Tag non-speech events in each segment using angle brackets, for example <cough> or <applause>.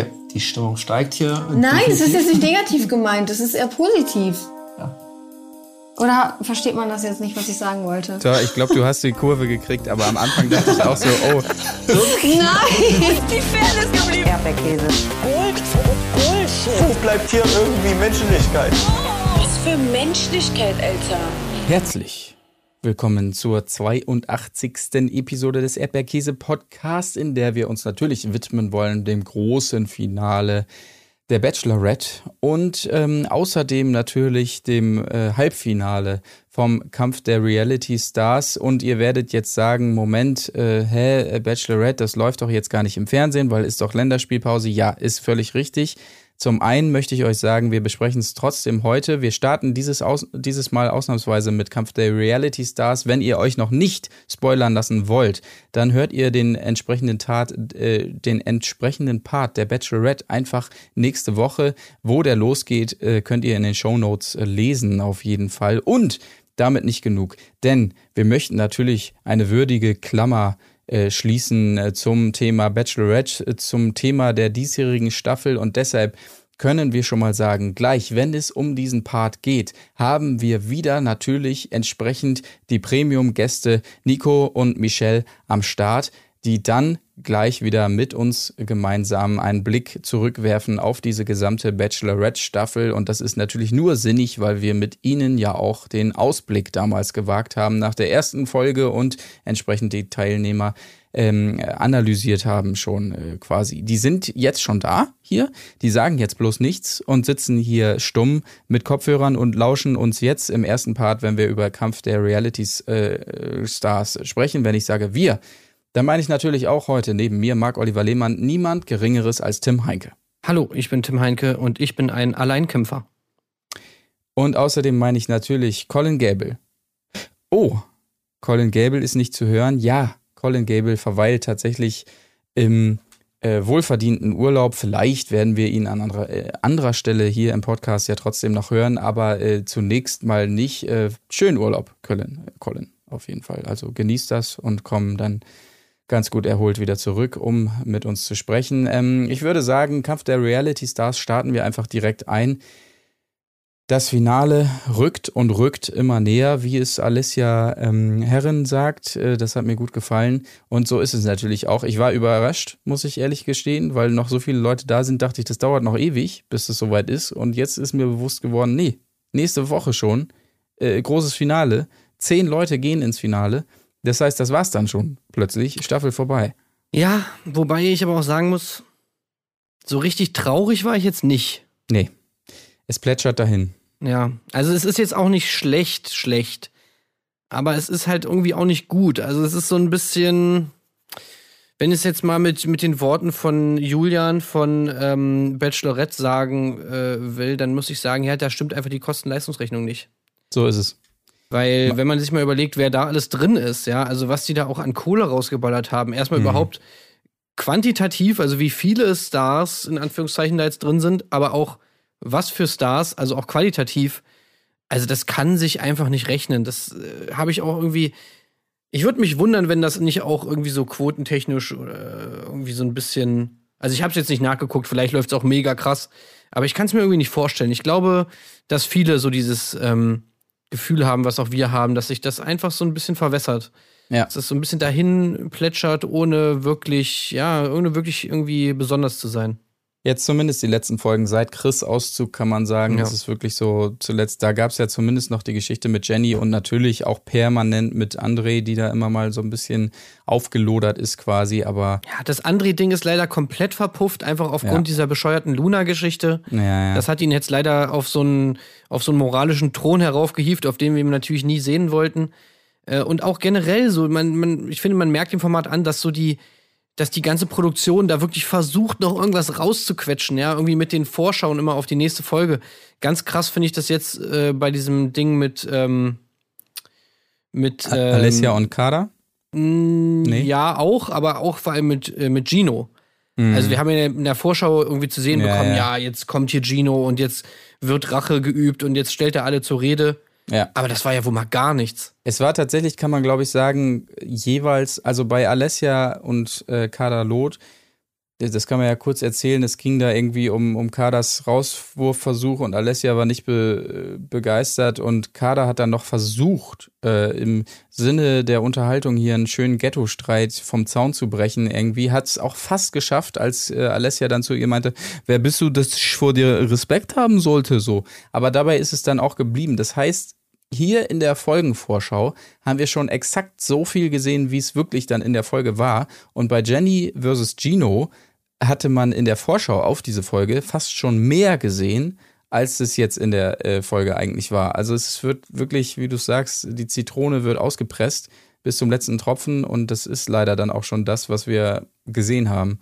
Okay, die Stimmung steigt hier. Nein, es ist jetzt nicht negativ gemeint, es ist eher positiv. Ja. Oder versteht man das jetzt nicht, was ich sagen wollte? So, ich glaube, du hast die Kurve gekriegt, aber am Anfang dachte ich auch so, oh, Nein! <laughs> Die Fairness geblieben. Erdbeerkäse. Gold, Bullshit. Wo bleibt hier irgendwie Menschlichkeit? Was für Menschlichkeit, Alter. herzlich willkommen zur 82. Episode des Erdbeerkäse Podcasts, in der wir uns natürlich widmen wollen dem großen Finale der Bachelorette und ähm, außerdem natürlich dem äh, Halbfinale vom Kampf der Reality Stars. Und ihr werdet jetzt sagen, Moment, äh, hä, Bachelorette, das läuft doch jetzt gar nicht im Fernsehen, weil ist doch Länderspielpause. Ja, ist völlig richtig. Zum einen möchte ich euch sagen, wir besprechen es trotzdem heute. Wir starten dieses, aus, dieses Mal ausnahmsweise mit Kampf der Reality Stars. Wenn ihr euch noch nicht spoilern lassen wollt, dann hört ihr den entsprechenden Tat, äh, den entsprechenden Part der Bachelorette einfach nächste Woche. Wo der losgeht, äh, könnt ihr in den Show Notes äh, lesen auf jeden Fall. Und damit nicht genug, denn wir möchten natürlich eine würdige Klammer äh, schließen äh, zum Thema Bachelorette, äh, zum Thema der diesjährigen Staffel und deshalb können wir schon mal sagen, gleich wenn es um diesen Part geht, haben wir wieder natürlich entsprechend die Premium-Gäste Nico und Michelle am Start, die dann gleich wieder mit uns gemeinsam einen Blick zurückwerfen auf diese gesamte Bachelorette-Staffel. Und das ist natürlich nur sinnig, weil wir mit ihnen ja auch den Ausblick damals gewagt haben nach der ersten Folge und entsprechend die Teilnehmer ähm, analysiert haben schon äh, quasi. Die sind jetzt schon da hier, die sagen jetzt bloß nichts und sitzen hier stumm mit Kopfhörern und lauschen uns jetzt im ersten Part, wenn wir über Kampf der Reality äh, Stars sprechen. Wenn ich sage wir, dann meine ich natürlich auch heute neben mir, Marc-Oliver Lehmann, niemand Geringeres als Tim Heinke. Hallo, ich bin Tim Heinke und ich bin ein Alleinkämpfer. Und außerdem meine ich natürlich Colin Gable. Oh, Colin Gable ist nicht zu hören. Ja, Colin Gable verweilt tatsächlich im äh, wohlverdienten Urlaub. Vielleicht werden wir ihn an anderer, äh, anderer Stelle hier im Podcast ja trotzdem noch hören, aber äh, zunächst mal nicht. Äh, schönen Urlaub, Colin, Colin, auf jeden Fall. Also genießt das und komm dann ganz gut erholt wieder zurück, um mit uns zu sprechen. Ähm, ich würde sagen, Kampf der Reality Stars starten wir einfach direkt ein. Das Finale rückt und rückt immer näher, wie es Alessia ähm, Herren sagt. Äh, das hat mir gut gefallen. Und so ist es natürlich auch. Ich war überrascht, muss ich ehrlich gestehen, weil noch so viele Leute da sind, dachte ich, das dauert noch ewig, bis es soweit ist. Und jetzt ist mir bewusst geworden, nee, nächste Woche schon. Äh, großes Finale. Zehn Leute gehen ins Finale. Das heißt, das war's dann schon plötzlich. Staffel vorbei. Ja, wobei ich aber auch sagen muss, so richtig traurig war ich jetzt nicht. Nee. Es plätschert dahin. Ja, also es ist jetzt auch nicht schlecht, schlecht. Aber es ist halt irgendwie auch nicht gut. Also es ist so ein bisschen, wenn ich es jetzt mal mit, mit den Worten von Julian von ähm, Bachelorette sagen äh, will, dann muss ich sagen, ja, da stimmt einfach die Kosten-Leistungsrechnung nicht. So ist es. Weil, wenn man sich mal überlegt, wer da alles drin ist, ja, also was die da auch an Kohle rausgeballert haben, erstmal Mhm. überhaupt quantitativ, also wie viele Stars in Anführungszeichen da jetzt drin sind, aber auch was für Stars, also auch qualitativ, also das kann sich einfach nicht rechnen. Das äh, habe ich auch irgendwie. Ich würde mich wundern, wenn das nicht auch irgendwie so quotentechnisch oder irgendwie so ein bisschen. Also ich habe es jetzt nicht nachgeguckt, vielleicht läuft es auch mega krass, aber ich kann es mir irgendwie nicht vorstellen. Ich glaube, dass viele so dieses ähm, Gefühl haben, was auch wir haben, dass sich das einfach so ein bisschen verwässert. Ja. Dass das so ein bisschen dahin plätschert, ohne wirklich, ja, ohne wirklich irgendwie besonders zu sein. Jetzt zumindest die letzten Folgen seit Chris Auszug kann man sagen, Ja. das ist wirklich so zuletzt, da gab es ja zumindest noch die Geschichte mit Jenny und natürlich auch permanent mit André, die da immer mal so ein bisschen aufgelodert ist quasi, aber Ja, das André-Ding ist leider komplett verpufft, einfach aufgrund Ja. dieser bescheuerten Luna-Geschichte. ja. Das hat ihn jetzt leider auf so einen, auf so einen moralischen Thron heraufgehievt, auf den wir ihn natürlich nie sehen wollten. Äh, Und auch generell so, man, man, ich finde, man merkt dem Format an, dass so die, dass die ganze Produktion da wirklich versucht, noch irgendwas rauszuquetschen, ja, irgendwie mit den Vorschauen immer auf die nächste Folge. Ganz krass finde ich das jetzt äh, bei diesem Ding mit, ähm, mit ähm, Alessia und Kara? Nee? Ja, auch, aber auch vor allem mit, äh, mit Gino. Also wir haben ja in der Vorschau irgendwie zu sehen Mhm. Ja, bekommen, ja. ja. jetzt kommt hier Gino und jetzt wird Rache geübt und jetzt stellt er alle zur Rede. Ja. Aber das war ja wohl mal gar nichts. Es war tatsächlich, kann man glaube ich sagen, jeweils, also bei Alessia und äh, Kader Loth das kann man ja kurz erzählen, es ging da irgendwie um, um Kadas Rauswurfversuch und Alessia war nicht be, begeistert und Kada hat dann noch versucht, äh, im Sinne der Unterhaltung hier einen schönen Ghetto-Streit vom Zaun zu brechen. Irgendwie hat es auch fast geschafft, als äh, Alessia dann zu ihr meinte, wer bist du, dass ich vor dir Respekt haben sollte, so. Aber dabei ist es dann auch geblieben. Das heißt, hier in der Folgenvorschau haben wir schon exakt so viel gesehen, wie es wirklich dann in der Folge war. Und bei Jenny versus Gino hatte man in der Vorschau auf diese Folge fast schon mehr gesehen, als es jetzt in der äh, Folge eigentlich war. Also es wird wirklich, wie du sagst, die Zitrone wird ausgepresst bis zum letzten Tropfen und das ist leider dann auch schon das, was wir gesehen haben.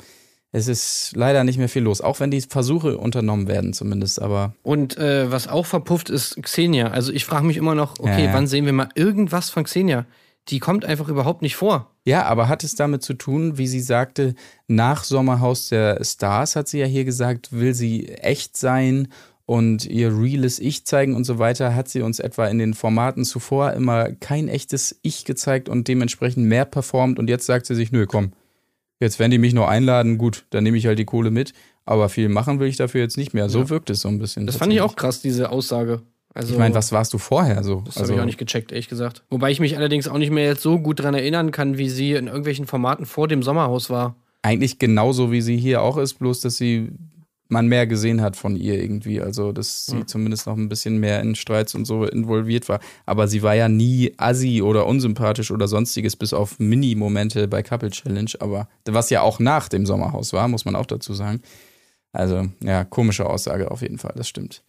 Es ist leider nicht mehr viel los, auch wenn die Versuche unternommen werden zumindest, aber. Und äh, was auch verpufft ist Xenia. Also ich frage mich immer noch, okay, Ja, ja. wann sehen wir mal irgendwas von Xenia? Die kommt einfach überhaupt nicht vor. Ja, aber hat es damit zu tun, wie sie sagte, nach Sommerhaus der Stars hat sie ja hier gesagt, will sie echt sein und ihr reales Ich zeigen und so weiter, hat sie uns etwa in den Formaten zuvor immer kein echtes Ich gezeigt und dementsprechend mehr performt und jetzt sagt sie sich, nö, komm, jetzt wenn die mich nur einladen, gut, dann nehme ich halt die Kohle mit, aber viel machen will ich dafür jetzt nicht mehr. So Ja. wirkt es so ein bisschen. Das fand ich auch krass, diese Aussage. Also, Ich meine, was warst du vorher so? Das habe ich auch nicht gecheckt, ehrlich gesagt. Wobei ich mich allerdings auch nicht mehr jetzt so gut dran erinnern kann, wie sie in irgendwelchen Formaten vor dem Sommerhaus war. eigentlich genauso wie sie hier auch ist, bloß dass sie man mehr gesehen hat von ihr irgendwie. Also, dass sie Mhm. zumindest noch ein bisschen mehr in Streits und so involviert war. Aber sie war ja nie assi oder unsympathisch oder sonstiges, bis auf Mini-Momente bei Couple Challenge. Aber was ja auch nach dem Sommerhaus war, muss man auch dazu sagen. Also, ja, komische Aussage auf jeden Fall, das stimmt.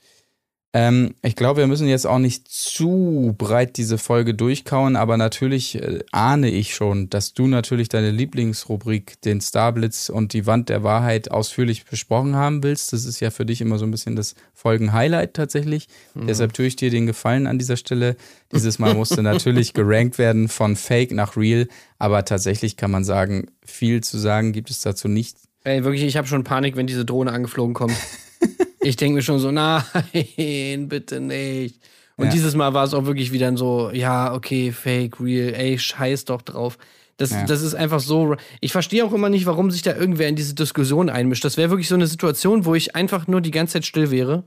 Ähm, ich glaube, wir müssen jetzt auch nicht zu breit diese Folge durchkauen, aber natürlich äh, ahne ich schon, dass du natürlich deine Lieblingsrubrik, den Starblitz und die Wand der Wahrheit ausführlich besprochen haben willst. Das ist ja für dich immer so ein bisschen das Folgen-Highlight tatsächlich. Deshalb tue ich dir den Gefallen an dieser Stelle. Dieses Mal musste <laughs> natürlich gerankt werden von Fake nach Real, aber tatsächlich kann man sagen, viel zu sagen gibt es dazu nicht. Ey, wirklich, ich habe schon Panik, wenn diese Drohne angeflogen kommt. <laughs> ich denke mir schon so, nein, <laughs> bitte nicht. Und Ja. dieses Mal war es auch wirklich wieder so, ja, okay, fake, real, ey, scheiß doch drauf. Das, Ja. das ist einfach so. Ich verstehe auch immer nicht, warum sich da irgendwer in diese Diskussion einmischt. Das wäre wirklich so eine Situation, wo ich einfach nur die ganze Zeit still wäre,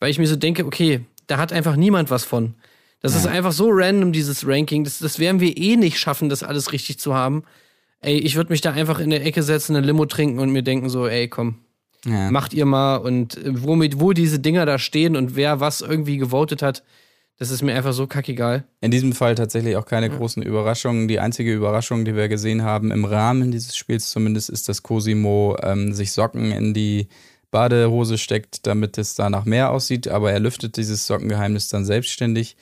weil ich mir so denke, okay, da hat einfach niemand was von. Das ist einfach so random, dieses Ranking. Das, das werden wir eh nicht schaffen, das alles richtig zu haben. Ey, ich würde mich da einfach in der Ecke setzen, eine Limo trinken und mir denken so, ey, komm, Ja. macht ihr mal und äh, womit, wo diese Dinger da stehen und wer was irgendwie gewotet hat, das ist mir einfach so kackegal. In diesem Fall tatsächlich auch keine großen Überraschungen. Die einzige Überraschung, die wir gesehen haben im Rahmen dieses Spiels zumindest, ist, dass Cosimo ähm, sich Socken in die Badehose steckt, damit es danach mehr aussieht. Aber er lüftet dieses Sockengeheimnis dann selbstständig.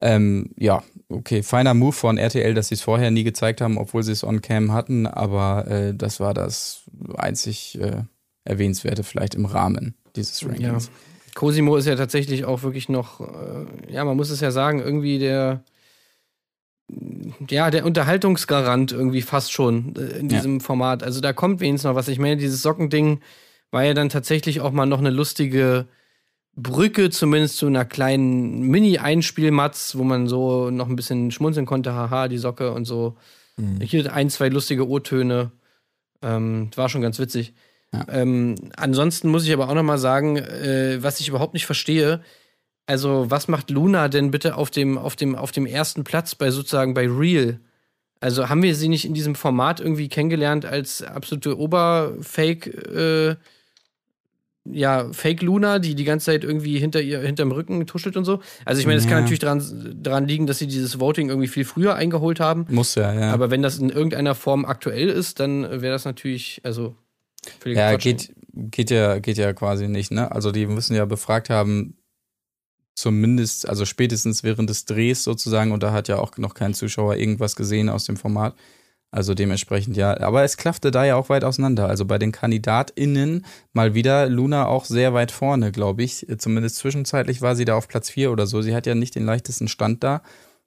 Ähm, ja, okay, feiner Move von RTL, dass sie es vorher nie gezeigt haben, obwohl sie es on Cam hatten. Aber äh, das war das einzig äh, erwähnenswerte vielleicht im Rahmen dieses Ja. Rankings. Cosimo ist ja tatsächlich auch wirklich noch, äh, ja, man muss es ja sagen, irgendwie der, ja, der Unterhaltungsgarant irgendwie fast schon äh, in Ja. diesem Format. Also da kommt wenigstens noch was. Ich meine, dieses Sockending war ja dann tatsächlich auch mal noch eine lustige Brücke, zumindest zu einer kleinen Mini-Einspielmatz, wo man so noch ein bisschen schmunzeln konnte, haha, die Socke und so. Hier ein, zwei lustige O-Töne. Ähm, war schon ganz witzig. Ja. Ähm, ansonsten muss ich aber auch noch mal sagen, äh, was ich überhaupt nicht verstehe. Also, was macht Luna denn bitte auf dem, auf dem, auf dem ersten Platz bei sozusagen bei Real? Also, haben wir sie nicht in diesem Format irgendwie kennengelernt als absolute Oberfake, äh, ja, Fake Luna, die die ganze Zeit irgendwie hinter ihr, hinterm Rücken tuschelt und so? Also, ich meine, es kann Ja. natürlich daran, daran liegen, dass sie dieses Voting irgendwie viel früher eingeholt haben. Muss ja, ja. Aber wenn das in irgendeiner Form aktuell ist, dann wäre das natürlich, also Ja, Quatsch. geht, geht ja, geht ja quasi nicht, ne? Also die müssen ja befragt haben, zumindest, also spätestens während des Drehs sozusagen, und da hat ja auch noch kein Zuschauer irgendwas gesehen aus dem Format. Also dementsprechend ja. Aber es klaffte da ja auch weit auseinander. Also bei den KandidatInnen mal wieder Luna auch sehr weit vorne, glaube ich. Zumindest zwischenzeitlich war sie da auf Platz 4 oder so. Sie hat ja nicht den leichtesten Stand da.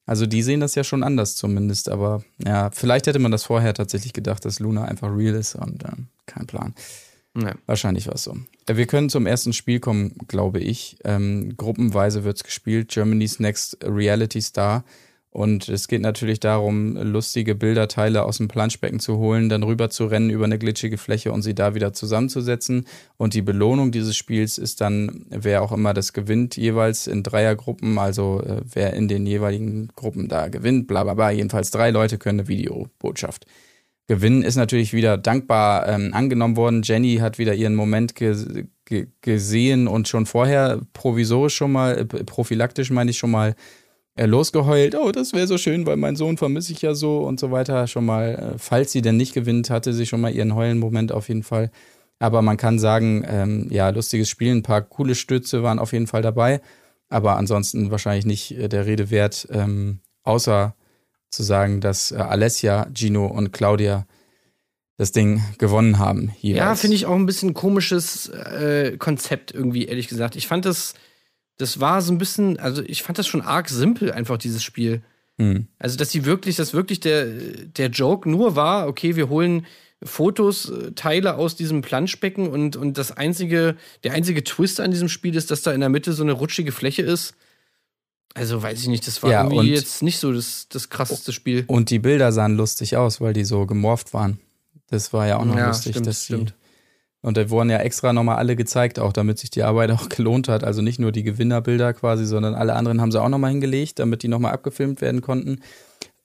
Also die sehen das ja schon anders zumindest. Aber ja, vielleicht hätte man das vorher tatsächlich gedacht, dass Luna einfach real ist und ähm, kein Plan. Ja. Wahrscheinlich war es so. Äh, Wir können zum ersten Spiel kommen, glaube ich. Ähm, gruppenweise wird es gespielt. Germany's Next Reality Star. Und es geht natürlich darum, lustige Bilderteile aus dem Planschbecken zu holen, dann rüber zu rennen über eine glitschige Fläche und sie da wieder zusammenzusetzen. Und die Belohnung dieses Spiels ist dann, wer auch immer das gewinnt, jeweils in Dreiergruppen, also äh, wer in den jeweiligen Gruppen da gewinnt, bla bla bla. Jedenfalls drei Leute können eine Videobotschaft gewinnen. Ist natürlich wieder dankbar ähm, angenommen worden. Jenny hat wieder ihren Moment ge ge gesehen und schon vorher provisorisch schon mal, äh, prophylaktisch meine ich schon mal, losgeheult, oh, das wäre so schön, weil mein Sohn vermisse ich ja so und so weiter. Schon mal, äh, falls sie denn nicht gewinnt, hatte sie schon mal ihren Heulen-Moment auf jeden Fall. Aber man kann sagen, ähm, ja, lustiges Spiel, ein paar coole Stütze waren auf jeden Fall dabei. Aber ansonsten wahrscheinlich nicht äh, der Rede wert, ähm, außer zu sagen, dass äh, Alessia, Gino und Claudia das Ding gewonnen haben. Jeweils. Ja, finde ich auch ein bisschen komisches äh, Konzept irgendwie, ehrlich gesagt. Ich fand das das war so ein bisschen, also ich fand das schon arg simpel, einfach dieses Spiel. Hm. Also, dass sie wirklich, dass wirklich der, der Joke nur war, okay, wir holen Fotos, äh, Teile aus diesem Planschbecken und, und das einzige, der einzige Twist an diesem Spiel ist, dass da in der Mitte so eine rutschige Fläche ist. Also weiß ich nicht, das war Ja, irgendwie jetzt nicht so das, das krasseste Spiel. Und die Bilder sahen lustig aus, weil die so gemorpht waren. Das war ja auch noch Ja, lustig, stimmt, dass die. Und da wurden ja extra nochmal alle gezeigt, auch damit sich die Arbeit <laughs> auch gelohnt hat. Also nicht nur die Gewinnerbilder quasi, sondern alle anderen haben sie auch nochmal hingelegt, damit die nochmal abgefilmt werden konnten.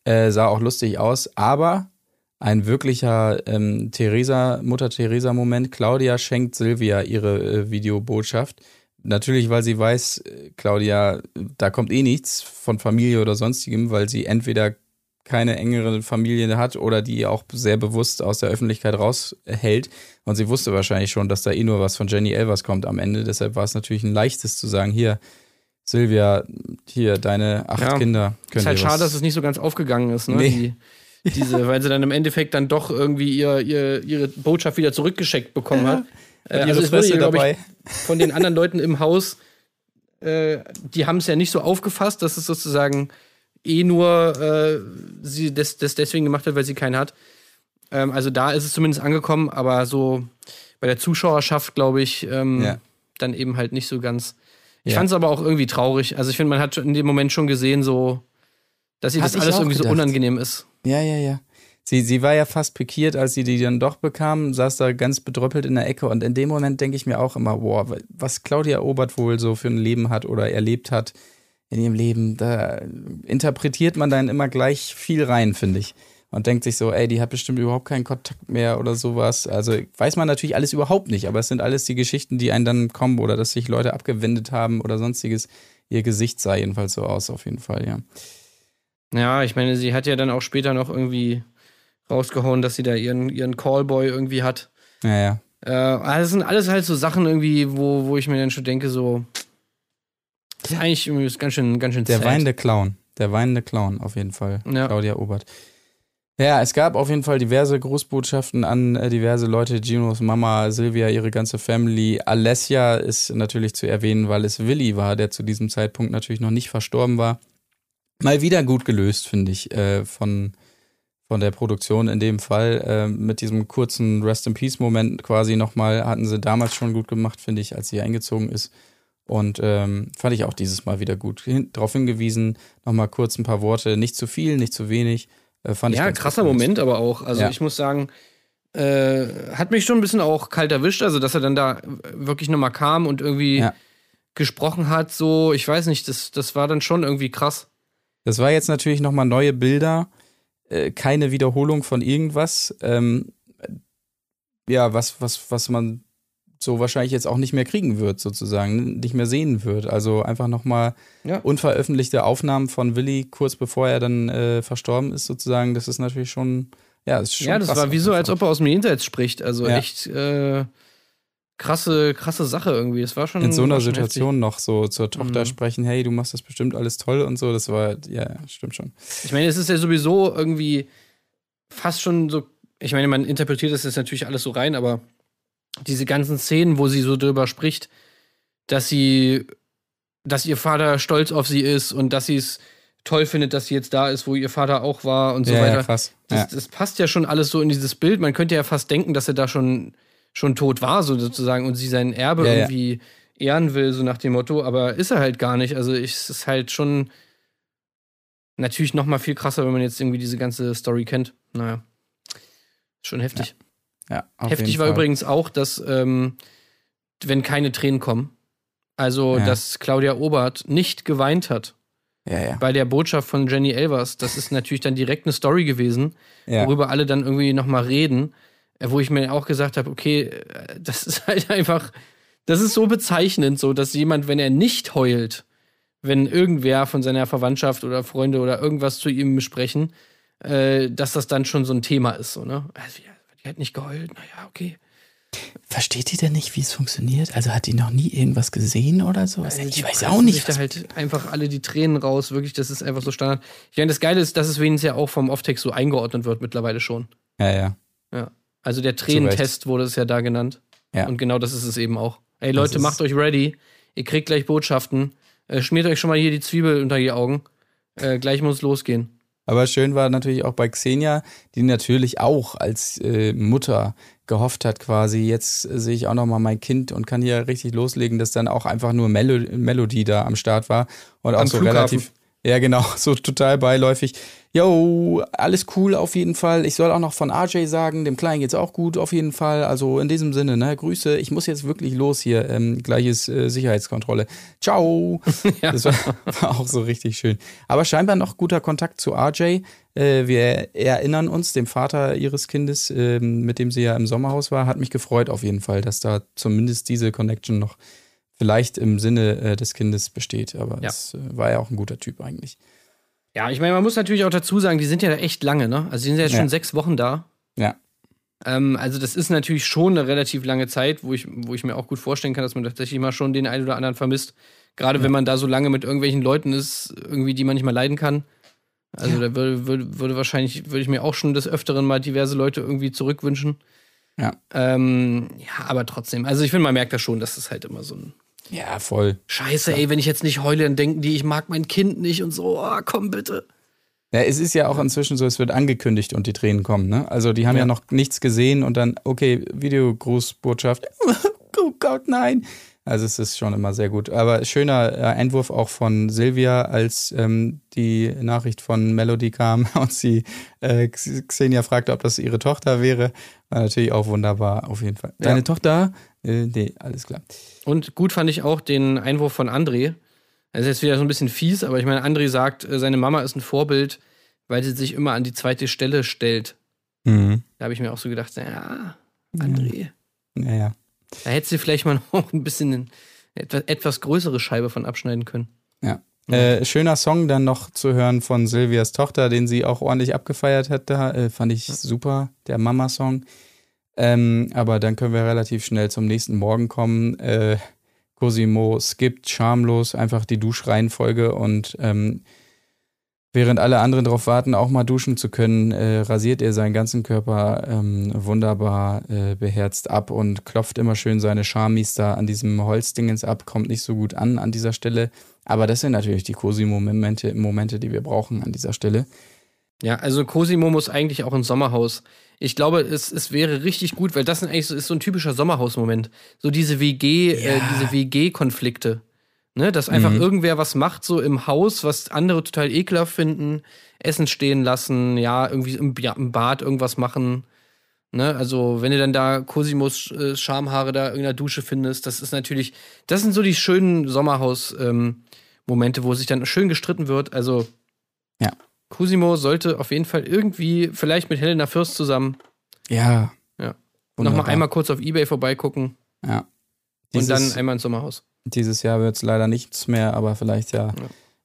Äh, sah auch lustig aus, aber ein wirklicher ähm, Theresa, Mutter Theresa-Moment. Claudia schenkt Silvia ihre äh, Videobotschaft. Natürlich, weil sie weiß, äh, Claudia, da kommt eh nichts von Familie oder sonstigem, weil sie entweder keine engere Familie hat oder die auch sehr bewusst aus der Öffentlichkeit raushält. Und sie wusste wahrscheinlich schon, dass da eh nur was von Jenny Elvers kommt am Ende. Deshalb war es natürlich ein leichtes zu sagen, hier, Silvia, hier, deine acht Ja. Kinder können Ist halt schade, dass es nicht so ganz aufgegangen ist, ne? Nee. Die, diese, weil sie dann im Endeffekt dann doch irgendwie ihr, ihr, ihre Botschaft wieder zurückgeschickt bekommen hat. <laughs> Äh, also es wurde, glaube dabei. ich, von den anderen Leuten im Haus, äh, die haben es ja nicht so aufgefasst, dass es sozusagen eh nur äh, sie das, das deswegen gemacht hat, weil sie keinen hat. Ähm, also da ist es zumindest angekommen, aber so bei der Zuschauerschaft, glaube ich, ähm, Ja. dann eben halt nicht so ganz. Ich Ja. fand es aber auch irgendwie traurig. Also ich finde, man hat in dem Moment schon gesehen, so, dass ihr Hab das alles irgendwie gedacht. so unangenehm ist. Ja, ja, ja. Sie, sie war ja fast pikiert, als sie die dann doch bekam, saß da ganz bedröppelt in der Ecke. Und in dem Moment denke ich mir auch immer, boah, was Claudia Obert wohl so für ein Leben hat oder erlebt hat in ihrem Leben, da interpretiert man dann immer gleich viel rein, finde ich. Und denkt sich so, ey, die hat bestimmt überhaupt keinen Kontakt mehr oder sowas. Also weiß man natürlich alles überhaupt nicht, aber es sind alles die Geschichten, die einen dann kommen oder dass sich Leute abgewendet haben oder sonstiges. Ihr Gesicht sah jedenfalls so aus, auf jeden Fall, ja. Ja, ich meine, sie hat ja dann auch später noch irgendwie rausgehauen, dass sie da ihren, ihren Callboy irgendwie hat. Ja, ja. Äh, also das sind alles halt so Sachen irgendwie, wo, wo ich mir dann schon denke, so. Das ist eigentlich ist ganz schön, ganz schön Der sad. weinende Clown. Der weinende Clown, auf jeden Fall. Ja. Claudia Obert. Ja, es gab auf jeden Fall diverse Grußbotschaften an äh, diverse Leute. Ginos Mama, Silvia, ihre ganze Family. Alessia ist natürlich zu erwähnen, weil es Willi war, der zu diesem Zeitpunkt natürlich noch nicht verstorben war. Mal wieder gut gelöst, finde ich, äh, von, von der Produktion in dem Fall. Äh, mit diesem kurzen Rest in Peace-Moment quasi nochmal hatten sie damals schon gut gemacht, finde ich, als sie eingezogen ist. Und ähm, fand ich auch dieses Mal wieder gut. Hin, darauf hingewiesen, nochmal kurz ein paar Worte, nicht zu viel, nicht zu wenig. Äh, fand ich Ja, ganz krasser gut. Moment aber auch. Also Ja. ich muss sagen, äh, hat mich schon ein bisschen auch kalt erwischt, also dass er dann da wirklich nochmal kam und irgendwie Ja. gesprochen hat, so, ich weiß nicht, das, das war dann schon irgendwie krass. Das war jetzt natürlich nochmal neue Bilder, äh, keine Wiederholung von irgendwas. Ähm, ja, was, was, was man so wahrscheinlich jetzt auch nicht mehr kriegen wird, sozusagen, nicht mehr sehen wird. Also einfach nochmal Ja. unveröffentlichte Aufnahmen von Willi kurz bevor er dann äh, verstorben ist, sozusagen. Das ist natürlich schon, ja, das ist schon ja, das war wie so, als ob er aus dem Jenseits spricht. Also Ja. echt äh, krasse, krasse Sache irgendwie. Das war schon. in so einer Situation noch so zur Tochter Mhm. sprechen, hey, du machst das bestimmt alles toll und so, das war, ja, stimmt schon. heftig. Ich meine, es ist ja sowieso irgendwie fast schon so. Ich meine, man interpretiert das jetzt natürlich alles so rein, aber diese ganzen Szenen, wo sie so drüber spricht, dass sie, dass ihr Vater stolz auf sie ist und dass sie es toll findet, dass sie jetzt da ist, wo ihr Vater auch war und so ja, weiter. ja, krass. Das, ja. das passt ja schon alles so in dieses Bild. Man könnte ja fast denken, dass er da schon, schon tot war, so sozusagen, und sie sein Erbe Ja, irgendwie ehren will, so nach dem Motto, aber ist er halt gar nicht. Also ich, es ist halt schon natürlich noch mal viel krasser, wenn man jetzt irgendwie diese ganze Story kennt. Naja, schon heftig. Ja, heftig war übrigens auch, dass ähm, wenn keine Tränen kommen, also Ja. dass Claudia Obert nicht geweint hat Ja, ja. bei der Botschaft von Jenny Elvers, das ist natürlich dann direkt eine Story gewesen, worüber alle dann irgendwie noch mal reden, äh, wo ich mir auch gesagt habe, okay, äh, das ist <laughs> halt einfach, das ist so bezeichnend, so dass jemand, wenn er nicht heult, wenn irgendwer von seiner Verwandtschaft oder Freunde oder irgendwas zu ihm sprechen, äh, dass das dann schon so ein Thema ist, so ne? Also, ja, die hat nicht geheult, naja, okay. Versteht ihr denn nicht, wie es funktioniert? Also hat die noch nie irgendwas gesehen oder so? Also ich die weiß auch nicht. Da halt einfach alle die Tränen raus, wirklich, das ist einfach so Standard. Ich meine, das Geile ist, dass es wenigstens ja auch vom Off-Text so eingeordnet wird mittlerweile schon. ja, ja. Ja. Also der Tränentest wurde es ja da genannt. Ja. Und genau das ist es eben auch. Ey Leute, macht euch ready. Ihr kriegt gleich Botschaften. Äh, schmiert euch schon mal hier die Zwiebel unter die Augen. Äh, gleich muss es losgehen. Aber schön war natürlich auch bei Xenia, die natürlich auch als äh, Mutter gehofft hat quasi, jetzt äh, sehe ich auch noch mal mein Kind und kann hier richtig loslegen, dass dann auch einfach nur Melo Melodie da am Start war und auch Am so Flughafen. relativ ja, genau, <laughs> so total beiläufig. Yo, alles cool auf jeden Fall. Ich soll auch noch von RJ sagen, dem Kleinen geht's auch gut auf jeden Fall. Also in diesem Sinne, ne, Grüße. Ich muss jetzt wirklich los hier. Ähm, gleiches äh, Sicherheitskontrolle. Ciao. <laughs> Das war, war auch so richtig schön. Aber scheinbar noch guter Kontakt zu RJ. Äh, wir erinnern uns, dem Vater ihres Kindes, ähm, mit dem sie ja im Sommerhaus war, hat mich gefreut auf jeden Fall, dass da zumindest diese Connection noch vielleicht im Sinne äh, des Kindes besteht. Aber Ja. es äh, war ja auch ein guter Typ eigentlich. Ja, ich meine, man muss natürlich auch dazu sagen, die sind ja da echt lange, ne? Also die sind ja jetzt Ja. schon sechs Wochen da. Ja. Ähm, also das ist natürlich schon eine relativ lange Zeit, wo ich, wo ich mir auch gut vorstellen kann, dass man tatsächlich mal schon den einen oder anderen vermisst. Gerade wenn man da so lange mit irgendwelchen Leuten ist, irgendwie, die man nicht mal leiden kann. Also da würde, würde, würde wahrscheinlich, würde ich mir auch schon des Öfteren mal diverse Leute irgendwie zurückwünschen. Ja. Ähm, ja, aber trotzdem. Also ich finde, man merkt das schon, dass das halt immer so ein Ja, voll. Scheiße, ey, wenn ich jetzt nicht heule, dann denken die, ich mag mein Kind nicht und so, oh, komm bitte. Ja, es ist ja auch inzwischen so, es wird angekündigt und die Tränen kommen, ne? Also die haben ja, Ja. noch nichts gesehen und dann, okay, Videogrußbotschaft. <laughs> oh Gott, nein. Also es ist schon immer sehr gut. Aber schöner äh, Einwurf auch von Silvia, als ähm, die Nachricht von Melody kam <laughs> und sie äh, Xenia fragte, ob das ihre Tochter wäre. War natürlich auch wunderbar, auf jeden Fall. Ja. Deine Tochter? Äh, nee, alles klar. Und gut fand ich auch den Einwurf von André. Das ist jetzt wieder so ein bisschen fies, aber ich meine, André sagt, äh, seine Mama ist ein Vorbild, weil sie sich immer an die zweite Stelle stellt. Mhm. Da habe ich mir auch so gedacht, ja, André, Naja. da hättest du vielleicht mal <laughs> noch ein bisschen eine etwas, etwas größere Scheibe von abschneiden können. Ja. Äh, schöner Song dann noch zu hören von Silvias Tochter, den sie auch ordentlich abgefeiert hat da. Äh, fand ich super, der Mama-Song. Ähm, aber dann können wir relativ schnell zum nächsten Morgen kommen. Äh, Cosimo skippt schamlos einfach die Duschreihenfolge und ähm, während alle anderen darauf warten, auch mal duschen zu können, äh, rasiert er seinen ganzen Körper ähm, wunderbar äh, beherzt ab und klopft immer schön seine Charmis da an diesem Holzdingens ab, kommt nicht so gut an an dieser Stelle. Aber das sind natürlich die Cosimo-Momente, Momente, die wir brauchen an dieser Stelle. Ja, also Cosimo muss eigentlich auch ins Sommerhaus. Ich glaube, es, es wäre richtig gut, weil das sind eigentlich so, ist so ein typischer Sommerhausmoment. So diese WG, äh, diese WG-Konflikte. Ne, dass einfach Mhm. irgendwer was macht, so im Haus, was andere total ekelhaft finden, Essen stehen lassen, ja, irgendwie im, ja, im Bad irgendwas machen. Ne, also, wenn du dann da Cosimos äh, Schamhaare da in irgendeiner Dusche findest, das ist natürlich, das sind so die schönen Sommerhaus-Momente, wo sich dann schön gestritten wird. Also, Ja. Cosimo sollte auf jeden Fall irgendwie, vielleicht mit Helena Fürst zusammen, Ja. Ja. Wunderbar. nochmal einmal kurz auf Ebay vorbeigucken Ja. und Dieses- dann einmal ins Sommerhaus. Dieses Jahr wird es leider nichts mehr, aber vielleicht ja,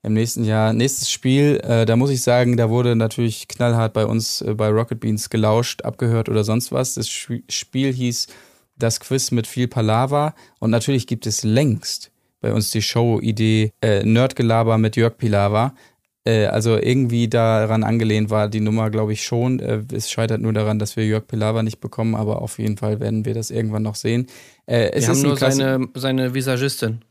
im nächsten Jahr. Nächstes Spiel, äh, da muss ich sagen, da wurde natürlich knallhart bei uns äh, bei Rocket Beans gelauscht, abgehört oder sonst was. Das Spiel hieß Das Quiz mit viel Palaver und natürlich gibt es längst bei uns die Show-Idee äh, Nerdgelaber mit Jörg Pilawa. Äh, also irgendwie daran angelehnt war die Nummer, glaube ich, schon. Äh, es scheitert nur daran, dass wir Jörg Pilawa nicht bekommen, aber auf jeden Fall werden wir das irgendwann noch sehen. Äh, es Wir ist nur seine, seine Visagistin.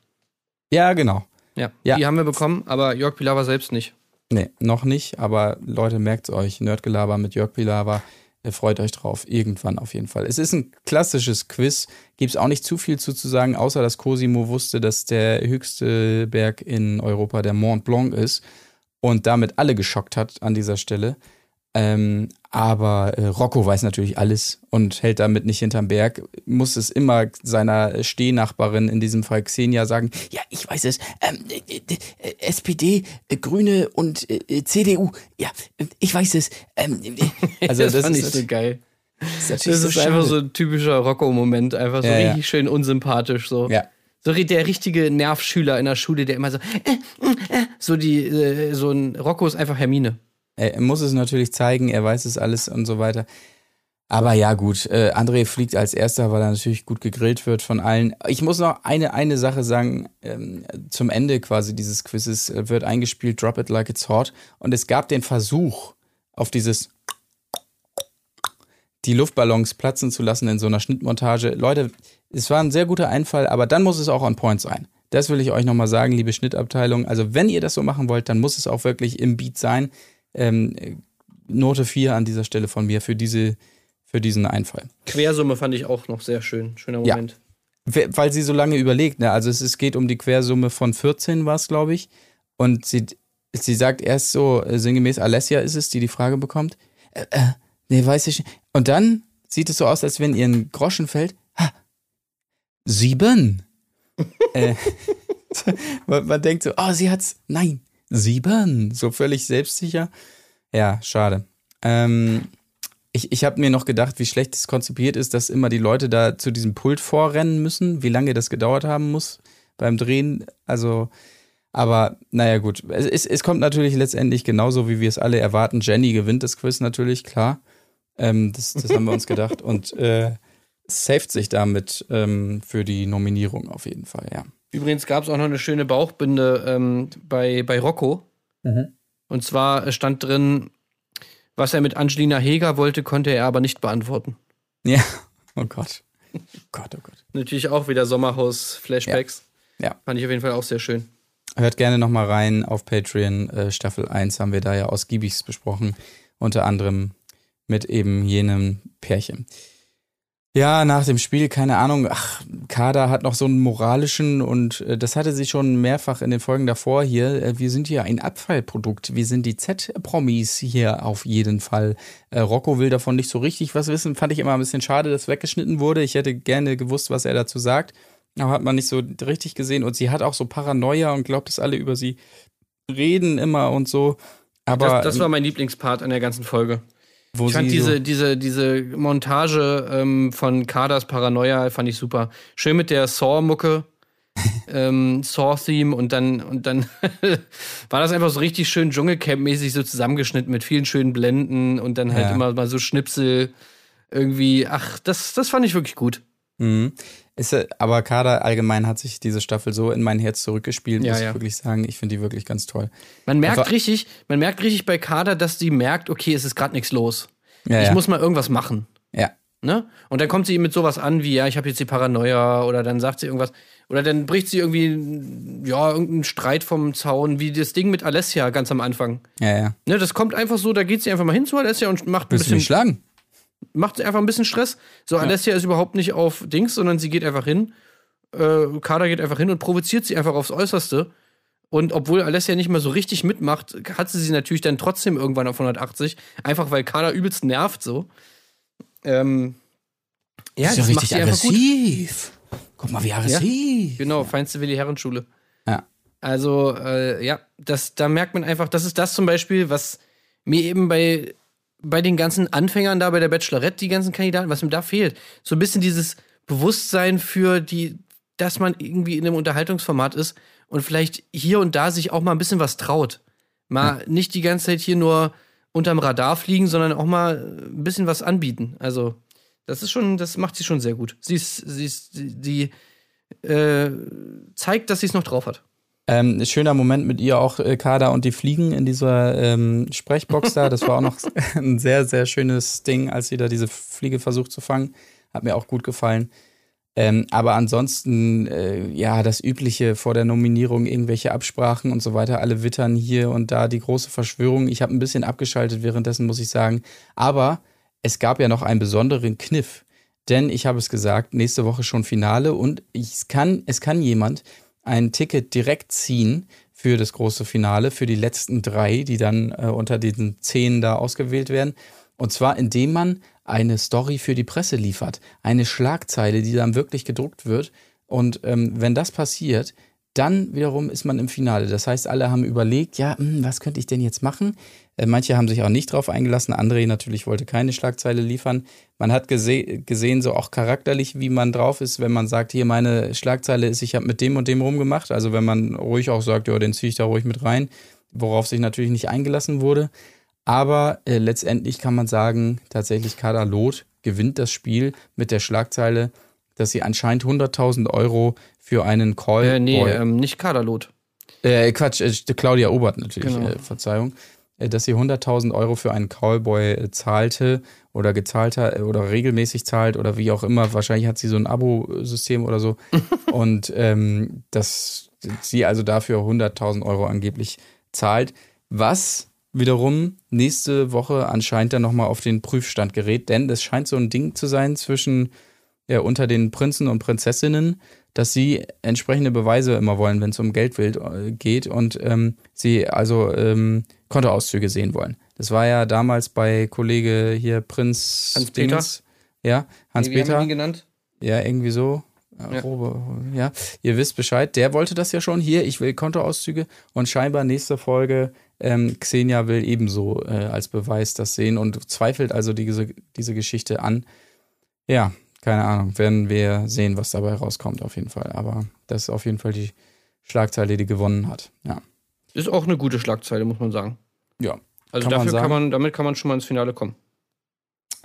Ja, genau. Ja, Ja. die haben wir bekommen, aber Jörg Pilawa selbst nicht. Nee, noch nicht, aber Leute, merkt's euch. Nerdgelaber mit Jörg Pilawa. Äh, Freut euch drauf. Irgendwann auf jeden Fall. Es ist ein klassisches Quiz. Gibt's auch nicht zu viel zu, zu sagen, außer dass Cosimo wusste, dass der höchste Berg in Europa der Mont Blanc ist. Und damit alle geschockt hat an dieser Stelle. Ähm, aber äh, Rocco weiß natürlich alles und hält damit nicht hinterm Berg. Muss es immer seiner Stehnachbarin, in diesem Fall Xenia, sagen: Ja, ich weiß es. Ähm, äh, äh, SPD, äh, Grüne und äh, CDU. Ja, äh, ich weiß es. Ähm, äh, <laughs> also, das, <laughs> das, fand ist, ich so geil. ist Das ist so einfach so ein typischer Rocco-Moment, einfach so Ja, ja. richtig schön unsympathisch so. Ja. So der richtige Nervschüler in der Schule, der immer so, äh, äh, äh, so die, äh, so ein Rocco ist einfach Hermine. Er muss es natürlich zeigen, er weiß es alles und so weiter. Aber ja, gut, äh, André fliegt als erster, weil er natürlich gut gegrillt wird von allen. Ich muss noch eine, eine Sache sagen, ähm, zum Ende quasi dieses Quizzes äh, wird eingespielt, Drop It Like It's Hot. Und es gab den Versuch, auf dieses die Luftballons platzen zu lassen in so einer Schnittmontage. Leute, es war ein sehr guter Einfall, aber dann muss es auch on point sein. Das will ich euch nochmal sagen, liebe Schnittabteilung. Also wenn ihr das so machen wollt, dann muss es auch wirklich im Beat sein. Ähm, äh, Note 4 an dieser Stelle von mir für, diese, für diesen Einfall. Quersumme fand ich auch noch sehr schön. Schöner Ja. Moment. We- Weil sie so lange überlegt, ne? Also es, es geht um die Quersumme von 14 war es, glaube ich. Und sie, sie sagt erst so, äh, sinngemäß, Alessia ist es, die die Frage bekommt. Äh, äh, nee, weiß ich nicht. Und dann sieht es so aus, als wenn ihr ein Groschen fällt. Sieben. äh, <laughs> man, man denkt so, oh, sie hat's. Nein, sieben. So völlig selbstsicher. Ja, schade. Ähm, ich, ich habe mir noch gedacht, wie schlecht es konzipiert ist, dass immer die Leute da zu diesem Pult vorrennen müssen, wie lange das gedauert haben muss beim Drehen. Also, aber naja, gut. Es, es, es kommt natürlich letztendlich genauso, wie wir es alle erwarten. Jenny gewinnt das Quiz natürlich, klar. Ähm, das, das haben wir uns gedacht. Und äh, saved sich damit ähm, für die Nominierung auf jeden Fall, ja. Übrigens gab es auch noch eine schöne Bauchbinde ähm, bei, bei Rocco. Und zwar stand drin, was er mit Angelina Heger wollte, konnte er aber nicht beantworten. Ja, oh Gott. Gott, oh Gott. Natürlich auch wieder Sommerhaus-Flashbacks. Ja. Fand ich auf jeden Fall auch sehr schön. Hört gerne nochmal rein auf Patreon. Äh, Staffel 1 haben wir da ja ausgiebigst besprochen. Unter anderem mit eben jenem Pärchen. Ja, nach dem Spiel, keine Ahnung, ach, Kader hat noch so einen moralischen und äh, das hatte sie schon mehrfach in den Folgen davor hier. Äh, wir sind hier ein Abfallprodukt. Wir sind die Z-Promis hier auf jeden Fall. Äh, Rocco will davon nicht so richtig was wissen. Fand ich immer ein bisschen schade, dass weggeschnitten wurde. Ich hätte gerne gewusst, was er dazu sagt. Aber hat man nicht so richtig gesehen. Und sie hat auch so Paranoia und glaubt, dass alle über sie reden immer und so. Aber das, das war mein Lieblingspart an der ganzen Folge. Ich fand diese, so, diese, diese Montage ähm, von Kaders Paranoia fand ich super. Schön mit der Saw-Mucke, <laughs> ähm, Saw-Theme und dann, und dann <laughs> war das einfach so richtig schön Dschungelcamp-mäßig so zusammengeschnitten mit vielen schönen Blenden und dann halt Ja. immer mal so Schnipsel irgendwie. Ach, das, das fand ich wirklich gut. Mhm. Ist, aber Kader allgemein hat sich diese Staffel so in mein Herz zurückgespielt, Ja, muss ja. ich wirklich sagen. Ich finde die wirklich ganz toll. Man merkt Aber- richtig, man merkt richtig bei Kader, dass sie merkt, okay, es ist gerade nichts los. Ja, ich muss mal irgendwas machen. ja. Ne? Und dann kommt sie mit sowas an wie, ja, ich habe jetzt die Paranoia oder dann sagt sie irgendwas. Oder dann bricht sie irgendwie, ja, irgendeinen Streit vom Zaun, wie das Ding mit Alessia ganz am Anfang. Ja, ja. Ne, das kommt einfach so, da geht sie einfach mal hin zu Alessia und macht ein Willst du mich bisschen, schlagen? Macht einfach ein bisschen Stress. So, Alessia ist überhaupt nicht auf Dings, sondern sie geht einfach hin. Äh, Kader geht einfach hin und provoziert sie einfach aufs Äußerste. Und obwohl Alessia nicht mehr so richtig mitmacht, hat sie sie natürlich dann trotzdem irgendwann auf 180. Einfach weil Kader übelst nervt so. Ähm, ja, ist ja das macht richtig sie einfach gut. aggressiv. Guck mal, wie aggressiv. Genau, feinste Willi Herrenschule. Ja. Also, äh, ja, das, da merkt man einfach, das ist das zum Beispiel, was mir eben bei, bei den ganzen Anfängern da bei der Bachelorette, die ganzen Kandidaten, was mir da fehlt. So ein bisschen dieses Bewusstsein für die, dass man irgendwie in einem Unterhaltungsformat ist und vielleicht hier und da sich auch mal ein bisschen was traut. Mal nicht die ganze Zeit hier nur unterm Radar fliegen, sondern auch mal ein bisschen was anbieten. Also, das ist schon, das macht sie schon sehr gut. Sie ist, sie ist, die, die äh, zeigt, dass sie es noch drauf hat. Ähm, schöner Moment mit ihr auch, äh, Kader und die Fliegen in dieser ähm, Sprechbox da. Das war auch noch <laughs> ein sehr, sehr schönes Ding, als sie da diese Fliege versucht zu fangen. Hat mir auch gut gefallen. Ähm, aber ansonsten, äh, ja, das Übliche vor der Nominierung, irgendwelche Absprachen und so weiter, alle wittern hier und da die große Verschwörung. Ich habe ein bisschen abgeschaltet währenddessen, muss ich sagen. Aber es gab ja noch einen besonderen Kniff. Denn ich habe es gesagt, nächste Woche schon Finale und ich, es kann, es kann jemand ein Ticket direkt ziehen für das große Finale, für die letzten drei, die dann äh, unter diesen zehn da ausgewählt werden. Und zwar, indem man eine Story für die Presse liefert. Eine Schlagzeile, die dann wirklich gedruckt wird. Und ähm, wenn das passiert, dann wiederum ist man im Finale. Das heißt, alle haben überlegt, ja, hm, was könnte ich denn jetzt machen? Äh, manche haben sich auch nicht drauf eingelassen. André natürlich wollte keine Schlagzeile liefern. Man hat gese gesehen, so auch charakterlich, wie man drauf ist, wenn man sagt, hier meine Schlagzeile ist, ich habe mit dem und dem rumgemacht. Also wenn man ruhig auch sagt, ja, den ziehe ich da ruhig mit rein, worauf sich natürlich nicht eingelassen wurde. Aber äh, letztendlich kann man sagen, tatsächlich Kader Loth gewinnt das Spiel mit der Schlagzeile, dass sie anscheinend 100.000 Euro für einen Call. Äh, nee, ähm, nicht Kaderlot. Äh, Quatsch, äh, Claudia Obert natürlich, Genau. äh, Verzeihung. Äh, dass sie 100.000 Euro für einen Callboy äh, zahlte oder gezahlt hat äh, oder regelmäßig zahlt oder wie auch immer. Wahrscheinlich hat sie so ein Abo-System oder so. <laughs> Und ähm, dass sie also dafür 100.000 Euro angeblich zahlt. Was wiederum nächste Woche anscheinend dann nochmal auf den Prüfstand gerät, denn es scheint so ein Ding zu sein zwischen ja, unter den Prinzen und Prinzessinnen, dass sie entsprechende Beweise immer wollen, wenn es um Geld äh, geht und ähm, sie also ähm, Kontoauszüge sehen wollen. Das war ja damals bei Kollege hier Prinz Hans-Peter? Ja, Nee, wie haben Hans-Peter. ihn genannt? Ja, irgendwie so. Ja. Ja. Robe, ja, ihr wisst Bescheid. Der wollte das ja schon hier. Ich will Kontoauszüge und scheinbar nächste Folge. Ähm, Xenia will ebenso äh, als Beweis das sehen und zweifelt also diese, diese Geschichte an. Ja, keine Ahnung. Werden wir sehen, was dabei rauskommt, auf jeden Fall. Aber das ist auf jeden Fall die Schlagzeile, die gewonnen hat. Ja. Ist auch eine gute Schlagzeile, muss man sagen. Ja. Also Kann man dafür kann sagen. man, damit kann man schon mal ins Finale kommen.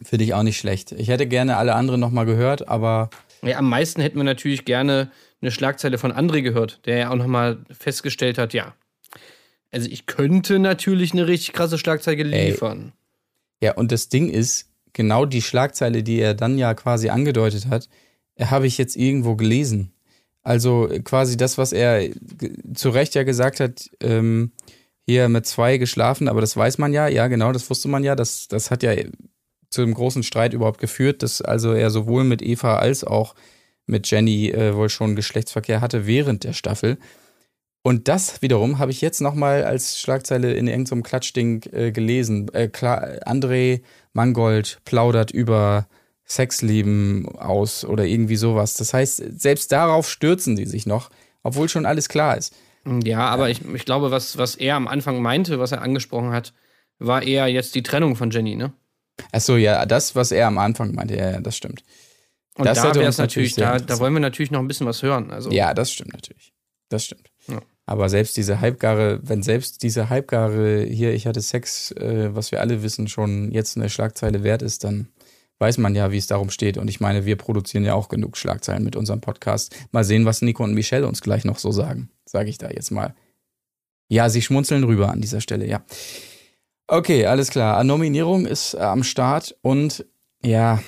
Finde ich auch nicht schlecht. Ich hätte gerne alle anderen nochmal gehört, aber Ja, am meisten hätten wir natürlich gerne eine Schlagzeile von André gehört, der ja auch nochmal festgestellt hat, ja. Also ich könnte natürlich eine richtig krasse Schlagzeile Ey. liefern. Ja, und das Ding ist, genau die Schlagzeile, die er dann ja quasi angedeutet hat, äh, habe ich jetzt irgendwo gelesen. Also äh, quasi das, was er ge- zu Recht ja gesagt hat, ähm, hier mit zwei geschlafen, aber das weiß man ja, ja genau, das wusste man ja, das, das hat ja zu einem großen Streit überhaupt geführt, dass also er sowohl mit Eva als auch mit Jenny äh, wohl schon Geschlechtsverkehr hatte während der Staffel. Und das wiederum habe ich jetzt nochmal als Schlagzeile in irgendeinem Klatschding äh, gelesen. Äh, klar, André Mangold plaudert über Sexleben aus oder irgendwie sowas. Das heißt, selbst darauf stürzen sie sich noch, obwohl schon alles klar ist. Ja, aber ich, ich glaube, was, was er am Anfang meinte, was er angesprochen hat, war eher jetzt die Trennung von Jenny, ne? Achso, ja, das, was er am Anfang meinte, ja, ja, das stimmt. Und Das da wäre es natürlich, natürlich da, da wollen wir natürlich noch ein bisschen was hören. Also, Ja, das stimmt natürlich. Das stimmt. Ja. Aber selbst diese Halbgare, wenn selbst diese Halbgare hier, ich hatte Sex, äh, was wir alle wissen, schon jetzt eine Schlagzeile wert ist, dann weiß man ja, wie es darum steht. Und ich meine, wir produzieren ja auch genug Schlagzeilen mit unserem Podcast. Mal sehen, was Nico und Michelle uns gleich noch so sagen. Sage ich da jetzt mal. Ja, sie schmunzeln rüber an dieser Stelle, ja. Okay, alles klar. Nominierung ist äh, am Start und ja,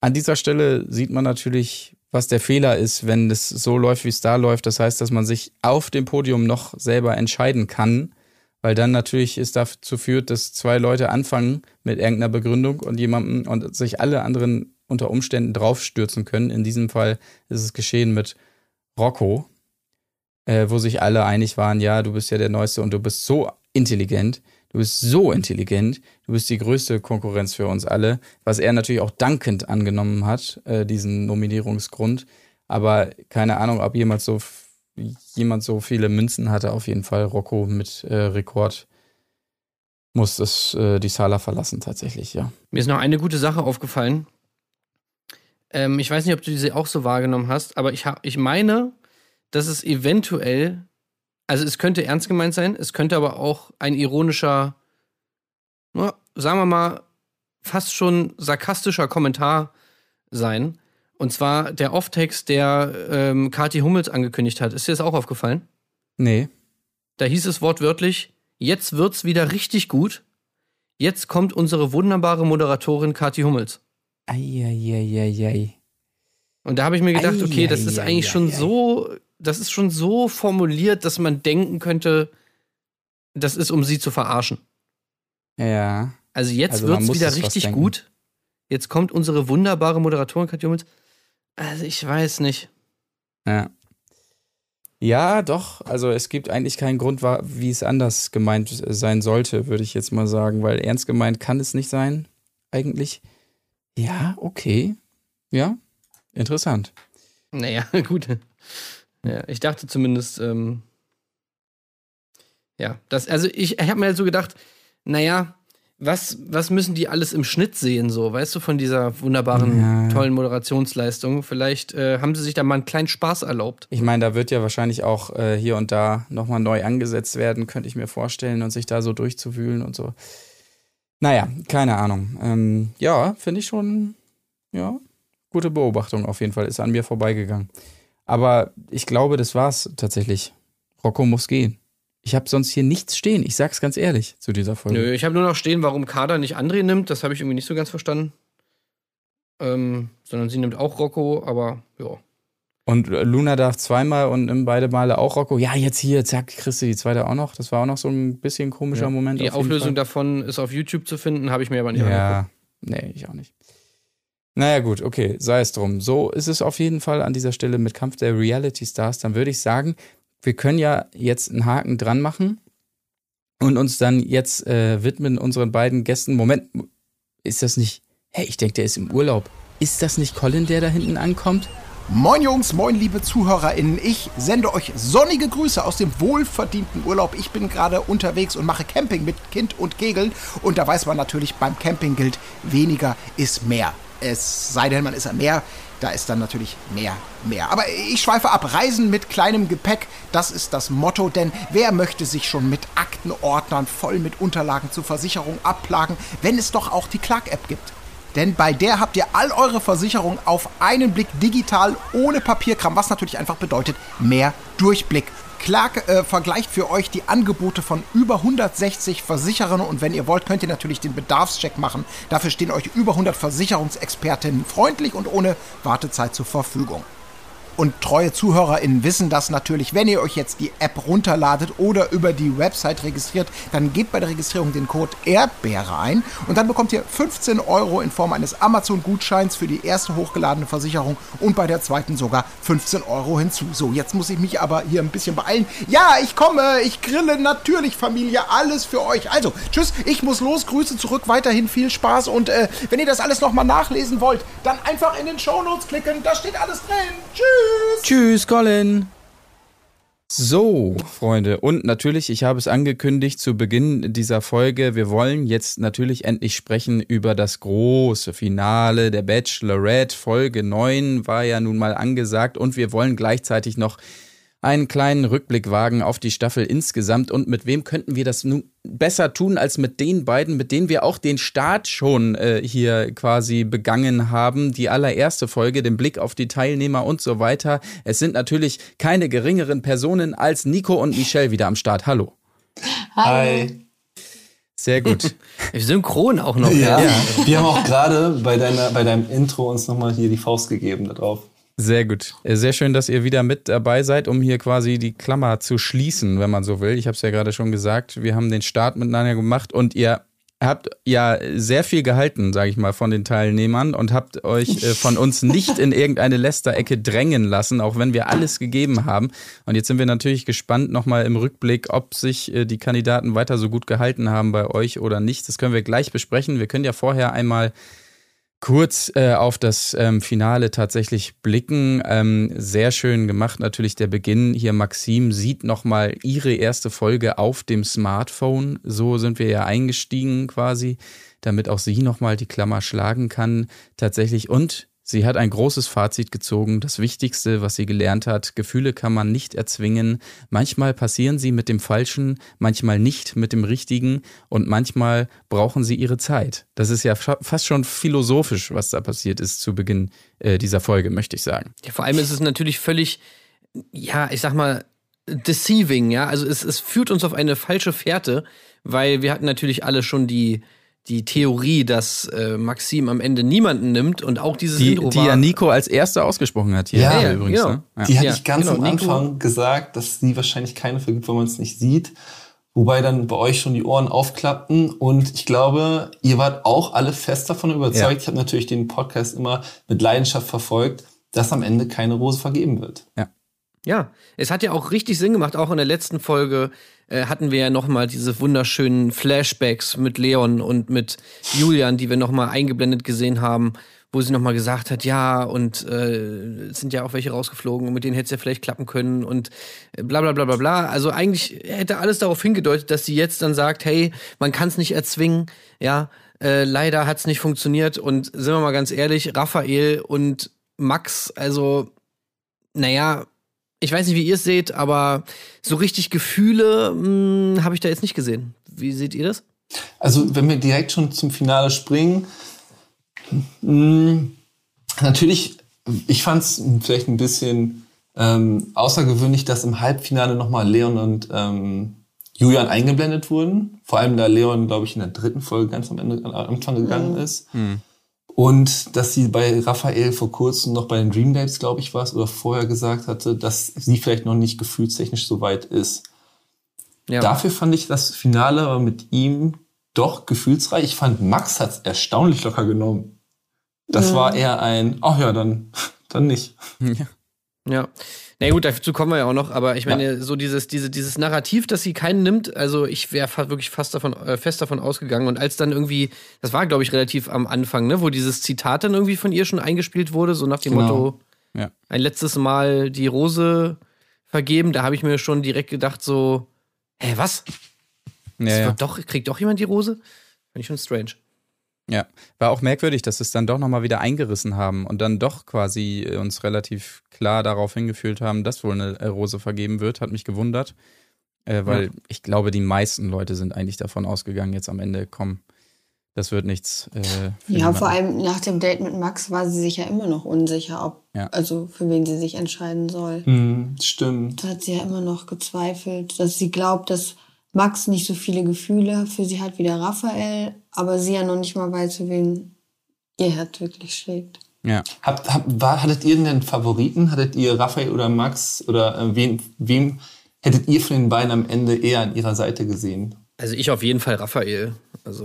an dieser Stelle sieht man natürlich, was der Fehler ist, wenn es so läuft, wie es da läuft. Das heißt, dass man sich auf dem Podium noch selber entscheiden kann, weil dann natürlich es dazu führt, dass zwei Leute anfangen mit irgendeiner Begründung und jemandem und sich alle anderen unter Umständen draufstürzen können. In diesem Fall ist es geschehen mit Rocco, äh, wo sich alle einig waren, ja, du bist ja der Neueste und du bist so intelligent. Du bist so intelligent, du bist die größte Konkurrenz für uns alle, was er natürlich auch dankend angenommen hat, äh, diesen Nominierungsgrund. Aber keine Ahnung, ob jemand so, jemand so viele Münzen hatte. Auf jeden Fall Rocco mit äh, Rekord muss es äh, die Sala verlassen tatsächlich, ja. Mir ist noch eine gute Sache aufgefallen. Ähm, ich weiß nicht, ob du diese auch so wahrgenommen hast, aber ich, hab, ich meine, dass es eventuell, also es könnte ernst gemeint sein, es könnte aber auch ein ironischer, na, sagen wir mal, fast schon sarkastischer Kommentar sein. Und zwar der Off-Text, der ähm, Kathi Hummels angekündigt hat. Ist dir das auch aufgefallen? Nee. Da hieß es wortwörtlich, jetzt wird's wieder richtig gut. Jetzt kommt unsere wunderbare Moderatorin Kathi Hummels. Eieieiei. Und da habe ich mir gedacht, okay, das ist Ei, ei, eigentlich ei, schon ei. so, das ist schon so formuliert, dass man denken könnte, das ist, um sie zu verarschen. Ja. Also jetzt Also wird's wieder es fast richtig gut. Jetzt kommt unsere wunderbare Moderatorin Kathi Hummels. Also ich weiß nicht. Ja. Ja, doch. Also es gibt eigentlich keinen Grund, wie es anders gemeint sein sollte, würde ich jetzt mal sagen, weil ernst gemeint kann es nicht sein, eigentlich. Ja, okay. Ja, interessant. Naja, <laughs> gut. Ja, ich dachte zumindest, ähm, ja, das, also ich, ich habe mir halt so gedacht, naja, was, was müssen die alles im Schnitt sehen, so, weißt du, von dieser wunderbaren, Ja. tollen Moderationsleistung? Vielleicht äh, haben sie sich da mal einen kleinen Spaß erlaubt. Ich meine, da wird ja wahrscheinlich auch äh, hier und da nochmal neu angesetzt werden, könnte ich mir vorstellen, und sich da so durchzuwühlen und so. Naja, keine Ahnung. Ähm, ja, finde ich schon, ja, gute Beobachtung auf jeden Fall. Ist an mir vorbeigegangen. Aber ich glaube, das war's tatsächlich. Rocco muss gehen. Ich habe sonst hier nichts stehen. Ich sag's ganz ehrlich zu dieser Folge. Nö, ich habe nur noch stehen, warum Kader nicht André nimmt. Das habe ich irgendwie nicht so ganz verstanden. Ähm, sondern sie nimmt auch Rocco, aber ja. Und äh, Luna darf zweimal und nimmt beide Male auch Rocco. Ja, jetzt hier, zack, kriegst du die zweite auch noch. Das war auch noch so ein bisschen komischer ja. Moment. Die auf Auflösung davon ist auf YouTube zu finden, habe ich mir aber nicht angeguckt. Ja, nee, ich auch nicht. Naja, gut, okay, sei es drum. So ist es auf jeden Fall an dieser Stelle mit Kampf der Reality Stars. Dann würde ich sagen, wir können ja jetzt einen Haken dran machen und uns dann jetzt äh, widmen unseren beiden Gästen. Moment, ist das nicht. Hey, ich denke, der ist im Urlaub. Ist das nicht Colin, der da hinten ankommt? Moin Jungs, moin liebe ZuhörerInnen. Ich sende euch sonnige Grüße aus dem wohlverdienten Urlaub. Ich bin gerade unterwegs und mache Camping mit Kind und Kegeln. Und da weiß man natürlich, beim Camping gilt, weniger ist mehr. Es sei denn, man ist am Meer, da ist dann natürlich mehr, mehr. Aber ich schweife ab. Reisen mit kleinem Gepäck, das ist das Motto. Denn wer möchte sich schon mit Aktenordnern voll mit Unterlagen zur Versicherung abplagen, wenn es doch auch die Clark-App gibt? Denn bei der habt ihr all eure Versicherungen auf einen Blick digital ohne Papierkram, was natürlich einfach bedeutet mehr Durchblick. Clark äh, vergleicht für euch die Angebote von über 160 Versicherern und wenn ihr wollt, könnt ihr natürlich den Bedarfscheck machen. Dafür stehen euch über 100 Versicherungsexpertinnen freundlich und ohne Wartezeit zur Verfügung. Und treue ZuhörerInnen wissen das natürlich. Wenn ihr euch jetzt die App runterladet oder über die Website registriert, dann gebt bei der Registrierung den Code Erdbeere ein und dann bekommt ihr 15 Euro in Form eines Amazon-Gutscheins für die erste hochgeladene Versicherung und bei der zweiten sogar 15 Euro hinzu. So, jetzt muss ich mich aber hier ein bisschen beeilen. Ja, ich komme, ich grille natürlich, Familie, alles für euch. Also, tschüss, ich muss los, Grüße zurück, weiterhin viel Spaß und äh, wenn ihr das alles nochmal nachlesen wollt, dann einfach in den Shownotes klicken, da steht alles drin. Tschüss! Tschüss, Colin. So, Freunde, und natürlich, ich habe es angekündigt zu Beginn dieser Folge, wir wollen jetzt natürlich endlich sprechen über das große Finale der Bachelorette. Folge 9 war ja nun mal angesagt und wir wollen gleichzeitig noch einen kleinen Rückblick wagen auf die Staffel insgesamt und mit wem könnten wir das nun besser tun als mit den beiden, mit denen wir auch den Start schon äh, hier quasi begangen haben, die allererste Folge, den Blick auf die Teilnehmer und so weiter. Es sind natürlich keine geringeren Personen als Nico und Michelle wieder am Start. Hallo. Hi. Sehr gut. <laughs> Synchron auch noch. Ja, Ja. wir haben auch gerade bei, deiner, bei deinem Intro uns nochmal hier die Faust gegeben da drauf. Sehr gut. Äh, Sehr schön, dass ihr wieder mit dabei seid, um hier quasi die Klammer zu schließen, wenn man so will. Ich habe es ja gerade schon gesagt. Wir haben den Start miteinander gemacht und ihr habt ja sehr viel gehalten, sage ich mal, von den Teilnehmern und habt euch äh, von uns nicht in irgendeine Lästerecke drängen lassen, auch wenn wir alles gegeben haben. Und jetzt sind wir natürlich gespannt nochmal im Rückblick, ob sich äh, die Kandidaten weiter so gut gehalten haben bei euch oder nicht. Das können wir gleich besprechen. Wir können ja vorher einmal kurz äh, auf das ähm, Finale tatsächlich blicken. Ähm, sehr schön gemacht natürlich der Beginn. Hier Maxim sieht nochmal ihre erste Folge auf dem Smartphone. So sind wir ja eingestiegen quasi, damit auch sie nochmal die Klammer schlagen kann tatsächlich. Und sie hat ein großes Fazit gezogen. Das Wichtigste, was sie gelernt hat, Gefühle kann man nicht erzwingen. Manchmal passieren sie mit dem Falschen, manchmal nicht mit dem Richtigen und manchmal brauchen sie ihre Zeit. Das ist ja fa- fast schon philosophisch, was da passiert ist zu Beginn äh, dieser Folge, möchte ich sagen. Ja, vor allem ist es natürlich völlig, ja, ich sag mal, deceiving, ja. Also es, es führt uns auf eine falsche Fährte, weil wir hatten natürlich alle schon die, die Theorie, dass äh, Maxim am Ende niemanden nimmt und auch dieses Die, Intro die war. ja Nico als erste ausgesprochen hat hier Ja, ja, übrigens. genau. Ne? Ja. Die hatte Ja, ich ganz genau, am Nico- Anfang gesagt, dass sie wahrscheinlich keine vergibt, weil man es nicht sieht. Wobei dann bei euch schon die Ohren aufklappten. Und ich glaube, ihr wart auch alle fest davon überzeugt. Ja. Ich habe natürlich den Podcast immer mit Leidenschaft verfolgt, dass am Ende keine Rose vergeben wird. Ja, es hat ja auch richtig Sinn gemacht. Auch in der letzten Folge äh, hatten wir ja noch mal diese wunderschönen Flashbacks mit Leon und mit Julian, die wir noch mal eingeblendet gesehen haben, wo sie noch mal gesagt hat, ja, und äh, es sind ja auch welche rausgeflogen und mit denen hätte es ja vielleicht klappen können und äh, bla bla bla bla bla. Also eigentlich hätte alles darauf hingedeutet, dass sie jetzt dann sagt, hey, man kann es nicht erzwingen, ja, äh, leider hat es nicht funktioniert und sind wir mal ganz ehrlich, Raphael und Max, also naja, ich weiß nicht, wie ihr es seht, aber so richtig Gefühle habe ich da jetzt nicht gesehen. Wie seht ihr das? Also, wenn wir direkt schon zum Finale springen, mh, natürlich, ich fand es vielleicht ein bisschen ähm, außergewöhnlich, dass im Halbfinale nochmal Leon und ähm, Julian eingeblendet wurden. Vor allem, da Leon, glaube ich, in der dritten Folge ganz am Ende, am Anfang gegangen ist. Und dass sie bei Raphael vor kurzem noch bei den Dream Dates, glaube ich, war es, oder vorher gesagt hatte, dass sie vielleicht noch nicht gefühlstechnisch so weit ist. Ja. Dafür fand ich das Finale aber mit ihm doch gefühlsreich. Ich fand, Max hat es erstaunlich locker genommen. Das war eher ein, ach ja, dann, <laughs> dann nicht. Ja. Na gut, dazu kommen wir ja auch noch, aber ich meine, so dieses, diese, dieses Narrativ, dass sie keinen nimmt, also ich wäre wirklich fast davon, äh, fest davon ausgegangen. Und als dann irgendwie, das war, glaube ich, relativ am Anfang, ne, wo dieses Zitat dann irgendwie von ihr schon eingespielt wurde, so nach dem Genau. Motto, Ja. ein letztes Mal die Rose vergeben, da habe ich mir schon direkt gedacht, so, hä, was? Ja, ja. Doch, kriegt doch jemand die Rose? Fand ich schon strange. Ja, war auch merkwürdig, dass es dann doch nochmal wieder eingerissen haben und dann doch quasi äh, uns relativ klar darauf hingefühlt haben, dass wohl eine Rose vergeben wird. Hat mich gewundert, äh, weil ich glaube, die meisten Leute sind eigentlich davon ausgegangen, jetzt am Ende, komm, das wird nichts. Äh, Ja, vor allem nach dem Date mit Max war sie sich ja immer noch unsicher, ob, Ja. also für wen sie sich entscheiden soll. Hm, stimmt. Da hat sie ja immer noch gezweifelt, dass sie glaubt, dass Max nicht so viele Gefühle für sie hat wie der Raphael, aber sie ja noch nicht mal weiß, für wen ihr Herz wirklich schlägt. Ja. Habt, habt, war, hattet ihr denn einen Favoriten? Hattet ihr Raphael oder Max? Oder äh, wen, wem hättet ihr von den beiden am Ende eher an ihrer Seite gesehen? Also ich auf jeden Fall Raphael. Also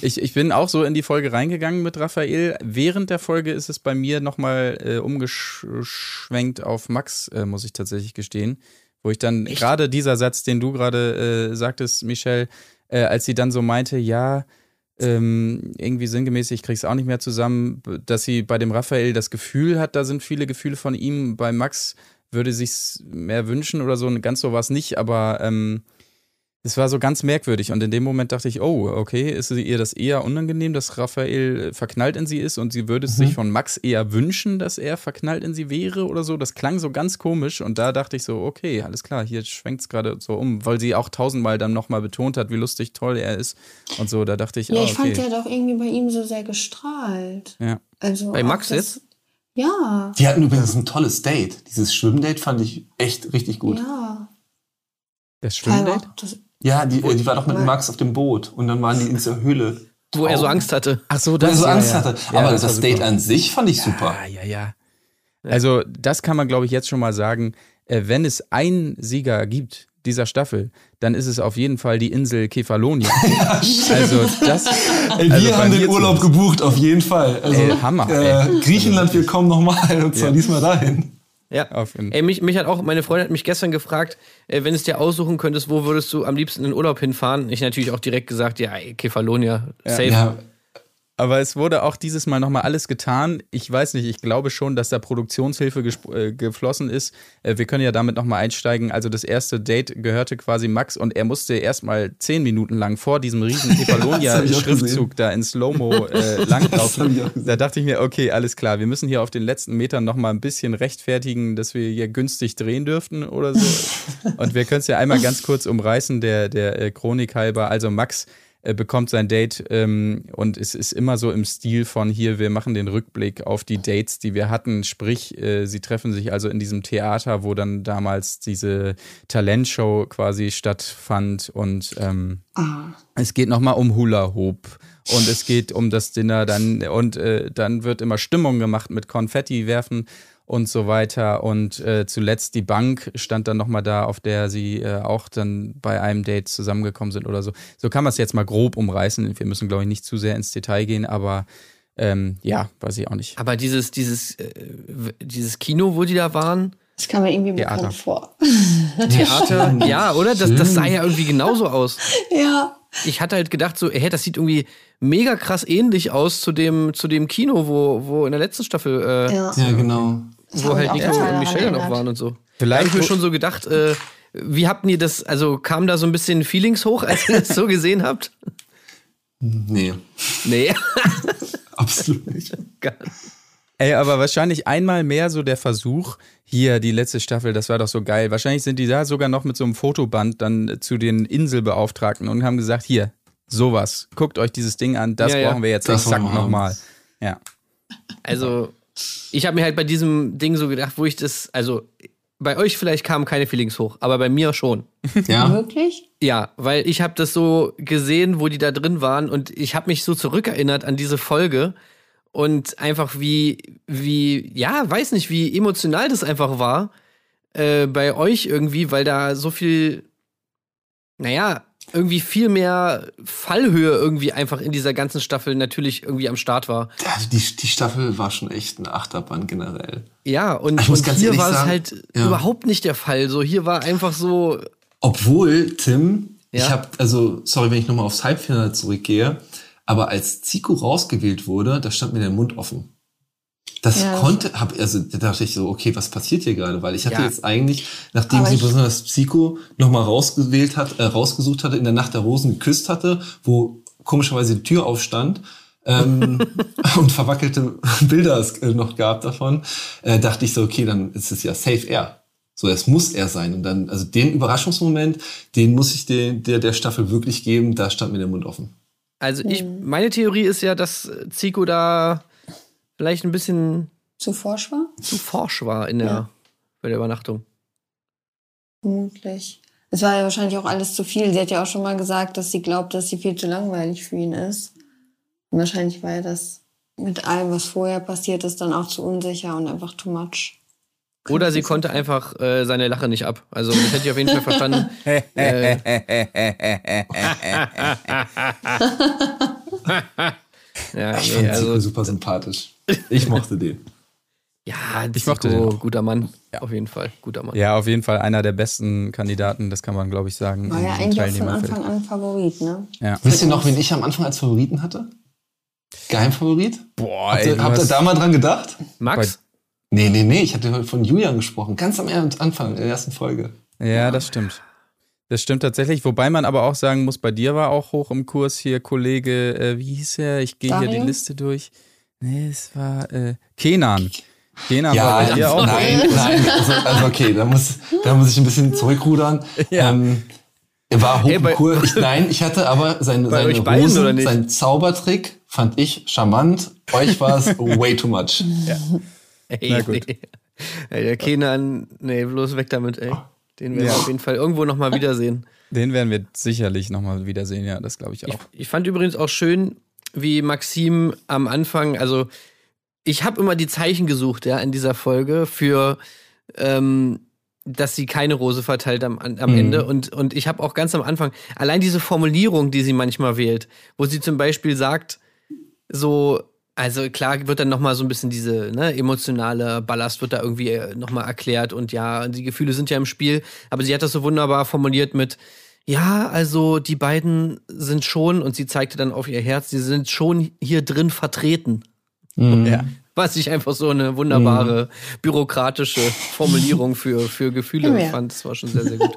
Ich, ich bin auch so in die Folge reingegangen mit Raphael. Während der Folge ist es bei mir nochmal äh, umgeschwenkt auf Max, äh, muss ich tatsächlich gestehen. Wo ich dann gerade dieser Satz, den du gerade äh, sagtest, Michelle, äh, als sie dann so meinte, ja, ähm, irgendwie sinngemäß, ich krieg's auch nicht mehr zusammen, dass sie bei dem Raphael das Gefühl hat, da sind viele Gefühle von ihm. Bei Max würde sich's mehr wünschen oder so. Ganz so war nicht, aber ähm, es war so ganz merkwürdig und in dem Moment dachte ich, oh, okay, ist ihr das eher unangenehm, dass Raphael verknallt in sie ist und sie würde es sich von Max eher wünschen, dass er verknallt in sie wäre oder so. Das klang so ganz komisch und da dachte ich so, okay, alles klar, hier schwenkt es gerade so um, weil sie auch tausendmal dann nochmal betont hat, wie lustig toll er ist und so. Da dachte ich, Ja, oh, ich fand, okay. sie hat auch irgendwie bei ihm so sehr gestrahlt. Ja. Also Bei Max das- jetzt? Ja, Die hatten übrigens ein tolles Date. Dieses Schwimmdate fand ich echt richtig gut. Ja, ja. Das Schwimmdate? Das, die, die war doch mit Max auf dem Boot und dann waren die in dieser Höhle. wo er so. Angst hatte. Ach so, Weil er so ja, Angst ja. hatte. Ja, Aber das das, Date super. an sich fand ich super. Ja, ja, ja. Also, das kann man, glaube ich, jetzt schon mal sagen. Äh, wenn es einen Sieger gibt dieser Staffel, dann ist es auf jeden Fall die Insel Kefalonia. <laughs> also, das. Ey, wir also haben den Urlaub gebucht, auf jeden Fall. Also, Ey, Hammer, Äh, ey. Griechenland, wir kommen nochmal <laughs> und zwar Ja. diesmal dahin. Ja. Auf jeden- Ey, mich, mich hat auch, meine Freundin hat mich gestern gefragt, äh, wenn es dir aussuchen könntest, wo würdest du am liebsten in den Urlaub hinfahren? Ich natürlich auch direkt gesagt, ja, ey, Kefalonia, safe. Ja, Aber es wurde auch dieses Mal nochmal alles getan. Ich weiß nicht, ich glaube schon, dass da Produktionshilfe äh, geflossen ist. Äh, wir können ja damit nochmal einsteigen. Also das erste Date gehörte quasi Max und er musste erstmal zehn Minuten lang vor diesem riesen <laughs> gesehen. da in Slow-Mo äh, <laughs> langlaufen. Da dachte ich mir, okay, alles klar, wir müssen hier auf den letzten Metern nochmal ein bisschen rechtfertigen, dass wir hier günstig drehen dürften oder so. <laughs> Und wir können es ja einmal ganz kurz umreißen, der, der äh, Chronik halber. Also Max äh, bekommt sein Date ähm, und es ist immer so im Stil von hier, wir machen den Rückblick auf die Dates, die wir hatten. Sprich, äh, sie treffen sich also in diesem Theater, wo dann damals diese Talentshow quasi stattfand. Und ähm, ah, es geht nochmal um Hula Hoop. Und es geht um das Dinner dann und äh, dann wird immer Stimmung gemacht mit Konfetti werfen und so weiter und äh, zuletzt die Bank stand dann nochmal da, auf der sie äh, auch dann bei einem Date zusammengekommen sind oder so. So kann man es jetzt mal grob umreißen. Wir müssen glaube ich nicht zu sehr ins Detail gehen, aber ähm, ja, weiß ich auch nicht. Aber dieses, dieses, äh, dieses Kino, wo die da waren, Das kam mir irgendwie Theater. bekannt vor. Theater, <laughs> ja, oder? Das, das sah ja irgendwie genauso aus. ja. Ich hatte halt gedacht, so, hä, das sieht irgendwie mega krass ähnlich aus zu dem, zu dem Kino, wo, wo in der letzten Staffel, äh, Ja. Ja, genau. Wo halt Nico und Michelle noch waren und so. Vielleicht habe ich mir schon so gedacht, äh, wie habt ihr das, also kam da so ein bisschen Feelings hoch, als ihr das so gesehen habt? Nee, Nee. <laughs> absolut nicht. Ey, aber wahrscheinlich einmal mehr so der Versuch, hier die letzte Staffel, das war doch so geil. Wahrscheinlich sind die da sogar noch mit so einem Fotoband dann zu den Inselbeauftragten und haben gesagt, hier, sowas, guckt euch dieses Ding an, das Ja, ja. brauchen wir jetzt Das exakt nochmal. Ja. Also, ich habe mir halt bei diesem Ding so gedacht, wo ich das, also bei euch vielleicht kamen keine Feelings hoch, aber bei mir schon. Ja, <laughs> Wirklich? Ja, weil ich habe das so gesehen, wo die da drin waren und ich habe mich so zurückerinnert an diese Folge und einfach wie, wie, ja, weiß nicht, wie emotional das einfach war äh, bei euch irgendwie, weil da so viel, naja, irgendwie viel mehr Fallhöhe irgendwie einfach in dieser ganzen Staffel natürlich irgendwie am Start war. also die, die Staffel war schon echt eine Achterbahn generell. Ja, und, und hier war es halt ja. überhaupt nicht der Fall. So, hier war einfach so, Obwohl, Tim, Ja? ich habe, also, sorry, wenn ich nochmal aufs Halbfinale zurückgehe, aber als Zico rausgewählt wurde, da stand mir der Mund offen. Das Ja, konnte, hab, also da dachte ich so, okay, was passiert hier gerade? Weil ich hatte Ja. jetzt eigentlich, nachdem Aber sie ich- besonders Zico nochmal rausgewählt hat, äh, rausgesucht hatte, in der Nacht der Rosen geküsst hatte, wo komischerweise die Tür aufstand, ähm, <laughs> <laughs> und verwackelte <laughs> Bilder es äh, noch gab davon, äh, dachte ich so, okay, dann ist es ja safe er. So, es muss er sein. Und dann, also den Überraschungsmoment, den muss ich den, der, der Staffel wirklich geben, da stand mir der Mund offen. also ich, meine Theorie ist ja, dass Zico da vielleicht ein bisschen Zu forsch war? zu forsch war in der, Ja. bei der Übernachtung. Vermutlich. Es war ja wahrscheinlich auch alles zu viel. Sie hat ja auch schon mal gesagt, dass sie glaubt, dass sie viel zu langweilig für ihn ist. Und wahrscheinlich war ja das mit allem, was vorher passiert ist, dann auch zu unsicher und einfach too much. Oder sie konnte einfach äh, seine Lache nicht ab. Also das hätte ich auf jeden Fall verstanden. <laughs> äh, <laughs> ja, Ich nee, fand also, super sympathisch. Ich mochte den. ja, Ich mochte den auch. guter Mann. Auf jeden Fall, guter Mann. Ja, auf jeden Fall einer der besten Kandidaten, das kann man, glaube ich, sagen. War ja eigentlich auch von. Anfang an Favorit, ne? Ja. Wisst ihr noch, wen ich am Anfang als Favoriten hatte? Geheimfavorit? Boah, Habt ey, habt ihr da mal dran gedacht? Max? Nee, nee, nee, ich hatte von Julian gesprochen. Ganz am Anfang, in der ersten Folge. Ja, das stimmt. Das stimmt tatsächlich, wobei man aber auch sagen muss, bei dir war auch hoch im Kurs hier Kollege, äh, wie hieß er? Ich gehe hier die? Liste durch. Nee, es war äh, Kenan. Kenan war bei dir auch. nein, nein. Also, also okay, da muss, da muss ich ein bisschen zurückrudern. Ja. Ähm, er war hoch Hey, bei- Kurs. <laughs> Ich, nein, ich hatte aber seine, seine euch beiden, Rosen, oder nicht? sein Zaubertrick fand ich charmant. Euch war es way too much. Ey, Na gut. Nee. Ey, der Kenan, nee, bloß weg damit, ey. Den werden wir Ja. auf jeden Fall irgendwo nochmal wiedersehen. Den werden wir sicherlich nochmal wiedersehen, ja, das glaube ich auch. Ich fand übrigens auch schön, wie Maxim am Anfang, also ich habe immer die Zeichen gesucht, ja, in dieser Folge für, ähm, dass sie keine Rose verteilt am, am Mhm. Ende. Und, und ich habe auch ganz am Anfang, allein diese Formulierung, die sie manchmal wählt, wo sie zum Beispiel sagt, so, also klar wird dann nochmal so ein bisschen diese ne, emotionale Ballast wird da irgendwie nochmal erklärt und ja, die Gefühle sind ja im Spiel, aber sie hat das so wunderbar formuliert mit, ja, also die beiden sind schon, und sie zeigte dann auf ihr Herz, sie sind schon hier drin vertreten. Ja. Was ich einfach so eine wunderbare bürokratische Formulierung für, für Gefühle Ja. fand. Das war schon sehr, sehr gut.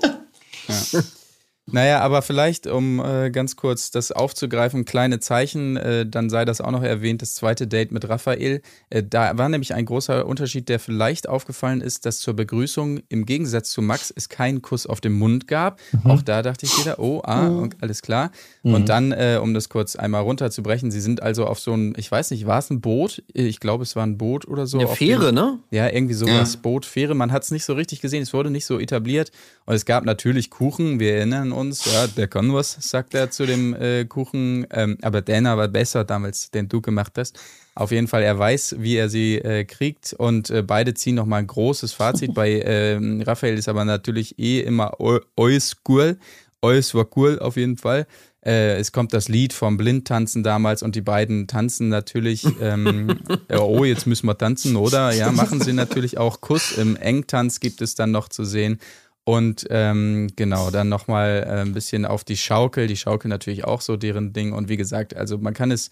<laughs> <laughs> Naja, aber vielleicht, um äh, ganz kurz das aufzugreifen, kleine Zeichen, äh, dann sei das auch noch erwähnt, das zweite Date mit Raphael. Äh, da war nämlich ein großer Unterschied, der vielleicht aufgefallen ist, dass zur Begrüßung im Gegensatz zu Max es keinen Kuss auf den Mund gab. Auch da dachte ich wieder, oh, ah, und alles klar. Und dann, äh, um das kurz einmal runterzubrechen, sie sind also auf so ein, ich weiß nicht, war es ein Boot? Ich glaube, es war ein Boot oder so. Eine auf Fähre, dem- ne? ja, irgendwie sowas. Ja. Boot, Fähre. Man hat es nicht so richtig gesehen. Es wurde nicht so etabliert. Und es gab natürlich Kuchen. Wir erinnern uns. Ja, der kann was, sagt er zu dem äh, Kuchen. Ähm, aber deiner war besser damals, den du gemacht hast. Auf jeden Fall, er weiß, wie er sie äh, kriegt. Und äh, beide ziehen nochmal ein großes Fazit. Bei <laughs> ähm, Raphael ist aber natürlich eh immer alles cool. Alles war cool, auf jeden Fall. Äh, es kommt das Lied vom Blindtanzen damals und die beiden tanzen natürlich, ähm, <laughs> äh, oh, jetzt müssen wir tanzen, oder? Ja, machen sie natürlich auch. Kuss im Engtanz gibt es dann noch zu sehen. Und ähm, genau, dann nochmal äh, ein bisschen auf die Schaukel. Die Schaukel natürlich auch so deren Ding. Und wie gesagt, also man kann es,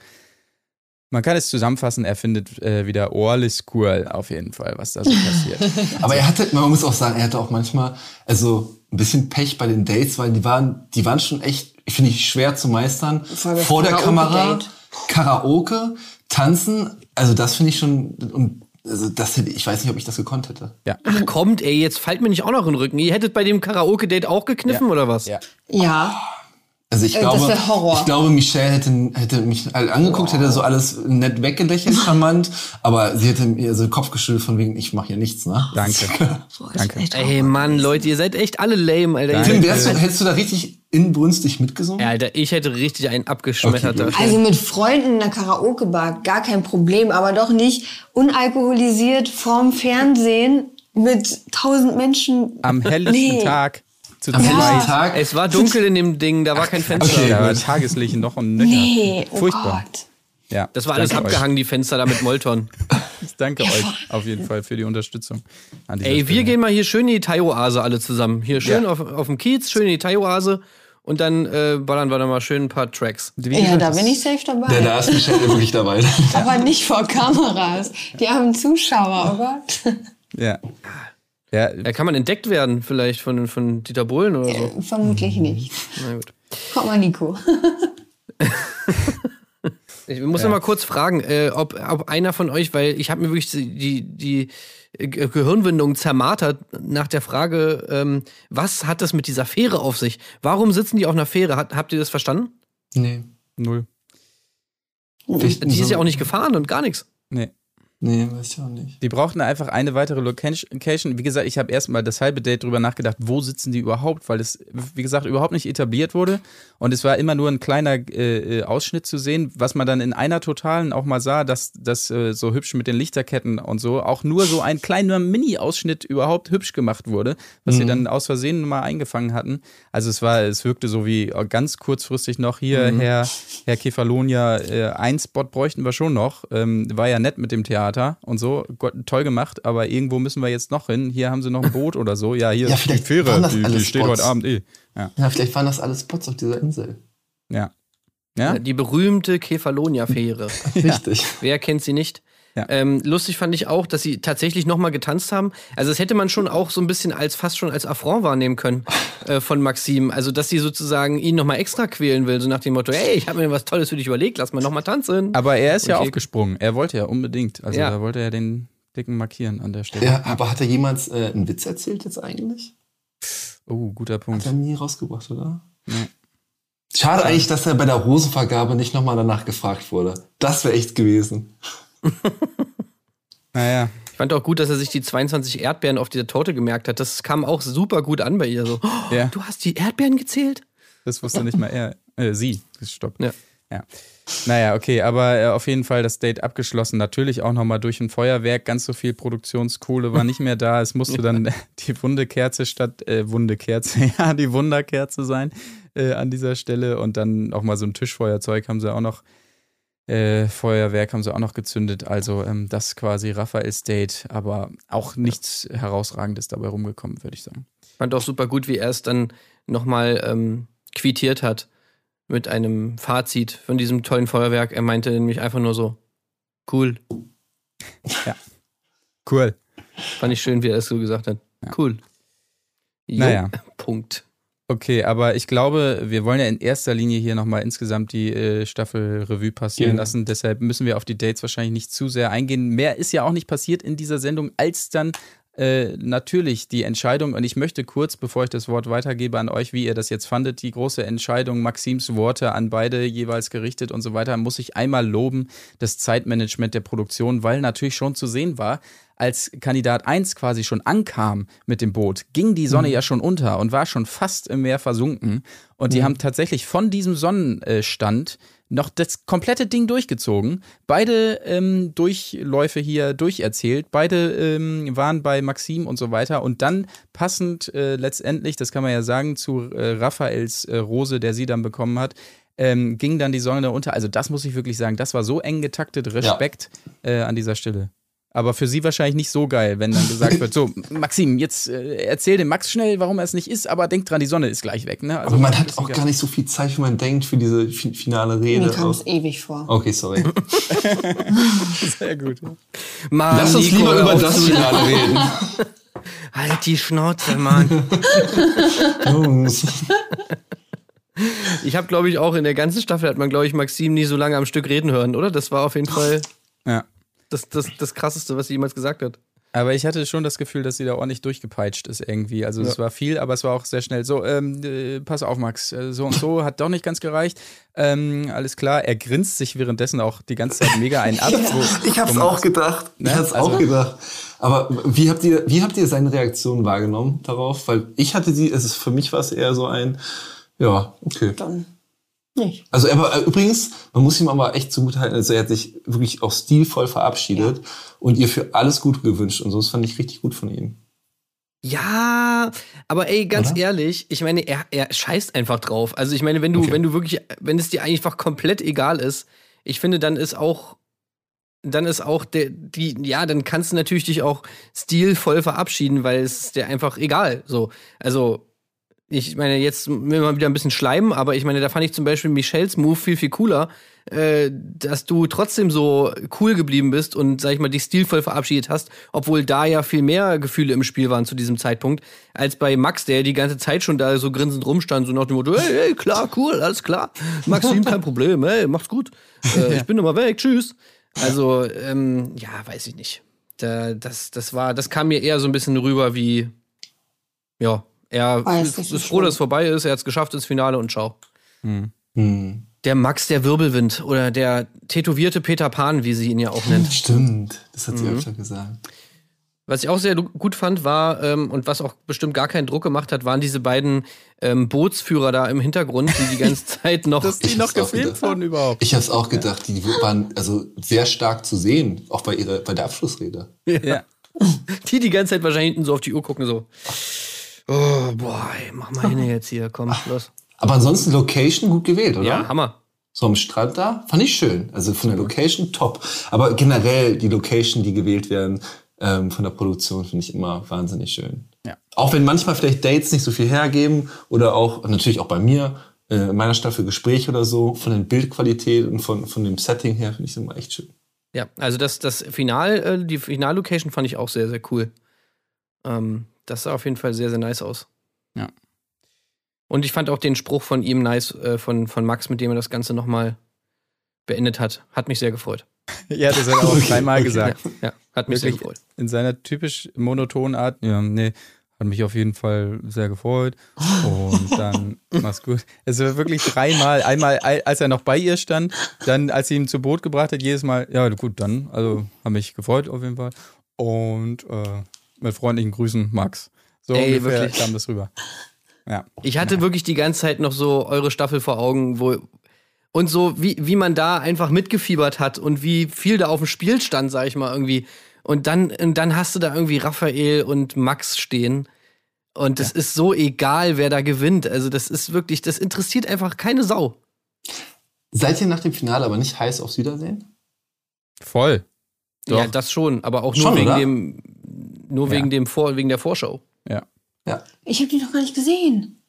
man kann es zusammenfassen, er findet äh, wieder alles cool auf jeden Fall, was da so passiert. <laughs> Aber er hatte, man muss auch sagen, er hatte auch manchmal, also ein bisschen Pech bei den Dates, weil die waren, die waren schon echt, finde ich, schwer zu meistern. Vor der Kamera. Karaoke, Tanzen, also das finde ich schon, und also das hätte, ich weiß nicht, ob ich das gekonnt hätte. Ach kommt, ey, jetzt fallt mir nicht auch noch in den Rücken. Ihr hättet bei dem Karaoke-Date auch gekniffen oder was? Ja. Ja. Also ich Äh, das glaube, ich glaube, Michelle hätte, hätte mich halt angeguckt, hätte so alles nett weggelächelt, charmant, aber sie hätte mir so den Kopf geschüttelt von wegen, ich mache hier nichts, ne? Danke. <laughs> Danke. Ey, Mann, Leute, ihr seid echt alle lame, Alter. Tim, wärst du, hättest du da richtig inbrünstig mitgesungen? Ja, Alter, ich hätte richtig einen abgeschmettert. Okay. Also mit Freunden in der Karaoke-Bar, gar kein Problem, aber doch nicht unalkoholisiert vorm Fernsehen mit tausend Menschen. Am helllichten Nee. Tag zu Am helllichten Tag? Es war dunkel in dem Ding, da war kein Fenster. okay. Ja. Tageslicht noch und nöcher. Nee, oh Furchtbar. Gott. Ja, Das war alles abgehangen, die Fenster da mit Molton. <laughs> Euch. Danke euch auf jeden Fall für die Unterstützung. Ey, wir Stelle. gehen mal hier schön in die Thai-Oase alle zusammen. Hier schön Ja. auf, auf dem Kiez, schön in die Thai-Oase. Und dann äh, ballern wir da mal schön ein paar Tracks. Wie Ja, da das- bin ich safe Ja, dabei. da ist Michelle wirklich dabei. <laughs> Aber nicht vor Kameras. Die haben Zuschauer, oh Gott. Ja. Ja, Da kann man entdeckt werden, vielleicht von, von Dieter Bohlen oder so. Äh, Vermutlich nicht. Na gut. Guck mal, Nico. <laughs> Ich muss noch mal kurz fragen, äh, ob, ob einer von euch, weil ich habe mir wirklich die, die Ge- Gehirnwindung zermartert nach der Frage, ähm, was hat das mit dieser Fähre auf sich? Warum sitzen die auf einer Fähre? Hat, habt ihr das verstanden? Nee. null. Die ist ja auch nicht gefahren und gar nichts. Nee. Nee, weiß ich auch nicht. Die brauchten einfach eine weitere Location. Wie gesagt, ich habe erstmal das halbe Date drüber nachgedacht, wo sitzen die überhaupt, weil es, wie gesagt, überhaupt nicht etabliert wurde. Und es war immer nur ein kleiner äh, äh, Ausschnitt zu sehen, was man dann in einer Totalen auch mal sah, dass das äh, so hübsch mit den Lichterketten und so, auch nur so ein kleiner Mini-Ausschnitt überhaupt hübsch gemacht wurde, was sie dann aus Versehen mal eingefangen hatten. Also es war, es wirkte so wie äh, ganz kurzfristig noch hier, Herr, Herr Kefalonia, äh, ein Spot bräuchten wir schon noch. Ähm, war ja nett mit dem Theater und so, Gott, toll gemacht, aber irgendwo müssen wir jetzt noch hin. Hier haben sie noch ein <laughs> Boot oder so. Ja, hier Ja, ist die Fähre, die, die steht heute Abend eh. Ja. Ja, vielleicht waren das alles Spots auf dieser Insel. Ja. Ja? Die berühmte Kefalonia-Fähre. <laughs> Richtig. Wer kennt sie nicht? Ja. Ähm, lustig fand ich auch, dass sie tatsächlich noch mal getanzt haben. Also das hätte man schon auch so ein bisschen als fast schon als Affront wahrnehmen können <laughs> äh, von Maxim. Also dass sie sozusagen ihn noch mal extra quälen will, so nach dem Motto: Hey, ich habe mir was Tolles für dich überlegt, lass mal noch mal tanzen. Aber er ist ja Okay. aufgesprungen. Er wollte ja unbedingt. Also Ja. da wollte er den Dicken markieren an der Stelle. Ja, aber hat er jemals äh, einen Witz erzählt jetzt eigentlich? Oh, guter Hat Punkt. er nie rausgebracht, oder? Nee. Schade eigentlich, dass er bei der Rosenvergabe nicht nochmal danach gefragt wurde. Das wäre echt gewesen. <laughs> Naja. Ich fand auch gut, dass er sich die 22 Erdbeeren auf dieser Torte gemerkt hat. Das kam auch super gut an bei ihr. So, oh, Ja. du hast die Erdbeeren gezählt? Das wusste nicht mal er. Äh, sie. Stopp. Ja. ja. Naja, okay, aber äh, auf jeden Fall das Date abgeschlossen. Natürlich auch nochmal durch ein Feuerwerk. Ganz so viel Produktionskohle war nicht mehr da. Es musste <laughs> dann die Wundekerze statt, äh, Wundekerze, <laughs> ja, die Wunderkerze sein äh, an dieser Stelle. Und dann auch mal so ein Tischfeuerzeug haben sie auch noch, äh, Feuerwerk haben sie auch noch gezündet. Also ähm, das quasi Raphaels Date, aber auch nichts Herausragendes dabei rumgekommen, würde ich sagen. Fand auch super gut, wie er es dann nochmal ähm, quittiert hat mit einem Fazit von diesem tollen Feuerwerk. Er meinte nämlich einfach nur so, cool. <laughs> Cool. Fand ich schön, wie er es so gesagt hat. Cool. Jo, Naja. Punkt. Okay, aber ich glaube, wir wollen ja in erster Linie hier nochmal insgesamt die äh, Staffel Revue passieren Genau. lassen. Deshalb müssen wir auf die Dates wahrscheinlich nicht zu sehr eingehen. Mehr ist ja auch nicht passiert in dieser Sendung, als dann äh, natürlich die Entscheidung. Und ich möchte kurz, bevor ich das Wort weitergebe an euch, wie ihr das jetzt fandet, die große Entscheidung, Maxims Worte an beide jeweils gerichtet und so weiter, muss ich einmal loben, das Zeitmanagement der Produktion, weil natürlich schon zu sehen war, als Kandidat 1 quasi schon ankam mit dem Boot, ging die Sonne ja schon unter und war schon fast im Meer versunken. Und die haben tatsächlich von diesem Sonnenstand noch das komplette Ding durchgezogen. Beide ähm, Durchläufe hier durcherzählt. Beide ähm, waren bei Maxim und so weiter. Und dann passend äh, letztendlich, das kann man ja sagen, zu äh, Raphaels äh, Rose, der sie dann bekommen hat, ähm, ging dann die Sonne unter. Also das muss ich wirklich sagen, das war so eng getaktet. Respekt äh, an dieser Stelle. Aber für sie wahrscheinlich nicht so geil, wenn dann gesagt wird, so, <laughs> Maxim, jetzt äh, erzähl dem Max schnell, warum er es nicht ist, aber denk dran, die Sonne ist gleich weg. Ne? Also Aber man hat auch gar nicht so viel Zeit, wie man denkt, für diese fi- finale Mir Rede. kam es ewig vor. Okay, sorry. <laughs> Sehr gut. Mann, Lass uns Nico, lieber über das Finale reden. <laughs> Halt die Schnauze, Mann. Jungs. Ich habe, glaube ich, auch in der ganzen Staffel hat man, glaube ich, Maxim nie so lange am Stück reden hören, oder? Das war auf jeden Fall Ja. Das, das, das Krasseste, was sie jemals gesagt hat. Aber ich hatte schon das Gefühl, dass sie da ordentlich durchgepeitscht ist irgendwie. Also es war viel, aber es war auch sehr schnell. So, ähm, äh, pass auf, Max, äh, so und so <laughs> hat doch nicht ganz gereicht. Ähm, alles klar. Er grinst sich währenddessen auch die ganze Zeit mega einen ab. <laughs> Wo, Ich hab's wo auch gedacht. Ich Ne? hab's Also- auch gedacht. Aber wie habt ihr, wie habt ihr seine Reaktion wahrgenommen darauf? Weil ich hatte sie, es ist für mich war es eher so ein, ja, okay. Dann nicht. Also er war, äh, übrigens, man muss ihm aber echt zugutehalten, also er hat sich wirklich auch stilvoll verabschiedet und ihr für alles Gute gewünscht und so. Das fand ich richtig gut von ihm. Ja, aber ey, ganz Oder? ehrlich, ich meine, er, er scheißt einfach drauf. Also ich meine, wenn du, Okay. wenn du wirklich, wenn es dir einfach komplett egal ist, ich finde, dann ist auch, dann ist auch der, die, ja, dann kannst du natürlich dich auch stilvoll verabschieden, weil es ist dir einfach egal. So, also ich meine, jetzt will man wieder ein bisschen schleimen, aber ich meine, da fand ich zum Beispiel Michelles Move viel, viel cooler, äh, dass du trotzdem so cool geblieben bist und, sag ich mal, dich stilvoll verabschiedet hast, obwohl da ja viel mehr Gefühle im Spiel waren zu diesem Zeitpunkt, als bei Max, der die ganze Zeit schon da so grinsend rumstand, so nach dem Motto, hey, hey klar, cool, alles klar, Maxim, kein Problem, hey, macht's gut, <laughs> äh, ich bin nochmal weg, tschüss. Also, ähm, ja, weiß ich nicht. Da, das, das war, das kam mir eher so ein bisschen rüber wie, ja, er War jetzt ist, ist froh, dass es vorbei ist, er hat es geschafft ins Finale und ciao. Hm. Der Max der Wirbelwind oder der tätowierte Peter Pan, wie sie ihn ja auch nennt. Stimmt, das hat sie Mhm. öfter gesagt. Was ich auch sehr gut fand, war, ähm, und was auch bestimmt gar keinen Druck gemacht hat, waren diese beiden ähm, Bootsführer da im Hintergrund, die die ganze <laughs> Zeit noch. Dass die Ich noch hab's gefilmt wurden überhaupt. Ich habe es auch gedacht, die waren also sehr stark zu sehen, auch bei ihrer, bei der Abschlussrede. Ja. <laughs> die die ganze Zeit wahrscheinlich hinten so auf die Uhr gucken, so. Oh, boah, ey, mach mal hin jetzt hier, komm, los. Aber ansonsten Location gut gewählt, oder? Ja, Hammer. So am Strand da, fand ich schön. Also von der Location top. Aber generell die Location, die gewählt werden ähm, von der Produktion, finde ich immer wahnsinnig schön. Ja. Auch wenn manchmal vielleicht Dates nicht so viel hergeben oder auch natürlich auch bei mir äh, in meiner Staffel Gespräch oder so, von der Bildqualität und von, von dem Setting her finde ich es immer echt schön. Ja, also das, das Final, äh, die Finallocation fand ich auch sehr, sehr cool. Ähm, das sah auf jeden Fall sehr, sehr nice aus. Ja. Und ich fand auch den Spruch von ihm nice, äh, von, von Max, mit dem er das Ganze nochmal beendet hat. Hat mich sehr gefreut. <laughs> ja, das hat er auch dreimal Ja, gesagt. ja hat mich sehr Wirklich gefreut. in seiner typisch monotonen Art. Ja, nee, hat mich auf jeden Fall sehr gefreut. Und <laughs> dann, mach's gut. Es war wirklich dreimal. Einmal, als er noch bei ihr stand, dann, als sie ihn zu Boot gebracht hat, jedes Mal, ja, gut, dann, also, hat mich gefreut auf jeden Fall. Und äh, mit freundlichen Grüßen, Max. So Ey, ungefähr wirklich. kam das rüber. Ja. Ich hatte wirklich die ganze Zeit noch so eure Staffel vor Augen, wo und so wie, wie man da einfach mitgefiebert hat und wie viel da auf dem Spiel stand, sag ich mal irgendwie. Und dann, und dann hast du da irgendwie Raphael und Max stehen. Und das ist so egal, wer da gewinnt. Also, das ist wirklich, das interessiert einfach keine Sau. Seid ihr nach dem Finale aber nicht heiß aufs Wiedersehen? Voll. Doch. Ja, das schon, aber auch nur Schon, wegen oder? dem, nur Ja. wegen dem Vor, wegen der Vorschau. Ja. Ja. Ich habe die noch gar nicht gesehen.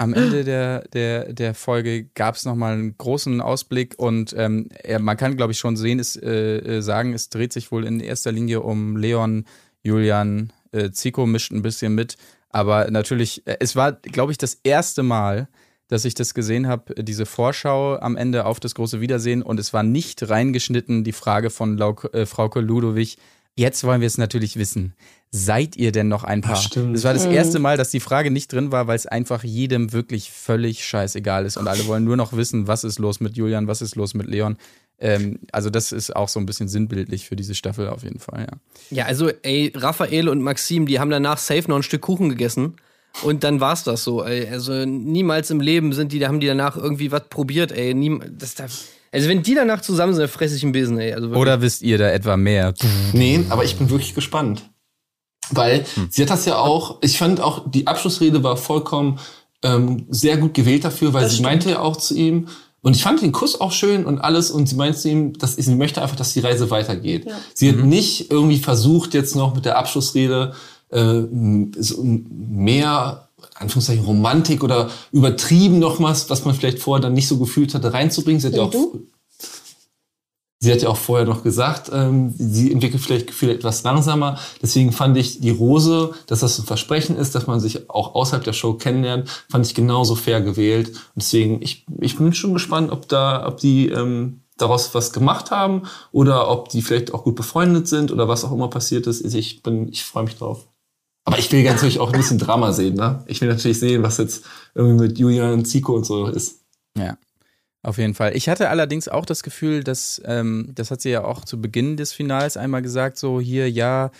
Am Ende der, der, der Folge gab es nochmal einen großen Ausblick und ähm, man kann, glaube ich, schon sehen, es, äh, äh, sagen, es dreht sich wohl in erster Linie um Leon, Julian, äh, Zico mischt ein bisschen mit. Aber natürlich, äh, es war, glaube ich, das erste Mal, dass ich das gesehen habe, diese Vorschau am Ende auf das große Wiedersehen und es war nicht reingeschnitten, die Frage von Lauk, äh, Frauke Ludowig. Jetzt wollen wir es natürlich wissen. Seid ihr denn noch ein Paar? stimmt. Das war das erste Mal, dass die Frage nicht drin war, weil es einfach jedem wirklich völlig scheißegal ist und alle wollen nur noch wissen, was ist los mit Julian, was ist los mit Leon. Ähm, also das ist auch so ein bisschen sinnbildlich für diese Staffel auf jeden Fall, ja. Ja, also, ey, Raphael und Maxim, die haben danach safe noch ein Stück Kuchen gegessen. Und dann war's das so, ey. Also niemals im Leben sind die, da haben die danach irgendwie was probiert, ey. Niem, das darf, also wenn die danach zusammen sind, dann fresse ich einen Besen, ey. Also. Oder wisst ihr da etwa mehr? Nee, aber ich bin wirklich gespannt. Weil sie hat das ja auch, ich fand auch, die Abschlussrede war vollkommen ähm, sehr gut gewählt dafür, weil Das sie stimmt. meinte ja auch zu ihm, und ich fand den Kuss auch schön und alles, und sie meinte zu ihm, dass sie möchte einfach, dass die Reise weitergeht. Ja. Sie hat nicht irgendwie versucht, jetzt noch mit der Abschlussrede äh, so mehr, Anführungszeichen, Romantik oder übertrieben noch was, was man vielleicht vorher dann nicht so gefühlt hatte, reinzubringen. Sie hat ja Wie auch? Sie hat ja auch vorher noch gesagt, ähm, sie entwickelt vielleicht Gefühle etwas langsamer. Deswegen fand ich die Rose, dass das ein Versprechen ist, dass man sich auch außerhalb der Show kennenlernt, fand ich genauso fair gewählt. Und deswegen, ich, ich bin schon gespannt, ob da, ob die ähm, daraus was gemacht haben oder ob die vielleicht auch gut befreundet sind oder was auch immer passiert ist. Ich bin, ich freue mich drauf. Aber ich will ganz natürlich auch ein bisschen Drama sehen, ne? Ich will natürlich sehen, was jetzt irgendwie mit Julian und Zico und so ist. Ja, auf jeden Fall. Ich hatte allerdings auch das Gefühl, dass, ähm, das hat sie ja auch zu Beginn des Finals einmal gesagt, so hier, ja,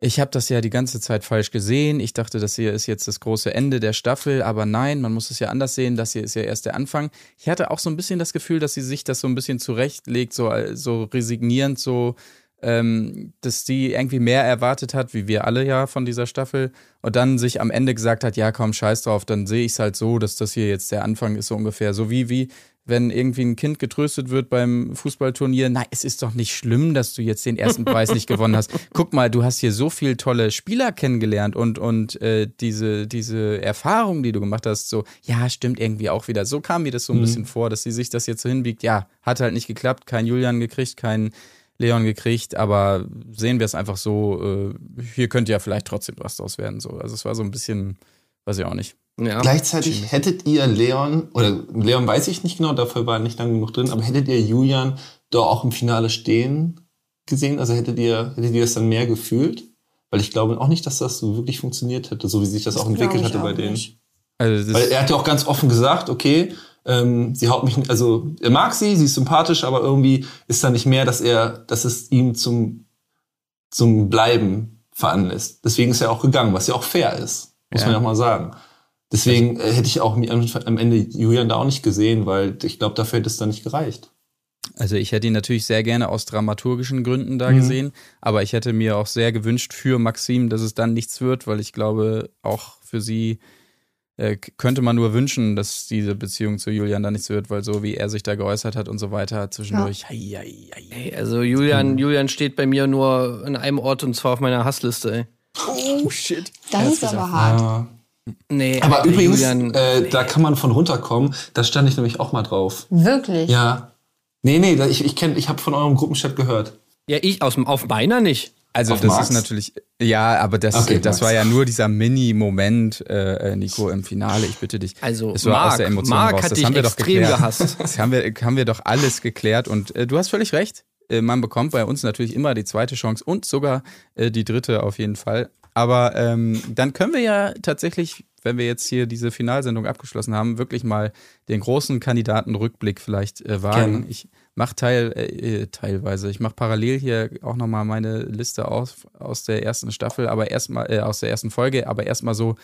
ich habe das ja die ganze Zeit falsch gesehen. Ich dachte, das hier ist jetzt das große Ende der Staffel, aber nein, man muss es ja anders sehen. Das hier ist ja erst der Anfang. Ich hatte auch so ein bisschen das Gefühl, dass sie sich das so ein bisschen zurechtlegt, so, so resignierend, so, ähm, dass die irgendwie mehr erwartet hat, wie wir alle ja von dieser Staffel, und dann sich am Ende gesagt hat, ja komm, scheiß drauf, dann sehe ich es halt so, dass das hier jetzt der Anfang ist, so ungefähr. So wie, wie, wenn irgendwie ein Kind getröstet wird beim Fußballturnier, na, es ist doch nicht schlimm, dass du jetzt den ersten Preis nicht gewonnen hast. <laughs> Guck mal, du hast hier so viel tolle Spieler kennengelernt und, und äh, diese, diese Erfahrung, die du gemacht hast, so, ja, stimmt irgendwie auch wieder. So kam mir das so ein bisschen vor, dass sie sich das jetzt so hinbiegt. Ja, hat halt nicht geklappt, kein Julian gekriegt, kein Leon gekriegt, aber sehen wir es einfach so, äh, hier könnte ja vielleicht trotzdem was draus werden. So. Also es war so ein bisschen, weiß ich auch nicht. Ja. Gleichzeitig hättet ihr Leon, oder Leon weiß ich nicht genau, dafür war er nicht lang genug drin, aber hättet ihr Julian da auch im Finale stehen gesehen? Also hättet ihr, hättet ihr das dann mehr gefühlt? Weil ich glaube auch nicht, dass das so wirklich funktioniert hätte, so wie sich das, auch entwickelt hatte bei auch denen. nicht. Also das, Weil er hat ja auch ganz offen gesagt, okay, ähm, sie haut mich, also er mag sie, sie ist sympathisch, aber irgendwie ist da nicht mehr, dass er, dass es ihm zum, zum Bleiben veranlasst. Deswegen ist er auch gegangen, was ja auch fair ist, muss Ja. man ja auch mal sagen. Deswegen äh, hätte ich auch am am Ende Julian da auch nicht gesehen, weil ich glaube, dafür hätte es dann nicht gereicht. Also ich hätte ihn natürlich sehr gerne aus dramaturgischen Gründen da Mhm. gesehen, aber ich hätte mir auch sehr gewünscht für Maxim, dass es dann nichts wird, weil ich glaube, auch für sie äh, könnte man nur wünschen, dass diese Beziehung zu Julian dann nichts wird, weil so wie er sich da geäußert hat und so weiter zwischendurch. Hei, hei, hei. Ey, also Julian, Julian steht bei mir nur an einem Ort und zwar auf meiner Hassliste. Ey. Oh shit. Das ist aber hart. Ja. Nee, Aber übrigens, Julian, äh, da kann man von runterkommen. Da stand ich nämlich auch mal drauf. Wirklich? Ja. Nee, nee, da- ich, ich, kenn- ich habe von eurem Gruppenchat gehört. ja, ich aus dem auf meiner nicht. Also das Max? ist natürlich, ja, aber das, Okay, das war ja nur dieser Mini-Moment, äh, äh, Nico, im Finale. Ich bitte dich. Also es war aus Marc, der Emotion Marc raus. hat Das dich haben wir doch extrem geklärt. gehasst. <laughs> Das haben wir, haben wir doch alles geklärt. Und äh, du hast völlig recht. Äh, man bekommt bei uns natürlich immer die zweite Chance und sogar äh, die dritte auf jeden Fall. Aber ähm, dann können wir ja tatsächlich, wenn wir jetzt hier diese Finalsendung abgeschlossen haben, wirklich mal den großen Kandidatenrückblick vielleicht äh, wagen. Gerne. Ich mache teil, äh, teilweise, ich mache parallel hier auch nochmal meine Liste aus, aus der ersten Staffel, aber erstmal, äh, aus der ersten Folge, aber erstmal so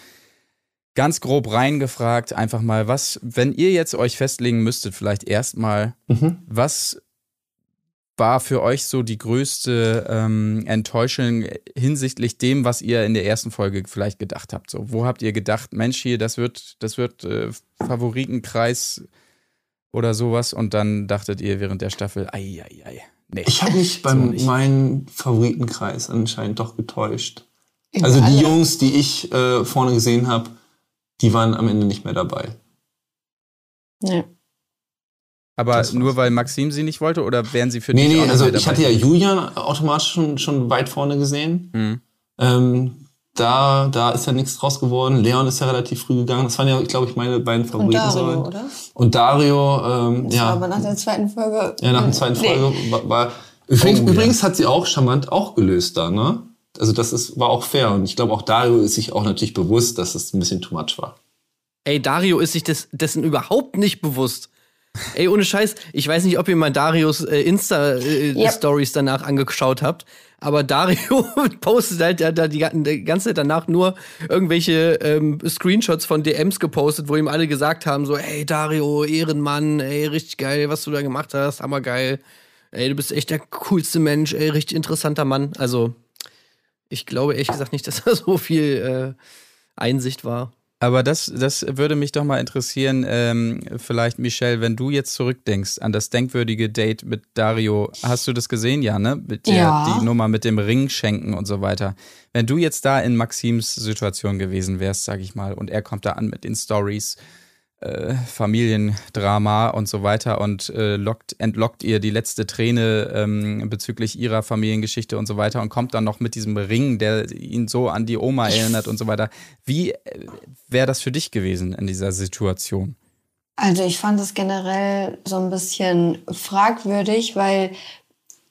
ganz grob reingefragt, einfach mal, was, wenn ihr jetzt euch festlegen müsstet, vielleicht erstmal, Mhm. was war für euch so die größte ähm, Enttäuschung hinsichtlich dem, was ihr in der ersten Folge vielleicht gedacht habt? So, wo habt ihr gedacht, Mensch, hier, das wird, das wird äh, Favoritenkreis oder sowas und dann dachtet ihr während der Staffel, ei, ei, ei. Nee. Ich habe mich <laughs> beim nicht. meinen Favoritenkreis anscheinend doch getäuscht. Irgendwie Also die alle. Jungs, die ich äh, vorne gesehen habe, die waren am Ende nicht mehr dabei. Nee. Aber nur weil Maxim sie nicht wollte oder wären sie für nee, dich auch nee, nicht also ich dabei? hatte ja Julian automatisch schon, schon weit vorne gesehen. Hm. Ähm, da, da ist ja nichts draus geworden. Leon ist ja relativ früh gegangen. Das waren ja, glaube ich, meine beiden Und Favoriten. Dario, sollen. oder? Und Dario, ähm, Das ja. war aber nach der zweiten Folge. Ja, nach der zweiten Nee. Folge war, war übrigens, Oh, ja. übrigens hat sie auch charmant auch gelöst da, ne? Also das ist, war auch fair und ich glaube auch Dario ist sich auch natürlich bewusst, dass es ein bisschen too much war. Ey, Dario ist sich des, dessen überhaupt nicht bewusst. Ey, ohne Scheiß, ich weiß nicht, ob ihr mal Darios äh, Insta-Stories Yep. danach angeschaut habt, aber Dario <laughs> postet halt da die, die ganze Zeit danach nur irgendwelche ähm, Screenshots von DMs gepostet, wo ihm alle gesagt haben: so, ey, Dario, Ehrenmann, ey, richtig geil, was du da gemacht hast, hammergeil. Ey, du bist echt der coolste Mensch, ey, richtig interessanter Mann. Also, ich glaube ehrlich gesagt nicht, <laughs> dass da so viel äh, Einsicht war. Aber das, das würde mich doch mal interessieren, ähm, vielleicht, Michelle, wenn du jetzt zurückdenkst an das denkwürdige Date mit Dario, hast du das gesehen, ja, ne? Mit der, Ja. Die Nummer mit dem Ring schenken und so weiter. Wenn du jetzt da in Maxims Situation gewesen wärst, sag ich mal, und er kommt da an mit den Stories, äh, Familiendrama und so weiter und äh, lockt, entlockt ihr die letzte Träne ähm, bezüglich ihrer Familiengeschichte und so weiter und kommt dann noch mit diesem Ring, der ihn so an die Oma erinnert und so weiter. Wie äh, wäre das für dich gewesen in dieser Situation? Also ich fand es generell so ein bisschen fragwürdig, weil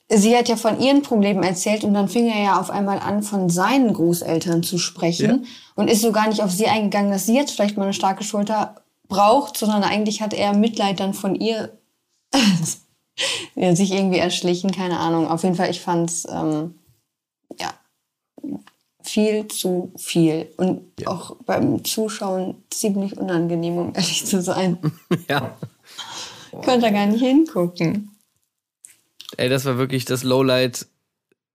sie hat ja von ihren Problemen erzählt und dann fing er ja auf einmal an, von seinen Großeltern zu sprechen und ist so gar nicht auf sie eingegangen, dass sie jetzt vielleicht mal eine starke Schulter braucht, sondern eigentlich hat er Mitleid dann von ihr <laughs> ja, sich irgendwie erschlichen, keine Ahnung. Auf jeden Fall, ich fand's ähm, ja viel zu viel und auch beim Zuschauen ziemlich unangenehm, um ehrlich zu sein. <laughs> Ja. Ich konnte da gar nicht hingucken. Ey, das war wirklich das Lowlight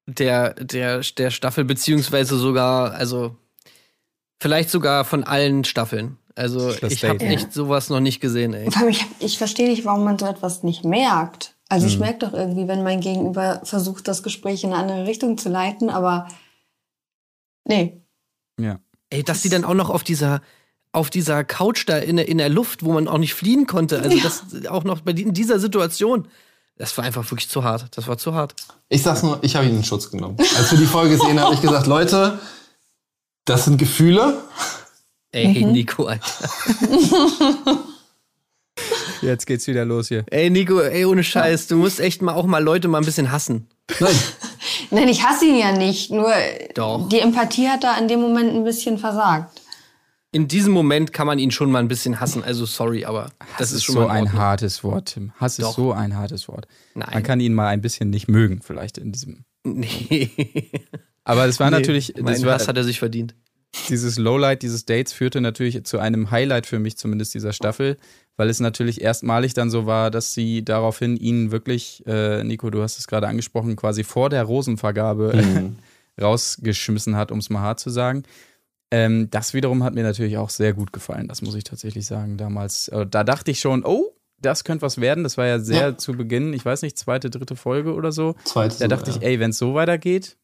der, der, der Staffel, beziehungsweise sogar, also vielleicht sogar von allen Staffeln. Also Das ich habe ja. echt sowas noch nicht gesehen, ey. Vor allem, ich, ich verstehe nicht, warum man so etwas nicht merkt. Also Hm. ich merke doch irgendwie, wenn mein Gegenüber versucht, das Gespräch in eine andere Richtung zu leiten, aber nee. Ja. Ey, dass die dann auch noch auf dieser auf dieser Couch da in der, in der Luft, wo man auch nicht fliehen konnte, also das auch noch bei in dieser Situation, das war einfach wirklich zu hart. Das war zu hart. Ich sag's nur, ich habe ihn in Schutz genommen. Als wir die Folge gesehen haben, habe ich gesagt, Leute, das sind Gefühle. Ey, Mhm. Nico, Alter. <laughs> Jetzt geht's wieder los hier. Ey, Nico, ey, ohne Scheiß, du musst echt mal auch mal Leute mal ein bisschen hassen. Nein, <laughs> Nein, ich hasse ihn ja nicht, nur Doch. die Empathie hat da in dem Moment ein bisschen versagt. In diesem Moment kann man ihn schon mal ein bisschen hassen. Also sorry, aber das ist schon so ein Ordnung. hartes Wort, Tim. Hass ist Doch. so ein hartes Wort. Nein. Man kann ihn mal ein bisschen nicht mögen, vielleicht in diesem. <laughs> Nee. Aber es war natürlich, Mein das war, Hass hat er sich verdient. Dieses Lowlight dieses Dates führte natürlich zu einem Highlight für mich zumindest dieser Staffel, weil es natürlich erstmalig dann so war, dass sie daraufhin ihn wirklich, äh, Nico, du hast es gerade angesprochen, quasi vor der Rosenvergabe Mhm. <laughs> rausgeschmissen hat, um es mal hart zu sagen. Ähm, das wiederum hat mir natürlich auch sehr gut gefallen, das muss ich tatsächlich sagen damals. Äh, da dachte ich schon, oh, das könnte was werden. Das war ja sehr Ja. zu Beginn, ich weiß nicht, zweite, dritte Folge oder so. zweite. Da dachte ich, ey, wenn es so weitergeht,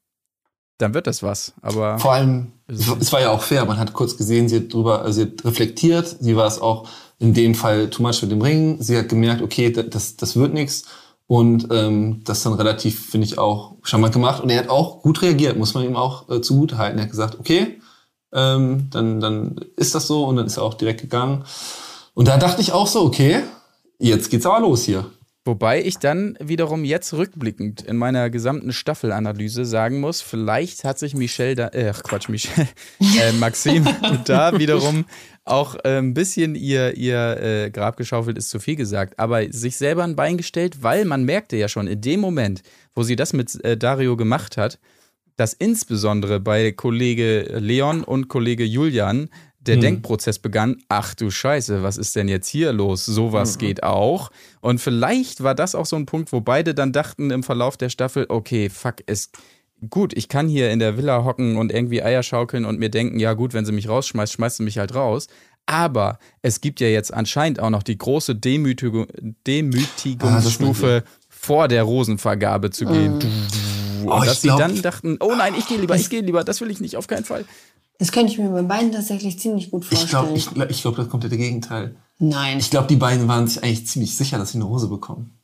dann wird das was. Aber Vor allem, Es war ja auch fair. Man hat kurz gesehen, sie hat drüber, also sie hat reflektiert. Sie war es auch in dem Fall too much mit dem Ring. Sie hat gemerkt, okay, da- das, das wird nichts. Und ähm, das dann relativ, finde ich, auch charmant gemacht. Und er hat auch gut reagiert, muss man ihm auch äh, zugutehalten. Er hat gesagt, okay, ähm, dann, dann ist das so. Und dann ist er auch direkt gegangen. Und da dachte ich auch so, okay, jetzt geht's aber los hier. Wobei ich dann wiederum jetzt rückblickend in meiner gesamten Staffelanalyse sagen muss, vielleicht hat sich Michelle da, äh, ach Quatsch, Michelle, <laughs> äh, Maxim da wiederum auch äh, ein bisschen ihr, ihr äh, Grab geschaufelt, ist zu viel gesagt, aber sich selber ein Bein gestellt, weil man merkte ja schon in dem Moment, wo sie das mit äh, Dario gemacht hat, dass insbesondere bei Kollege Leon und Kollege Julian der Denkprozess begann, ach du Scheiße, was ist denn jetzt hier los? Sowas geht auch. Und vielleicht war das auch so ein Punkt, wo beide dann dachten im Verlauf der Staffel, okay, fuck, es gut, ich kann hier in der Villa hocken und irgendwie Eier schaukeln und mir denken, ja gut, wenn sie mich rausschmeißt, schmeißt sie mich halt raus. Aber es gibt ja jetzt anscheinend auch noch die große Demütigung, Demütigungsstufe vor der Rosenvergabe zu gehen. Und Oh, dass sie dann dachten, oh nein, ich gehe lieber, ich gehe lieber, das will ich nicht, auf keinen Fall. Das könnte ich mir bei beiden tatsächlich ziemlich gut Ich glaube, vorstellen. ich, glaub- ich glaub, das komplette Gegenteil. Nein. Ich glaube, die beiden waren sich eigentlich ziemlich sicher, dass sie eine Hose bekommen.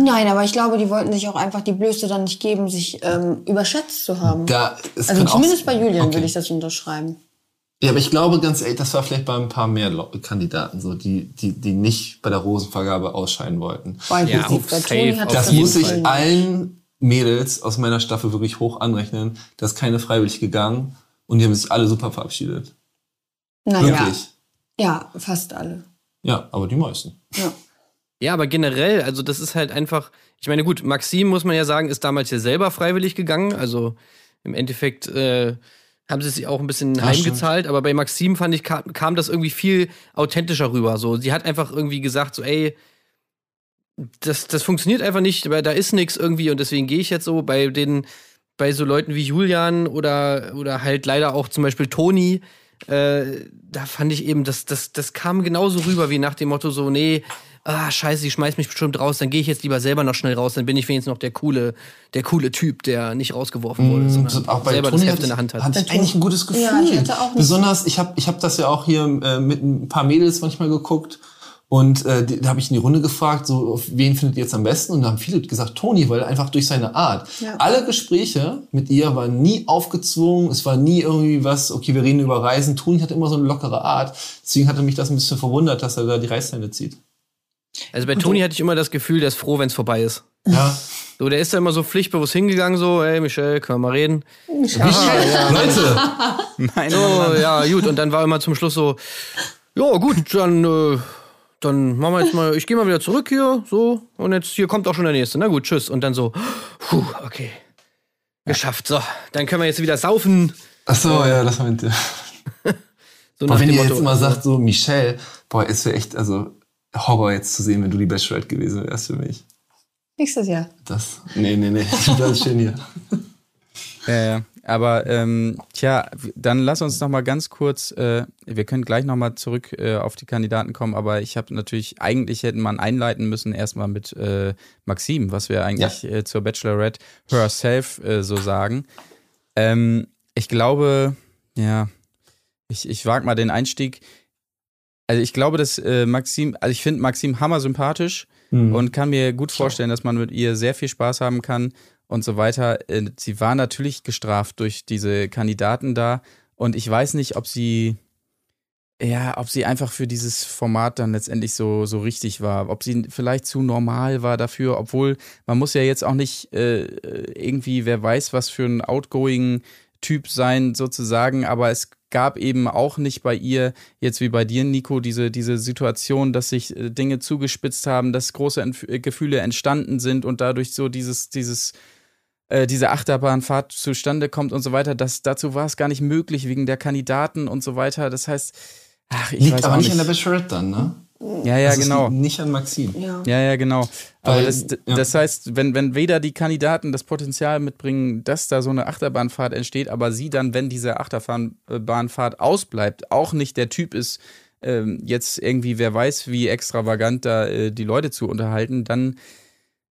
Nein, aber ich glaube, die wollten sich auch einfach die Blöße dann nicht geben, sich ähm, überschätzt zu haben. Da, es also zumindest bei Julian Okay. würde ich das unterschreiben. Ja, aber ich glaube ganz ehrlich, das war vielleicht bei ein paar mehr Kandidaten so, die, die, die nicht bei der Rosenvergabe ausscheiden wollten. Weil Ja, safe, Das muss ich Fall. allen Mädels aus meiner Staffel wirklich hoch anrechnen. Da ist keine freiwillig gegangen und die haben sich alle super verabschiedet. Naja, Wirklich. ja, fast alle. Ja, aber die meisten. Ja. Ja, aber generell, also das ist halt einfach, ich meine, gut, Maxim, muss man ja sagen, ist damals ja selber freiwillig gegangen. Also im Endeffekt äh, haben sie sich auch ein bisschen Ja, heimgezahlt, aber bei Maxim fand ich, kam, kam das irgendwie viel authentischer rüber. So, sie hat einfach irgendwie gesagt, so, ey, das, das funktioniert einfach nicht, weil da ist nichts irgendwie und deswegen gehe ich jetzt so bei den, bei so Leuten wie Julian oder, oder halt leider auch zum Beispiel Toni, äh, da fand ich eben, das, das, das kam genauso rüber wie nach dem Motto so, nee, ah, scheiße, sie schmeißt mich bestimmt raus, dann gehe ich jetzt lieber selber noch schnell raus, dann bin ich wenigstens noch der coole, der coole Typ, der nicht rausgeworfen wurde, sondern So, auch bei selber Toni das Heft in der ich- Hand hat. Hatte ich eigentlich ein gutes Gefühl. Ja, ich hatte auch Besonders, ich habe ich hab das ja auch hier äh, mit ein paar Mädels manchmal geguckt. Und äh, da habe ich in die Runde gefragt, so, auf wen findet ihr jetzt am besten? Und da haben viele gesagt, Toni, weil einfach durch seine Art. Ja. Alle Gespräche mit ihr waren nie aufgezwungen, es war nie irgendwie was, okay, wir reden über Reisen. Toni hat immer so eine lockere Art. Deswegen hatte mich das ein bisschen verwundert, dass er da die Reißleine zieht. Also bei Toni hatte ich immer das Gefühl, der ist froh, wenn es vorbei ist. Ja. So, der ist da immer so pflichtbewusst hingegangen, so, ey, Michelle, können wir mal reden? Leute, Meine So, ja, gut. Und dann war immer zum Schluss so, ja, gut, dann, äh, dann machen wir jetzt mal, ich gehe mal wieder zurück hier, so, und jetzt hier kommt auch schon der nächste. Na gut, tschüss. Und dann so, puh, okay. Geschafft. So, dann können wir jetzt wieder saufen. ach so, ja, das meinte ihr. <laughs> So Boah, wenn ihr Motto. jetzt immer sagt, so Michelle, boah, es wäre echt, also Horror jetzt zu sehen, wenn du die Bachelorette gewesen wärst für mich. Nächstes Jahr. Das, nee, nee, nee, <laughs> du bleibst schön hier. Ja, ja. Aber ähm, tja, dann lass uns noch mal ganz kurz, äh, wir können gleich noch mal zurück äh, auf die Kandidaten kommen, aber ich habe natürlich, eigentlich hätten man einleiten müssen erstmal mit äh, Maxim, was wir eigentlich äh, zur Bachelorette herself äh, so sagen. Ähm, ich glaube, ja, ich, ich wage mal den Einstieg. Also ich glaube, dass äh, Maxim, also ich finde Maxim hammer sympathisch und kann mir gut vorstellen, dass man mit ihr sehr viel Spaß haben kann und so weiter. Äh, Sie war natürlich gestraft durch diese Kandidaten da. Und ich weiß nicht, ob sie ja, ob sie einfach für dieses Format dann letztendlich so, so richtig war, ob sie vielleicht zu normal war dafür, obwohl man muss ja jetzt auch nicht äh, irgendwie, wer weiß, was für ein outgoing Typ sein sozusagen, aber es gab eben auch nicht bei ihr, jetzt wie bei dir, Nico, diese, diese Situation, dass sich äh, Dinge zugespitzt haben, dass große Entf äh, Gefühle entstanden sind und dadurch so dieses, dieses, äh, diese Achterbahnfahrt zustande kommt und so weiter. Das, dazu war es gar nicht möglich wegen der Kandidaten und so weiter. Das heißt, ach, ich Liegt weiß aber auch nicht an der Bachelorette dann, ne? ja, ja, Also es genau. Nicht an Maxim. Ja. Ja, ja, genau. Aber Weil- das, ja. das heißt, wenn, wenn weder die Kandidaten das Potenzial mitbringen, dass da so eine Achterbahnfahrt entsteht, aber sie dann, wenn diese Achterbahnfahrt ausbleibt, auch nicht der Typ ist, ähm, jetzt irgendwie, wer weiß, wie extravagant da äh, die Leute zu unterhalten, dann,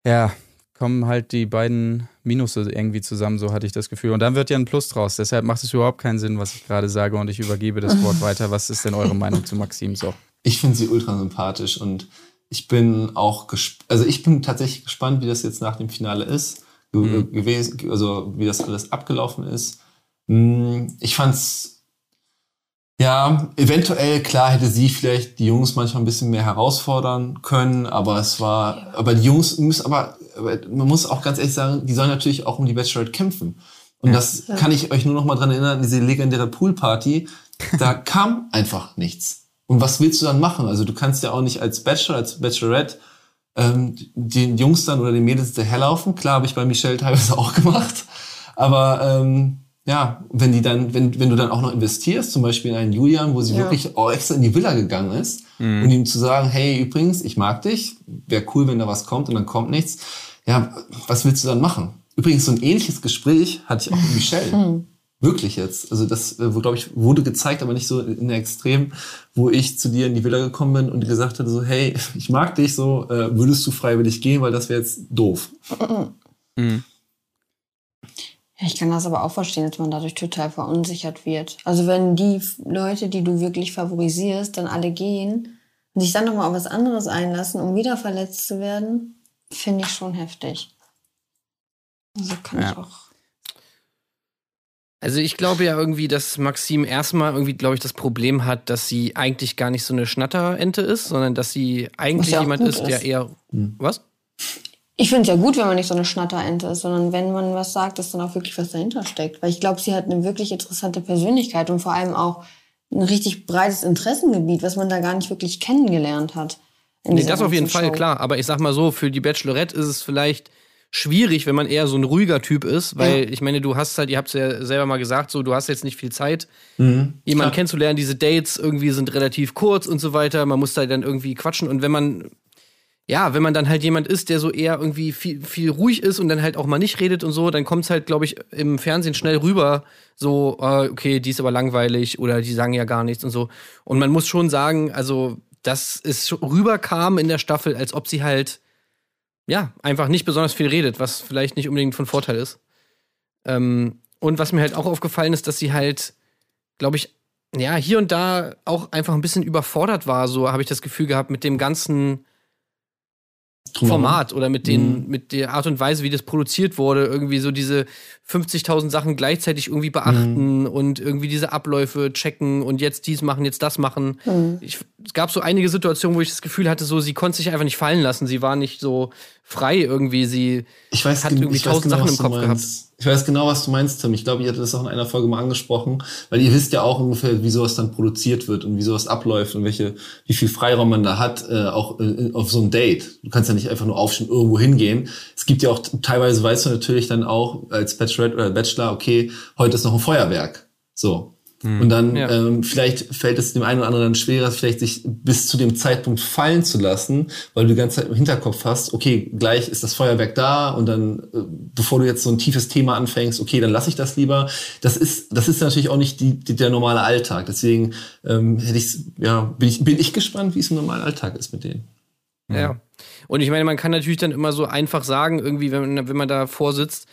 ja, kommen halt die beiden Minusse irgendwie zusammen, so hatte ich das Gefühl. Und dann wird ja ein Plus draus. Deshalb macht es überhaupt keinen Sinn, was ich gerade sage und ich übergebe das Wort <laughs> weiter. Was ist denn eure Meinung zu Maxim so? Ich finde sie ultra sympathisch und ich bin auch also ich bin tatsächlich gespannt, wie das jetzt nach dem Finale ist, Mhm. gewesen, also wie das alles abgelaufen ist. Hm, Ich fand's ja, eventuell, klar hätte sie vielleicht die Jungs manchmal ein bisschen mehr herausfordern können, aber es war, aber die Jungs müssen, aber, aber man muss auch ganz ehrlich sagen, die sollen natürlich auch um die Bachelorette kämpfen. Und das kann ich euch nur noch mal dran erinnern, diese legendäre Poolparty, da <laughs> kam einfach nichts. Und was willst du dann machen? Also du kannst ja auch nicht als Bachelor, als Bachelorette ähm, den Jungs dann oder den Mädels hinterherlaufen. Klar, habe ich bei Michelle teilweise auch gemacht. Aber ähm, ja, wenn die dann, wenn, wenn du dann auch noch investierst, zum Beispiel in einen Julian, wo sie Ja. wirklich auch extra in die Villa gegangen ist, und ihm zu sagen, hey, übrigens, ich mag dich, wäre cool, wenn da was kommt und dann kommt nichts. Ja, was willst du dann machen? Übrigens, so ein ähnliches Gespräch hatte ich auch mit Michelle. Wirklich jetzt. Also das, äh, wo, glaube ich, wurde gezeigt, aber nicht so in der Extrem, wo ich zu dir in die Villa gekommen bin und gesagt hatte so, hey, <laughs> ich mag dich so, äh, würdest du freiwillig gehen, weil das wäre jetzt doof. Ja, ich kann das aber auch verstehen, dass man dadurch total verunsichert wird. Also wenn die Leute, die du wirklich favorisierst, dann alle gehen und sich dann nochmal auf was anderes einlassen, um wieder verletzt zu werden, finde ich schon heftig. Also kann Ja. ich auch. Also ich glaube ja irgendwie, dass Maxim erstmal irgendwie, glaube ich, das Problem hat, dass sie eigentlich gar nicht so eine Schnatterente ist, sondern dass sie eigentlich ja jemand gut ist, der ist. eher. Was? Ich finde es ja gut, wenn man nicht so eine Schnatterente ist, sondern wenn man was sagt, dass dann auch wirklich was dahinter steckt. Weil ich glaube, sie hat eine wirklich interessante Persönlichkeit und vor allem auch ein richtig breites Interessengebiet, was man da gar nicht wirklich kennengelernt hat. Nee, das auf jeden Fall, Show. klar. Aber ich sag mal so, für die Bachelorette ist es vielleicht schwierig, wenn man eher so ein ruhiger Typ ist, weil ich meine, du hast halt, ihr habt es ja selber mal gesagt, so, du hast jetzt nicht viel Zeit, jemanden kennenzulernen. Diese Dates irgendwie sind relativ kurz und so weiter. Man muss da dann irgendwie quatschen. Und wenn man, ja, wenn man dann halt jemand ist, der so eher irgendwie viel, viel ruhig ist und dann halt auch mal nicht redet und so, dann kommt es halt, glaube ich, im Fernsehen schnell rüber, so, äh, okay, die ist aber langweilig oder die sagen ja gar nichts und so. Und man muss schon sagen, also, dass es rüberkam in der Staffel, als ob sie halt, ja, einfach nicht besonders viel redet, was vielleicht nicht unbedingt von Vorteil ist. Ähm, und was mir halt auch aufgefallen ist, dass sie halt, glaube ich, ja, hier und da auch einfach ein bisschen überfordert war, so habe ich das Gefühl gehabt, mit dem ganzen Format oder mit den, Mhm. mit der Art und Weise, wie das produziert wurde, irgendwie so diese 50.000 Sachen gleichzeitig irgendwie beachten Mhm. und irgendwie diese Abläufe checken und jetzt dies machen, jetzt das machen. Mhm. Ich, es gab so einige Situationen, wo ich das Gefühl hatte, so sie konnte sich einfach nicht fallen lassen. Sie war nicht so frei irgendwie. Sie Ich weiß, hat gen- irgendwie ich weiß tausend Sachen was im Kopf gehabt. Ich weiß genau, was du meinst, Tim. Ich glaube, ihr hattet das auch in einer Folge mal angesprochen, weil ihr wisst ja auch ungefähr, wie sowas dann produziert wird und wie sowas abläuft und welche, wie viel Freiraum man da hat, äh, auch äh, auf so ein Date. Du kannst ja nicht einfach nur aufstehen, irgendwo hingehen. Es gibt ja auch teilweise, weißt du natürlich dann auch als Bachelorette oder Bachelor, okay, heute ist noch ein Feuerwerk. So. Und dann Ja. ähm, vielleicht fällt es dem einen oder anderen dann schwerer, vielleicht sich bis zu dem Zeitpunkt fallen zu lassen, weil du die ganze Zeit im Hinterkopf hast, okay, gleich ist das Feuerwerk da und dann, äh, bevor du jetzt so ein tiefes Thema anfängst, okay, dann lasse ich das lieber. Das ist, das ist natürlich auch nicht die, die, der normale Alltag. Deswegen ähm, hätte ich, ja, bin ich, bin ich gespannt, wie es im normalen Alltag ist mit denen. Ja. Und ich meine, man kann natürlich dann immer so einfach sagen, irgendwie, wenn wenn man da vorsitzt,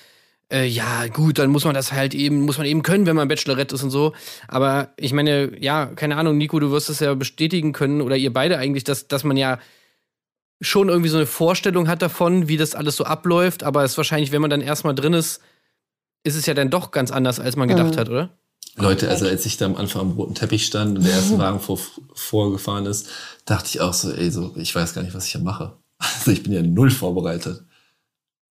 äh, ja, gut, dann muss man das halt eben, muss man eben können, wenn man Bachelorette ist und so. Aber ich meine, ja, keine Ahnung, Nico, du wirst es ja bestätigen können, oder ihr beide eigentlich, dass, dass man ja schon irgendwie so eine Vorstellung hat davon, wie das alles so abläuft, aber es ist wahrscheinlich, wenn man dann erstmal drin ist, ist es ja dann doch ganz anders, als man gedacht Mhm. hat, oder? Leute, also als ich da am Anfang am roten Teppich stand und der erste Wagen vor, vorgefahren ist, dachte ich auch so, ey, so, ich weiß gar nicht, was ich hier mache. <laughs> Also ich bin ja null vorbereitet.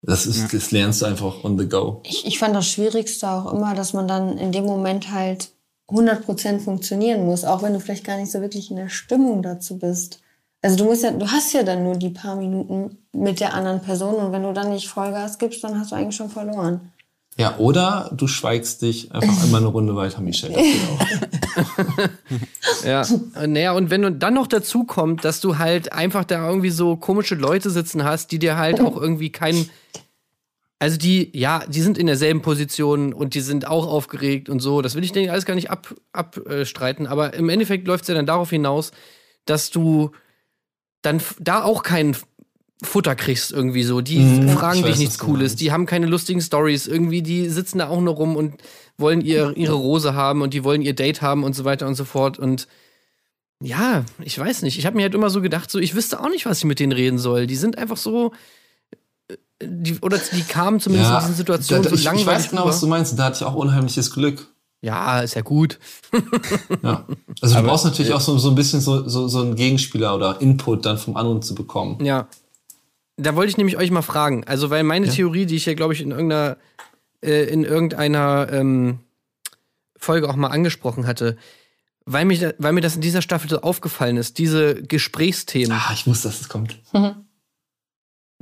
Das ist, das lernst du einfach on the go. Ich, ich fand das Schwierigste auch immer, dass man dann in dem Moment halt 100% funktionieren muss, auch wenn du vielleicht gar nicht so wirklich in der Stimmung dazu bist. Also du musst ja, du hast ja dann nur die paar Minuten mit der anderen Person und wenn du dann nicht Vollgas gibst, dann hast du eigentlich schon verloren. Ja, oder du schweigst dich einfach einmal eine Runde weiter, Michelle. <laughs> Ja, äh, naja, und wenn du dann noch dazu kommt, dass du halt einfach da irgendwie so komische Leute sitzen hast, die dir halt auch irgendwie keinen. Also die, ja, die sind in derselben Position und die sind auch aufgeregt und so. Das will ich denen alles gar nicht ab, abstreiten. Aber im Endeffekt läuft es ja dann darauf hinaus, dass du dann da auch kein Futter kriegst irgendwie so. Die Mhm, fragen ich dich nichts Cooles, die haben keine lustigen Stories. Irgendwie, die sitzen da auch nur rum und wollen ihr, ihre Rose haben und die wollen ihr Date haben und so weiter und so fort. Und ja, ich weiß nicht. Ich habe mir halt immer so gedacht, so ich wüsste auch nicht, was ich mit denen reden soll. Die sind einfach so, die, oder die kamen zumindest in diesen Situationen da, da, so ich, langweilig. ich weiß genau, was du meinst. Da hatte ich auch unheimliches Glück. Ja, ist ja gut. Ja. Also du Aber- brauchst natürlich auch so, so ein bisschen so, so, so einen Gegenspieler oder Input dann vom anderen zu bekommen. Ja. Da wollte ich nämlich euch mal fragen. Also, weil meine Theorie, die ich ja, glaube ich, in irgendeiner, äh, in irgendeiner ähm, Folge auch mal angesprochen hatte, weil, mich, weil mir das in dieser Staffel so aufgefallen ist, diese Gesprächsthemen, Ah, ich wusste, dass es kommt. <laughs>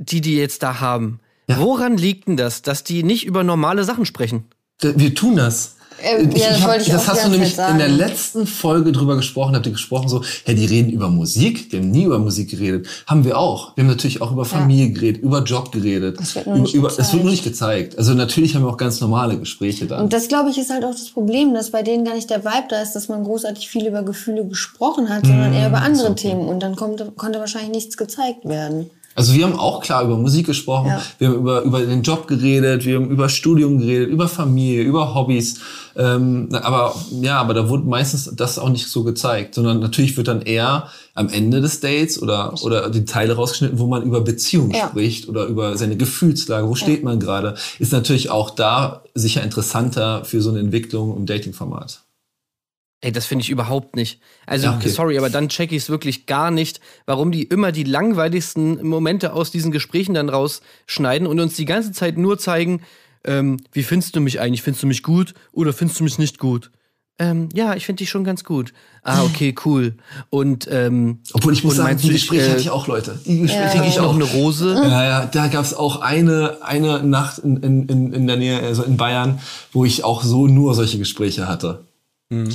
die die jetzt da haben. Ja. Woran liegt denn das, dass die nicht über normale Sachen sprechen? Da- Wir tun das. Äh, ja, das wollte ich das hast die du nämlich in der letzten Folge drüber gesprochen, habt ihr gesprochen so, ja, die reden über Musik, die haben nie über Musik geredet. Haben wir auch. Wir haben natürlich auch über Familie geredet, über Job geredet. Das wird nur über, nicht über, das wird gezeigt. nur nicht gezeigt. Also natürlich haben wir auch ganz normale Gespräche dann. Und das, glaube ich, ist halt auch das Problem, dass bei denen gar nicht der Vibe da ist, dass man großartig viel über Gefühle gesprochen hat, sondern eher über andere Themen. Und dann kommt, konnte wahrscheinlich nichts gezeigt werden. Also wir haben auch klar über Musik gesprochen, Ja. wir haben über, über den Job geredet, wir haben über Studium geredet, über Familie, über Hobbys. Ähm, aber ja, aber da wurde meistens das auch nicht so gezeigt, sondern natürlich wird dann eher am Ende des Dates oder, oder die Teile rausgeschnitten, wo man über Beziehungen Ja. spricht oder über seine Gefühlslage, wo steht man gerade, ist natürlich auch da sicher interessanter für so eine Entwicklung im Dating-Format. Ey, das finde ich überhaupt nicht. Also, Ja, okay. sorry, aber dann check ich es wirklich gar nicht, warum die immer die langweiligsten Momente aus diesen Gesprächen dann rausschneiden und uns die ganze Zeit nur zeigen, ähm, wie findest du mich eigentlich? Findest du mich gut oder findest du mich nicht gut? Ähm, ja, ich finde dich schon ganz gut. Ah, okay, cool. Und, ähm, Obwohl ich muss sagen, die Gespräche äh, hatte ich auch, Leute. Die Gespräche Ja. ich noch eine Rose? Ja, ja, da gab's auch eine, eine Nacht in, in, in der Nähe, also in Bayern, wo ich auch so nur solche Gespräche hatte.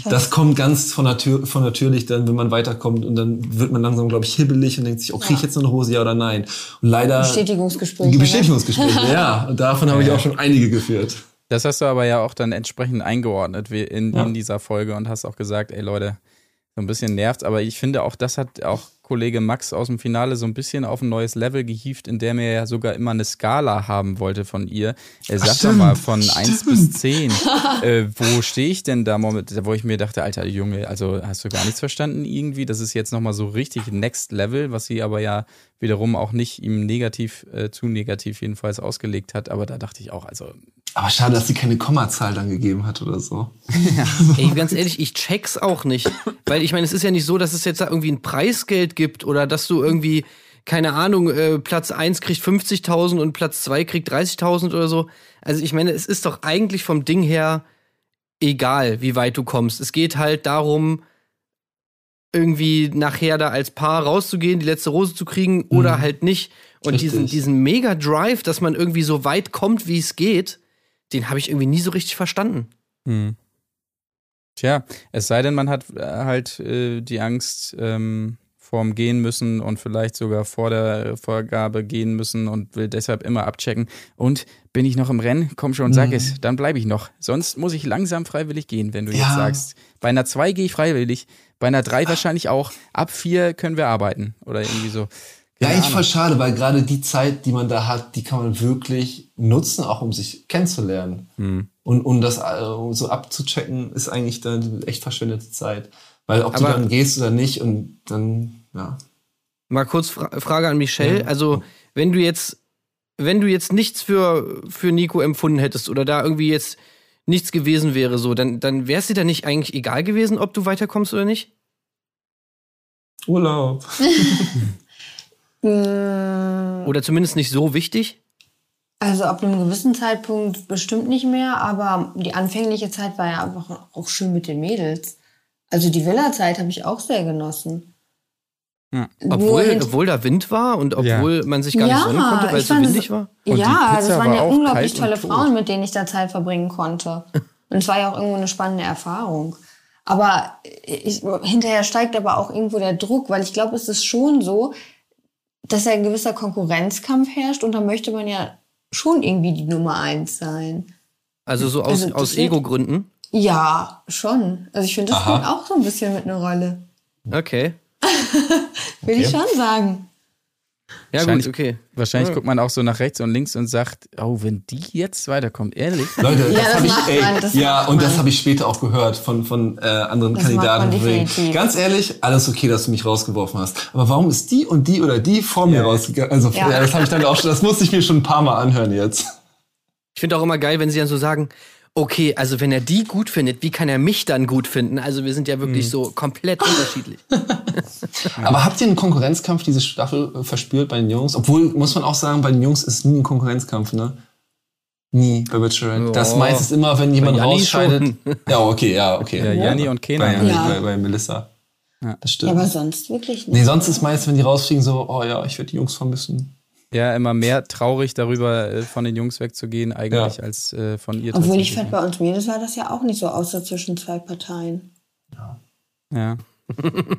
Das kommt ganz von, natür von natürlich dann, wenn man weiterkommt und dann wird man langsam, glaube ich, hibbelig und denkt sich, oh, kriege ich jetzt noch eine Hose, ja oder nein? Und leider... Bestätigungsgespräche. Die ne? Bestätigungsgespräche, ja. <laughs> Und davon habe ich auch schon einige geführt. Das hast du aber ja auch dann entsprechend eingeordnet wie in, Ja. in dieser Folge und hast auch gesagt, ey Leute, so ein bisschen nervt, aber ich finde auch, das hat auch Kollege Max aus dem Finale so ein bisschen auf ein neues Level gehievt, in dem er ja sogar immer eine Skala haben wollte von ihr. Er sagt doch mal von 1 stimmt. bis <laughs> 10. äh, wo stehe ich denn da momentan, wo ich mir dachte, alter Junge, also hast du gar nichts verstanden irgendwie? Das ist jetzt nochmal so richtig Next Level, was sie aber ja wiederum auch nicht ihm negativ, äh, zu negativ jedenfalls ausgelegt hat. Aber da dachte ich auch, also Aber schade, dass sie keine Kommazahl dann gegeben hat oder so. <laughs> Ey, ganz ehrlich, ich check's auch nicht. Weil ich meine, es ist ja nicht so, dass es jetzt da irgendwie ein Preisgeld gibt oder dass du irgendwie, keine Ahnung, äh, Platz 1 kriegt 50.000 und Platz 2 kriegt 30.000 oder so. Also ich meine, es ist doch eigentlich vom Ding her egal, wie weit du kommst. Es geht halt darum, irgendwie nachher da als Paar rauszugehen, die letzte Rose zu kriegen oder halt nicht. Und Richtig. diesen, diesen Mega-Drive, dass man irgendwie so weit kommt, wie es geht, den habe ich irgendwie nie so richtig verstanden. Hm. Tja, es sei denn, man hat äh, halt äh, die Angst ähm, vorm Gehen müssen und vielleicht sogar vor der Vorgabe gehen müssen und will deshalb immer abchecken. Und bin ich noch im Rennen? Komm schon, sag es, dann bleibe ich noch. Sonst muss ich langsam freiwillig gehen, wenn du jetzt Ja. sagst. Bei einer 2 gehe ich freiwillig, bei einer 3 wahrscheinlich auch. Ab 4 können wir arbeiten oder irgendwie so. Ja, eigentlich voll schade, weil gerade die Zeit, die man da hat, die kann man wirklich nutzen, auch um sich kennenzulernen. Hm. Und um das äh, so abzuchecken, ist eigentlich dann echt verschwendete Zeit. Weil ob du Aber- dann gehst oder nicht und dann, ja. Mal kurz Fra Frage an Michelle. Ja. Also, wenn du jetzt, wenn du jetzt nichts für, für Nico empfunden hättest oder da irgendwie jetzt nichts gewesen wäre, so, dann, dann wäre es dir da nicht eigentlich egal gewesen, ob du weiterkommst oder nicht? Urlaub. <laughs> Mm, Oder zumindest nicht so wichtig? Also ab einem gewissen Zeitpunkt bestimmt nicht mehr, aber die anfängliche Zeit war ja einfach auch schön mit den Mädels. Also die Villa-Zeit habe ich auch sehr genossen. Ja. Obwohl, obwohl da Wind war und obwohl man sich gar Ja, nicht sonnen konnte, weil es so es- windig war? Und ja, das waren war ja auch unglaublich tolle. Frauen, mit denen ich da Zeit verbringen konnte. Und es war ja auch irgendwo eine spannende Erfahrung. Aber ich, hinterher steigt aber auch irgendwo der Druck, weil ich glaube, es ist schon so, dass ja ein gewisser Konkurrenzkampf herrscht und da möchte man ja schon irgendwie die Nummer eins sein. Also so aus, Also aus Ego-Gründen? Ja, schon. Also ich finde, das Aha. spielt auch so ein bisschen mit einer Rolle. Okay. <laughs> Will ich schon sagen. Ja, gut, Wahrscheinlich- okay. Wahrscheinlich Ja. guckt man auch so nach rechts und links und sagt, oh, wenn die jetzt weiterkommt, ehrlich? Leute, Ja, das das habe ich, ey, man, das ja, und das habe ich später auch gehört von, von äh, anderen Das macht Kandidaten. Ganz ehrlich, alles okay, dass du mich rausgeworfen hast. Aber warum ist die und die oder die vor mir rausgegangen? Also, Ja. ja. das habe ich dann auch schon, das musste ich mir schon ein paar Mal anhören jetzt. Ich finde auch immer geil, wenn sie dann so sagen, okay, also wenn er die gut findet, wie kann er mich dann gut finden? Also wir sind ja wirklich so komplett unterschiedlich. <laughs> Aber habt ihr einen Konkurrenzkampf diese Staffel äh, verspürt bei den Jungs? Obwohl, muss man auch sagen, bei den Jungs ist nie ein Konkurrenzkampf, ne? Nie bei Bachelorette. Das Ja. meistens immer, wenn jemand rausscheidet. Ja, okay, ja, okay. Ja, Janni und bei, Kenan. Ja. bei, bei Melissa. Ja. Das Ja, stimmt. aber sonst wirklich nicht. nee, sonst ist meist, wenn die rausfliegen, so, oh ja, ich werde die Jungs vermissen. Ja, immer mehr traurig darüber, äh, von den Jungs wegzugehen, eigentlich, Ja. als äh, von ihr Obwohl ich fand, bei uns Mädels sah das ja auch nicht so aus, so zwischen zwei Parteien. Ja. <laughs>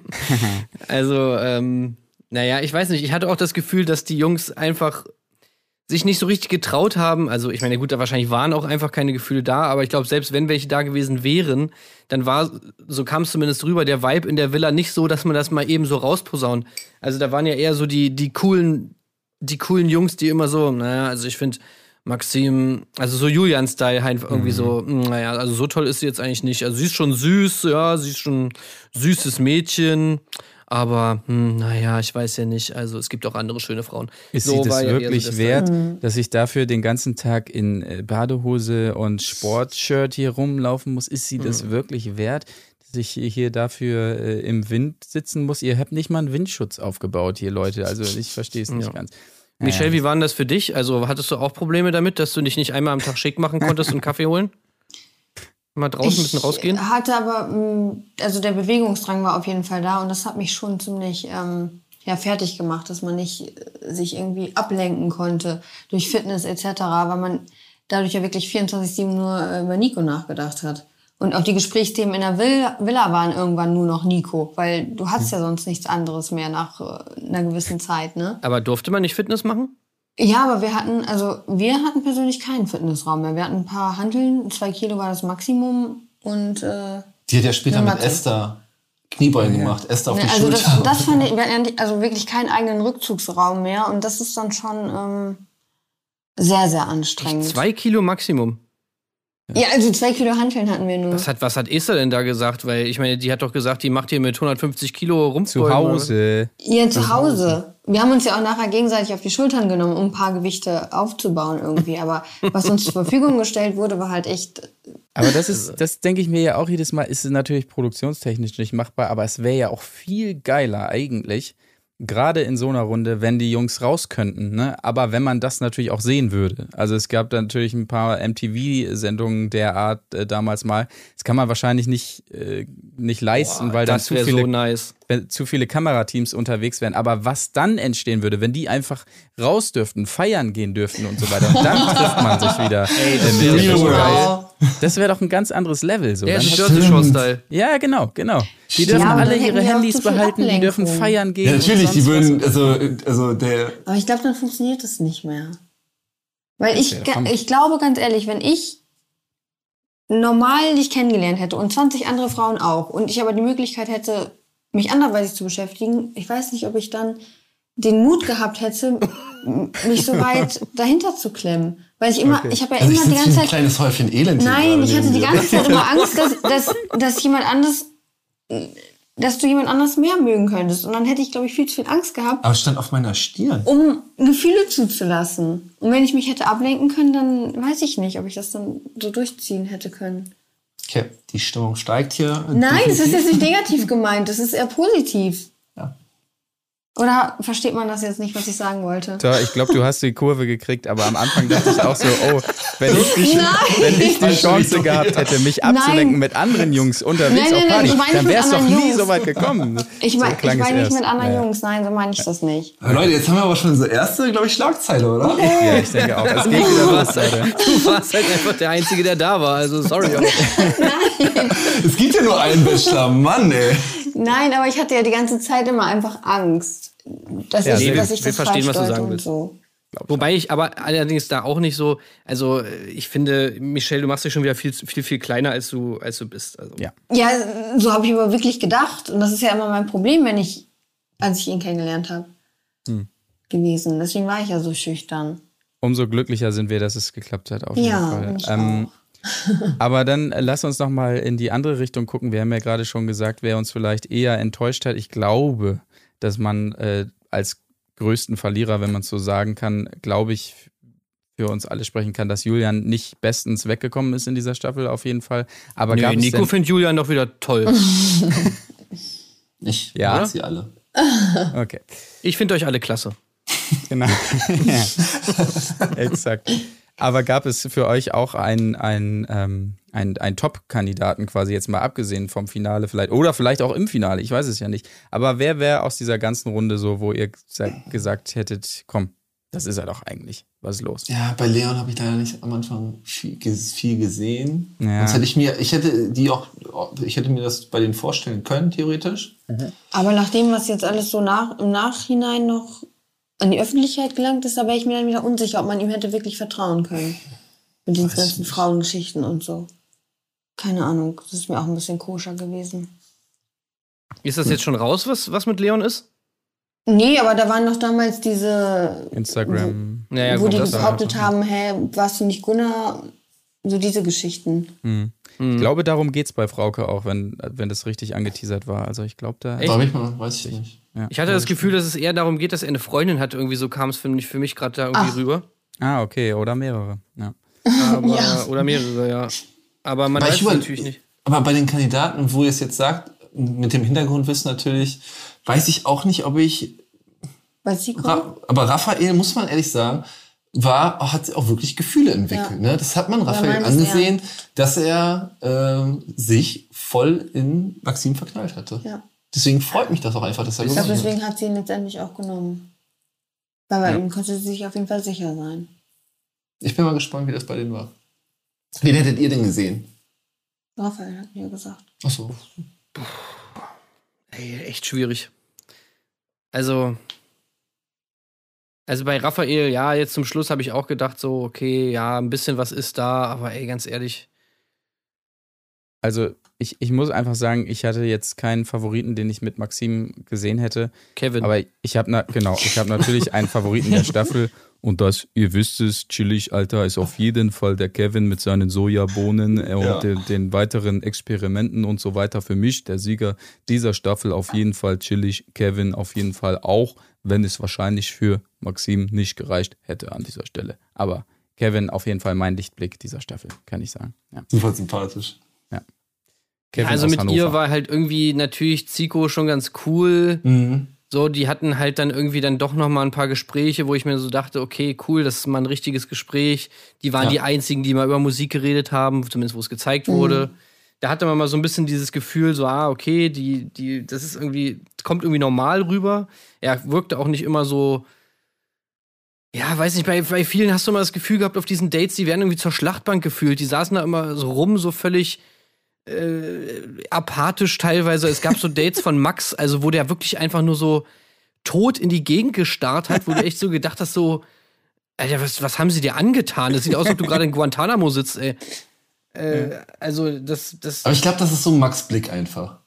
Also, ähm, naja, ich weiß nicht, ich hatte auch das Gefühl, dass die Jungs einfach sich nicht so richtig getraut haben. Also, ich meine, gut, da wahrscheinlich waren auch einfach keine Gefühle da, aber ich glaube, selbst wenn welche da gewesen wären, dann war, so kam es zumindest rüber, der Vibe in der Villa nicht so, dass man das mal eben so rausposaunt. Also, da waren ja eher so die, die coolen, die coolen Jungs, die immer so, naja, also ich finde, Maxim, also so Julian-Style halt irgendwie so, Mhm. mh, naja, also so toll ist sie jetzt eigentlich nicht. Also sie ist schon süß, ja, sie ist schon süßes Mädchen, aber hm, naja, ich weiß ja nicht. Also es gibt auch andere schöne Frauen. Ist So sie das ja so wirklich das wert, Mhm. dass ich dafür den ganzen Tag in äh, Badehose und Sportshirt hier rumlaufen muss? Ist sie Mhm. das wirklich wert, dass ich hier dafür äh, im Wind sitzen muss? Ihr habt nicht mal einen Windschutz aufgebaut hier, Leute. Also ich verstehe es nicht Ja. ganz. Michelle, wie waren das für dich? Also hattest du auch Probleme damit, dass du dich nicht einmal am Tag schick machen konntest und Kaffee holen? Mal draußen ein bisschen rausgehen? hatte aber, mh, also der Bewegungsdrang war auf jeden Fall da und das hat mich schon ziemlich ähm, ja, fertig gemacht, dass man nicht äh, sich irgendwie ablenken konnte durch Fitness etc., weil man dadurch ja wirklich 24-7 nur äh, über Nico nachgedacht hat. Und auch die Gesprächsthemen in der Villa, waren irgendwann nur noch Nico, weil du hast ja sonst nichts anderes mehr nach äh, einer gewissen Zeit, ne? Aber durfte man nicht Fitness machen? Ja, aber wir hatten, also wir hatten persönlich keinen Fitnessraum mehr. Wir hatten ein paar Hanteln, zwei Kilo war das Maximum und äh, Die hat ja später mit. Esther Kniebeugen gemacht. Esther auf ne, die also das, Schulter. das fand ich, wir hatten ja also wirklich keinen eigenen Rückzugsraum mehr und das ist dann schon ähm, sehr, sehr anstrengend. Zwei Kilo Maximum. Ja, also zwei Kilo Hanteln hatten wir nur. Was hat, was hat Esther denn da gesagt? Weil ich meine, die hat doch gesagt, die macht hier mit 150 Kilo Rumpfbeugen. Zu Hause. Ja, zu Hause. Wir haben uns ja auch nachher gegenseitig auf die Schultern genommen, um ein paar Gewichte aufzubauen irgendwie. Aber was uns zur Verfügung gestellt wurde, war halt echt. Aber das ist, das denke ich mir ja auch jedes Mal, ist natürlich produktionstechnisch nicht machbar, aber es wäre ja auch viel geiler eigentlich, gerade in so einer Runde, wenn die Jungs raus könnten, ne? Aber wenn man das natürlich auch sehen würde. Also es gab da natürlich ein paar MTV-Sendungen der Art äh, damals mal. Das kann man wahrscheinlich nicht, äh, nicht leisten, weil dann zu wäre viele so nice. wenn zu viele Kamerateams unterwegs wären. Aber was dann entstehen würde, wenn die einfach raus dürften, feiern gehen dürften und so weiter. Und dann <laughs> trifft man sich wieder. Ey, das wäre so Bachelor. geil. Das wäre doch ein ganz anderes Level. So. Ja, Style. ja, genau, genau. Die dürfen Ja, alle ihre Handys viel behalten, die dürfen Ablenkung. feiern gehen. Ja, natürlich, die würden, also, also der, Aber ich glaube, dann funktioniert das nicht mehr. Weil ich, ich glaube ganz ehrlich, wenn ich normal dich kennengelernt hätte und 20 andere Frauen auch und ich aber die Möglichkeit hätte, mich anderweitig zu beschäftigen, ich weiß nicht, ob ich dann den Mut gehabt hätte, mich so weit <laughs> dahinter zu klemmen. Weil ich immer, Okay. ich habe ja also immer die ganze ein Zeit kleines Häufchen Elend. Nein, ich hatte die ganze Zeit immer <laughs> Angst, dass, dass, dass jemand anders, dass du jemand anders mehr mögen könntest. Und dann hätte ich, glaube ich, viel zu viel Angst gehabt, Aber es stand auf meiner Stirn. um Gefühle zuzulassen. Und wenn ich mich hätte ablenken können, dann weiß ich nicht, ob ich das dann so durchziehen hätte können. Okay, die Stimmung steigt hier. Nein, es ist definitiv. jetzt nicht negativ gemeint, es ist eher positiv. Oder versteht man das jetzt nicht, was ich sagen wollte? So, ich glaube, du hast die Kurve gekriegt, aber am Anfang dachte ich auch so, oh, wenn ich die, Nein. wenn ich die Chance gehabt hätte, mich abzulenken Nein. mit anderen Jungs unterwegs Nein, nein, auf nein, Party, ich meine dann es doch nie Jungs. so weit gekommen. Ich so meine klang ich mein nicht erst. mit anderen Ja. Jungs, nein, so meine ich das nicht. Aber Leute, jetzt haben wir aber schon so erste, glaube ich, Schlagzeile, oder? Ja, ich denke auch. Es geht Du wieder warst, Leute. <laughs> du warst halt einfach der Einzige, der da war. Also sorry. aber- <laughs> Es gibt ja nur einen Bachelor, Mann, ey. Nein, aber ich hatte ja die ganze Zeit immer einfach Angst, dass Ja, ich, nee, dass wir- ich wir das verstehen, falsch was du sagen und willst. so. Wobei ich aber allerdings da auch nicht so, also äh, ich finde, Michelle, du machst dich schon wieder viel, viel, viel kleiner, als du, als du bist. Also. Ja. Ja, so habe ich aber wirklich gedacht. Und das ist ja immer mein Problem, wenn ich, als ich ihn kennengelernt habe, Hm. gewesen. Deswegen war ich ja so schüchtern. Umso glücklicher sind wir, dass es geklappt hat, auf jeden Ja, Fall. ich Ähm, <laughs> aber dann äh, lass uns noch mal in die andere Richtung gucken. Wir haben ja gerade schon gesagt, wer uns vielleicht eher enttäuscht hat. Ich glaube, dass man äh, als größten Verlierer, wenn man es so sagen kann, glaube ich, für uns alle sprechen kann, dass Julian nicht bestens weggekommen ist in dieser Staffel, auf jeden Fall. Aber Nee, gab es Nico findet Julian doch wieder toll. <laughs> Ich Ja? mag sie alle. <laughs> Okay, Ich finde euch alle klasse. genau. ja. Exakt. Aber gab es für euch auch einen, einen, ähm, einen, einen Top-Kandidaten quasi jetzt mal abgesehen vom Finale vielleicht oder vielleicht auch im Finale, ich weiß es ja nicht. Aber wer wäre aus dieser ganzen Runde so, wo ihr gesa- gesagt hättet, komm, das ist er doch eigentlich, was ist los? Ja, bei Leon habe ich leider nicht am Anfang viel, viel gesehen. Ja. Sonst hätte ich mir, ich hätte die auch, ich hätte mir das bei denen vorstellen können, theoretisch. Aber nach dem, was jetzt alles so nach, im Nachhinein noch an die Öffentlichkeit gelangt ist, da wäre ich mir dann wieder unsicher, ob man ihm hätte wirklich vertrauen können. Mit den Weiß ganzen nicht. Frauengeschichten und so. Keine Ahnung, das ist mir auch ein bisschen koscher gewesen. Ist das jetzt schon raus, was, was mit Leon ist? Nee, aber da waren doch damals diese, Instagram. Naja, wo gut, die das behauptet haben, hä, warst du nicht Gunnar? So diese Geschichten. Hm. Ich glaube, darum geht's bei Frauke auch, wenn, wenn das richtig angeteasert war. Also ich glaube, da. Echt? Ich mal, weiß ich nicht. Ja. Ich hatte das Gefühl, dass es eher darum geht, dass er eine Freundin hat. Irgendwie so kam es für mich, für mich gerade da irgendwie Ach. rüber. Ah, okay, oder mehrere. Ja. Aber, Ja. Oder mehrere, ja. Aber man Aber weiß ich es über- natürlich nicht. Aber bei den Kandidaten, wo ihr es jetzt sagt, mit dem Hintergrundwissen natürlich, weiß ich auch nicht, ob ich. Kommt? Ra aber Raphael, muss man ehrlich sagen, war, hat auch wirklich Gefühle entwickelt. Ne? Das hat man Raphael angesehen, dass er ähm, sich voll in Maxim verknallt hatte. Ja. Deswegen freut mich das auch einfach, dass er Ich glaube, gewonnen hat. deswegen hat sie ihn letztendlich auch genommen. Weil bei ihm konnte sie sich auf jeden Fall sicher sein. Ich bin mal gespannt, wie das bei denen war. Wen hättet ihr denn gesehen? Raphael hat mir gesagt. Achso. Ey, echt schwierig. Also, also bei Raphael, ja, jetzt zum Schluss habe ich auch gedacht, so, okay, ja, ein bisschen was ist da, aber ey, ganz ehrlich. Also ich, ich muss einfach sagen, ich hatte jetzt keinen Favoriten, den ich mit Maxim gesehen hätte. Kevin. Aber ich habe na, genau, ich habe natürlich <laughs> einen Favoriten der Staffel und das, ihr wisst es, chillig, Alter, ist auf jeden Fall der Kevin mit seinen Sojabohnen äh, und Ja. den, den weiteren Experimenten und so weiter. Für mich der Sieger dieser Staffel auf jeden Fall chillig, Kevin auf jeden Fall auch, wenn es wahrscheinlich für Maxim nicht gereicht hätte an dieser Stelle. Aber Kevin auf jeden Fall mein Lichtblick dieser Staffel, kann ich sagen. Ja. Super sympathisch. Kevin also mit Hannover. ihr war halt irgendwie natürlich Zico schon ganz cool. Mhm. So, die hatten halt dann irgendwie dann doch noch mal ein paar Gespräche, wo ich mir so dachte, okay, cool, das ist mal ein richtiges Gespräch. Die waren Ja. die einzigen, die mal über Musik geredet haben, zumindest wo es gezeigt wurde. Da hatte man mal so ein bisschen dieses Gefühl, so, ah, okay, die, die, das ist irgendwie, kommt irgendwie normal rüber. Er wirkte auch nicht immer so, ja, weiß nicht, bei, bei vielen hast du immer das Gefühl gehabt, auf diesen Dates, die werden irgendwie zur Schlachtbank gefühlt. Die saßen da immer so rum, so völlig äh, apathisch teilweise. Es gab so Dates von Max, also wo der wirklich einfach nur so tot in die Gegend gestarrt hat, wo du echt so gedacht hast, so, Alter, was, was haben sie dir angetan? Das sieht aus, als ob du gerade in Guantanamo sitzt, ey. Äh, also, das, das, Aber ich glaube, das ist so ein Max-Blick einfach.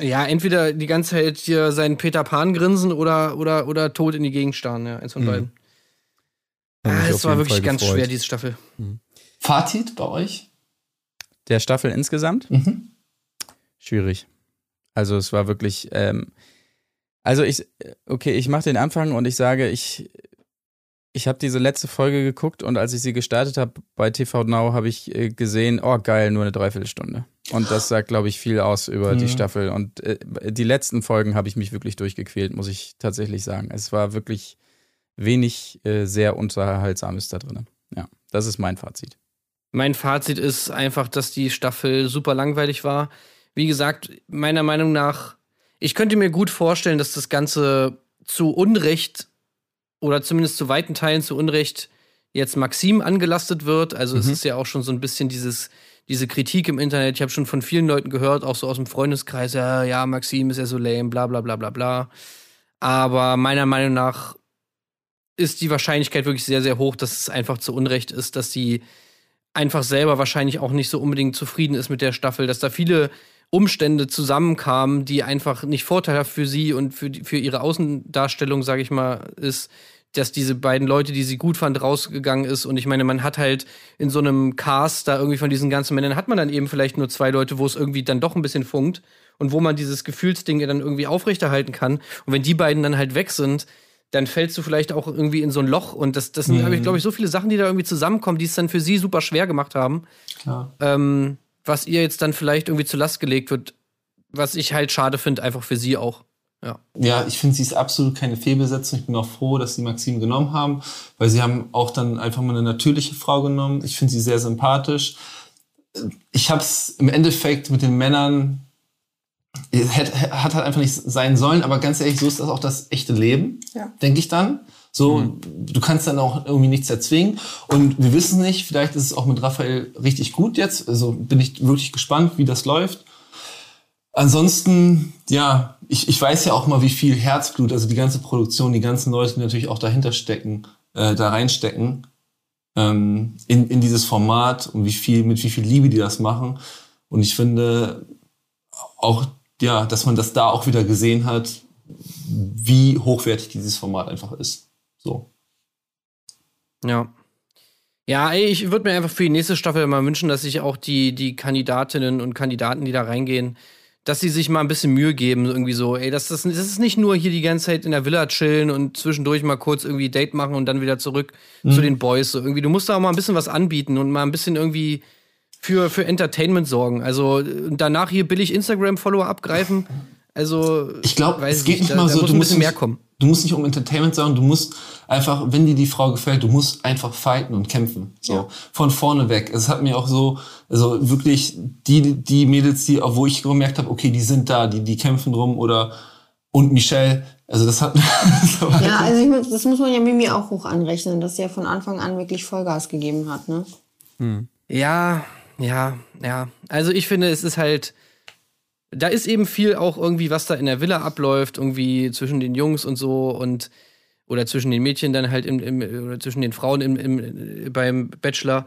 ja, entweder die ganze Zeit hier seinen Peter Pan grinsen oder, oder, oder tot in die Gegend starren, ja, eins von Mhm. beiden. Ah, es war wirklich Fall ganz gefreut. schwer, diese Staffel. Fazit bei euch? Der Staffel insgesamt? Mhm. Schwierig. Also es war wirklich, ähm, also ich, okay, ich mache den Anfang und ich sage, ich, ich habe diese letzte Folge geguckt und als ich sie gestartet habe bei TV Now, habe ich äh, gesehen, oh geil, nur eine Dreiviertelstunde. Und das sagt, glaube ich, viel aus über die Mhm. Staffel. Und äh, die letzten Folgen habe ich mich wirklich durchgequält, muss ich tatsächlich sagen. Es war wirklich wenig äh, sehr Unterhaltsames da drin. Ja, das ist mein Fazit. Mein Fazit ist einfach, dass die Staffel super langweilig war. Wie gesagt, meiner Meinung nach, ich könnte mir gut vorstellen, dass das Ganze zu Unrecht oder zumindest zu weiten Teilen zu Unrecht jetzt Maxim angelastet wird. Also es ist ja auch schon so ein bisschen dieses, diese Kritik im Internet. Ich habe schon von vielen Leuten gehört, auch so aus dem Freundeskreis, ja, ja, Maxim ist ja so lame, bla bla bla bla bla. Aber meiner Meinung nach ist die Wahrscheinlichkeit wirklich sehr, sehr hoch, dass es einfach zu Unrecht ist, dass sie einfach selber wahrscheinlich auch nicht so unbedingt zufrieden ist mit der Staffel, dass da viele Umstände zusammenkamen, die einfach nicht vorteilhaft für sie und für, für ihre Außendarstellung, sage ich mal, ist, dass diese beiden Leute, die sie gut fand, rausgegangen ist. Und ich meine, man hat halt in so einem Cast da irgendwie von diesen ganzen Männern, hat man dann eben vielleicht nur zwei Leute, wo es irgendwie dann doch ein bisschen funkt und wo man dieses Gefühlsding dann irgendwie aufrechterhalten kann. Und wenn die beiden dann halt weg sind, dann fällst du vielleicht auch irgendwie in so ein Loch. Und das, das sind, Mhm. glaube ich, so viele Sachen, die da irgendwie zusammenkommen, die es dann für sie super schwer gemacht haben. Ähm, was ihr jetzt dann vielleicht irgendwie zur Last gelegt wird, was ich halt schade finde, einfach für sie auch. Ja. Ja, ich finde, sie ist absolut keine Fehlbesetzung. Ich bin auch froh, dass sie Maxim genommen haben, weil sie haben auch dann einfach mal eine natürliche Frau genommen. Ich finde sie sehr sympathisch. Ich habe es im Endeffekt mit den Männern hat, hat halt einfach nicht sein sollen, aber ganz ehrlich, so ist das auch das echte Leben, Ja. denke ich dann. So, du kannst dann auch irgendwie nichts erzwingen. Und wir wissen nicht, vielleicht ist es auch mit Raphael richtig gut jetzt. Also bin ich wirklich gespannt, wie das läuft. Ansonsten, ja, ich, ich weiß ja auch mal, wie viel Herzblut, also die ganze Produktion, die ganzen Leute, die natürlich auch dahinter stecken, äh, da reinstecken, ähm, in, in dieses Format und wie viel, mit wie viel Liebe die das machen. Und ich finde auch, ja, dass man das da auch wieder gesehen hat, wie hochwertig dieses Format einfach ist. So. Ja. Ja, ich würde mir einfach für die nächste Staffel mal wünschen, dass sich auch die, die Kandidatinnen und Kandidaten, die da reingehen, dass sie sich mal ein bisschen Mühe geben, irgendwie so, ey, das, das, das ist nicht nur hier die ganze Zeit in der Villa chillen und zwischendurch mal kurz irgendwie Date machen und dann wieder zurück zu den Boys. So irgendwie, du musst da auch mal ein bisschen was anbieten und mal ein bisschen irgendwie für, für Entertainment sorgen. Also und danach hier billig Instagram-Follower abgreifen. Also, Ich glaube, es geht nicht da, mal da so, muss du musst nicht, mehr kommen. Du musst nicht um Entertainment sagen, du musst einfach, wenn dir die Frau gefällt, du musst einfach fighten und kämpfen. So, von vorne weg. Es hat mir auch so, also wirklich die, die Mädels, die, wo ich gemerkt habe, okay, die sind da, die, die kämpfen drum oder, und Michelle, also das hat, <laughs> das Ja, also ich, muss- das muss man ja Mimi auch hoch anrechnen, dass sie ja von Anfang an wirklich Vollgas gegeben hat, ne? Ja, ja, ja. Also ich finde, es ist halt, da ist eben viel auch irgendwie, was da in der Villa abläuft, irgendwie zwischen den Jungs und so und oder zwischen den Mädchen dann halt im, im oder zwischen den Frauen im, im, beim Bachelor.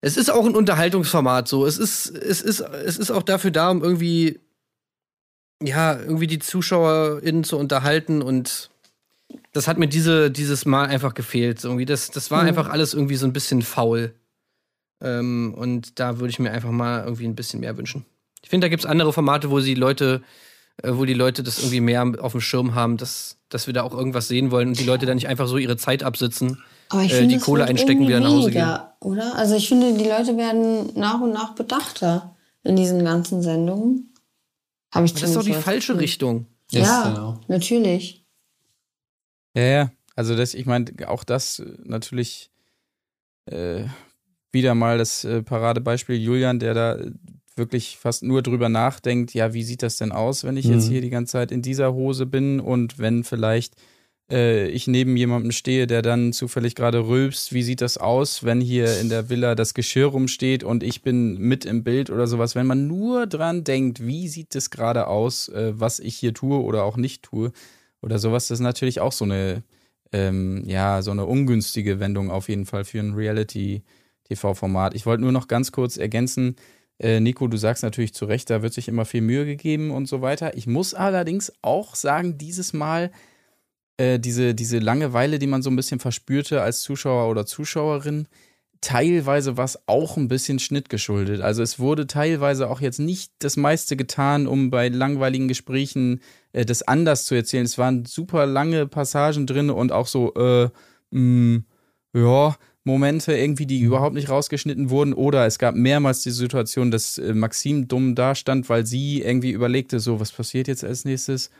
Es ist auch ein Unterhaltungsformat so. Es ist, es ist, es ist auch dafür da, um irgendwie, ja, irgendwie die ZuschauerInnen zu unterhalten und das hat mir diese, dieses Mal einfach gefehlt. Irgendwie das, das war Mhm. einfach alles irgendwie so ein bisschen faul. Ähm, und da würde ich mir einfach mal irgendwie ein bisschen mehr wünschen. Ich finde, da gibt es andere Formate, wo sie Leute, äh, wo die Leute das irgendwie mehr auf dem Schirm haben, dass, dass wir da auch irgendwas sehen wollen und die Leute dann nicht einfach so ihre Zeit absitzen. Aber ich äh, finde, die Kohle einstecken, wieder nach Hause gehen. Oder? Also ich finde, die Leute werden nach und nach bedachter in diesen ganzen Sendungen. Habe ich Das ist doch die falsche Gefühl. Richtung. Yes, ja, genau. natürlich. Ja, ja. Also das, ich meine, auch das natürlich äh, wieder mal das äh, Paradebeispiel Julian, der da äh, wirklich fast nur drüber nachdenkt, ja, wie sieht das denn aus, wenn ich jetzt Mhm. hier die ganze Zeit in dieser Hose bin und wenn vielleicht äh, ich neben jemandem stehe, der dann zufällig gerade rülpst, wie sieht das aus, wenn hier in der Villa das Geschirr rumsteht und ich bin mit im Bild oder sowas. Wenn man nur dran denkt, wie sieht es gerade aus, äh, was ich hier tue oder auch nicht tue oder sowas, das ist natürlich auch so eine, ähm, ja, so eine ungünstige Wendung auf jeden Fall für ein Reality-TV-Format. Ich wollte nur noch ganz kurz ergänzen, äh, Nico, du sagst natürlich zu Recht, da wird sich immer viel Mühe gegeben und so weiter. Ich muss allerdings auch sagen, dieses Mal äh, diese, diese Langeweile, die man so ein bisschen verspürte als Zuschauer oder Zuschauerin, teilweise war es auch ein bisschen Schnitt geschuldet. Also es wurde teilweise auch jetzt nicht das meiste getan, um bei langweiligen Gesprächen äh, das anders zu erzählen. Es waren super lange Passagen drin und auch so, äh, mh, ja, Momente irgendwie, die überhaupt nicht rausgeschnitten wurden. Oder es gab mehrmals die Situation, dass äh, Maxim dumm dastand, weil sie irgendwie überlegte, so, was passiert jetzt als nächstes?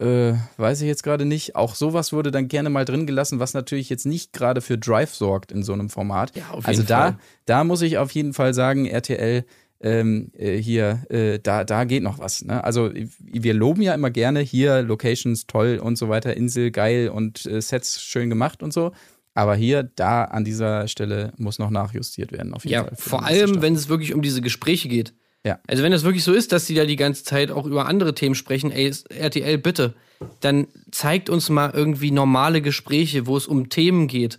Äh, weiß ich jetzt gerade nicht. Auch sowas wurde dann gerne mal drin gelassen, was natürlich jetzt nicht gerade für Drive sorgt in so einem Format. Ja, also da, Fall. da muss ich auf jeden Fall sagen, RTL, ähm, äh, hier, äh, da, da geht noch was. Ne? Also wir loben ja immer gerne hier Locations toll und so weiter, Insel geil und äh, Sets schön gemacht und so. Aber hier, da an dieser Stelle muss noch nachjustiert werden. Auf jeden Ja, Fall vor die allem, wenn es wirklich um diese Gespräche geht. Ja. Also wenn das wirklich so ist, dass sie da die ganze Zeit auch über andere Themen sprechen, ey, RTL bitte, dann zeigt uns mal irgendwie normale Gespräche, wo es um Themen geht.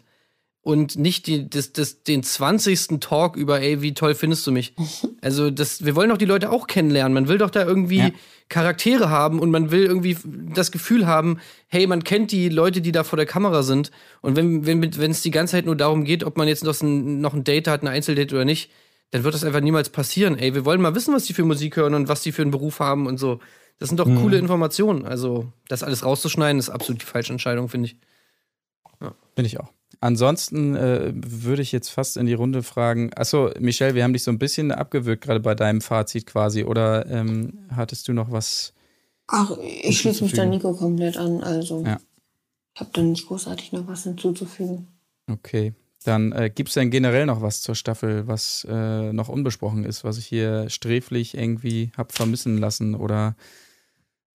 Und nicht die, das, das, den 20. Talk über, ey, wie toll findest du mich? <laughs> Also, das, wir wollen doch die Leute auch kennenlernen. Man will doch da irgendwie Ja. Charaktere haben und man will irgendwie das Gefühl haben, hey, man kennt die Leute, die da vor der Kamera sind. Und wenn wenn wenn es die ganze Zeit nur darum geht, ob man jetzt noch ein, noch ein Date hat, ein Einzeldate oder nicht, dann wird das einfach niemals passieren. Ey, wir wollen mal wissen, was die für Musik hören und was die für einen Beruf haben und so. Das sind doch coole Informationen. Also, das alles rauszuschneiden, ist absolut die falsche Entscheidung, finde ich. Bin ich auch. Ansonsten äh, würde ich jetzt fast in die Runde fragen. Achso, Michelle, wir haben dich so ein bisschen abgewürgt, gerade bei deinem Fazit quasi. Oder ähm, hattest du noch was? Ach, ich schließe mich da? Nico komplett an. Also, Ja. ich habe da nicht großartig noch was hinzuzufügen. Okay. Dann äh, gibt es denn generell noch was zur Staffel, was äh, noch unbesprochen ist, was ich hier sträflich irgendwie hab vermissen lassen? Oder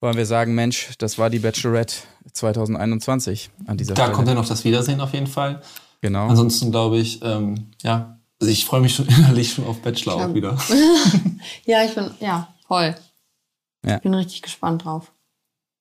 wollen wir sagen, Mensch, das war die Bachelorette 2021 an dieser Da Stelle? kommt ja noch das Wiedersehen auf jeden Fall. Genau. Ansonsten glaube ich, ähm, ja, also ich freue mich schon <laughs> innerlich schon auf Bachelor Klar. auch wieder. <laughs> Ja, ich bin, ja, voll. Ja. Ich bin richtig gespannt drauf.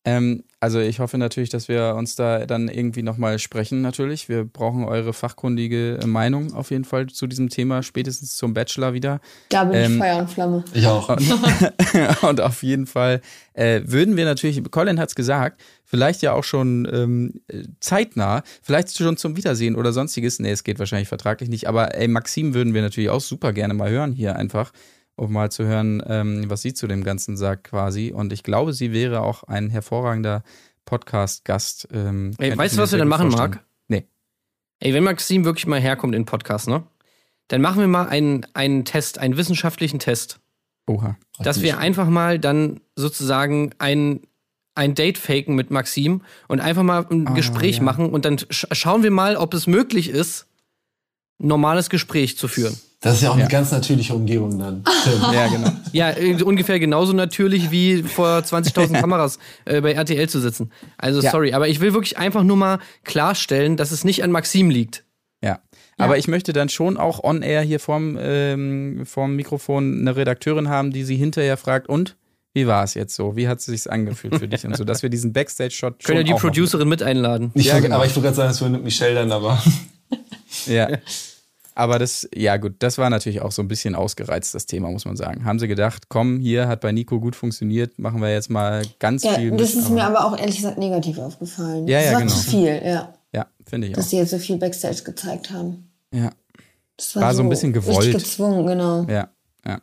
Ähm, also ich hoffe natürlich, dass wir uns da dann irgendwie nochmal sprechen natürlich. Wir brauchen eure fachkundige Meinung auf jeden Fall zu diesem Thema, spätestens zum Bachelor wieder. Da bin Ähm, ich Feuer und Flamme. Ich auch. <laughs> Und auf jeden Fall äh, würden wir natürlich, Colin hat es gesagt, vielleicht ja auch schon ähm, äh, zeitnah, vielleicht schon zum Wiedersehen oder sonstiges. Nee, es geht wahrscheinlich vertraglich nicht, aber ey, Maxim würden wir natürlich auch super gerne mal hören hier einfach, um mal zu hören, ähm, was sie zu dem Ganzen sagt quasi. Und ich glaube, sie wäre auch ein hervorragender Podcast-Gast. Ähm, Ey, weißt ich du, was wir dann machen, vorstellen. Marc? Nee. Ey, wenn Maxim wirklich mal herkommt in den Podcast, ne? Dann machen wir mal einen, einen Test, einen wissenschaftlichen Test. Oha. dass wir einfach mal dann sozusagen ein, ein Date faken mit Maxim und einfach mal ein Ah, Gespräch ja. machen und dann sch schauen wir mal, ob es möglich ist, ein normales Gespräch zu führen. Das ist ja auch Ja. eine ganz natürliche Umgebung dann. <laughs> Ja, genau. Ja, äh, ungefähr genauso natürlich wie vor 20.000 <laughs> Kameras äh, bei RTL zu sitzen. Also Ja. sorry, aber ich will wirklich einfach nur mal klarstellen, dass es nicht an Maxim liegt. Ja, Aber ich möchte dann schon auch on air hier vorm, ähm, vorm Mikrofon eine Redakteurin haben, die sie hinterher fragt, und wie war es jetzt so? Wie hat es sich angefühlt für dich und so, dass wir diesen Backstage-Shot Können ja schon die Producerin mit einladen. Ich Ja, genau. Aber ich wollte gerade sagen, das würde Michelle dann aber. Ja. <laughs> Aber das, ja gut, das war natürlich auch so ein bisschen ausgereizt, das Thema, muss man sagen. Haben sie gedacht, komm, hier hat bei Nico gut funktioniert, machen wir jetzt mal ganz Ja, viel das mit, ist mir aber auch ehrlich gesagt negativ aufgefallen. Ja, das ja, war genau. zu viel, ja. Ja, finde ich Dass auch. sie jetzt so viel Backstage gezeigt haben. Ja, Das War so ein bisschen gewollt. Gezwungen, genau. ja, ja.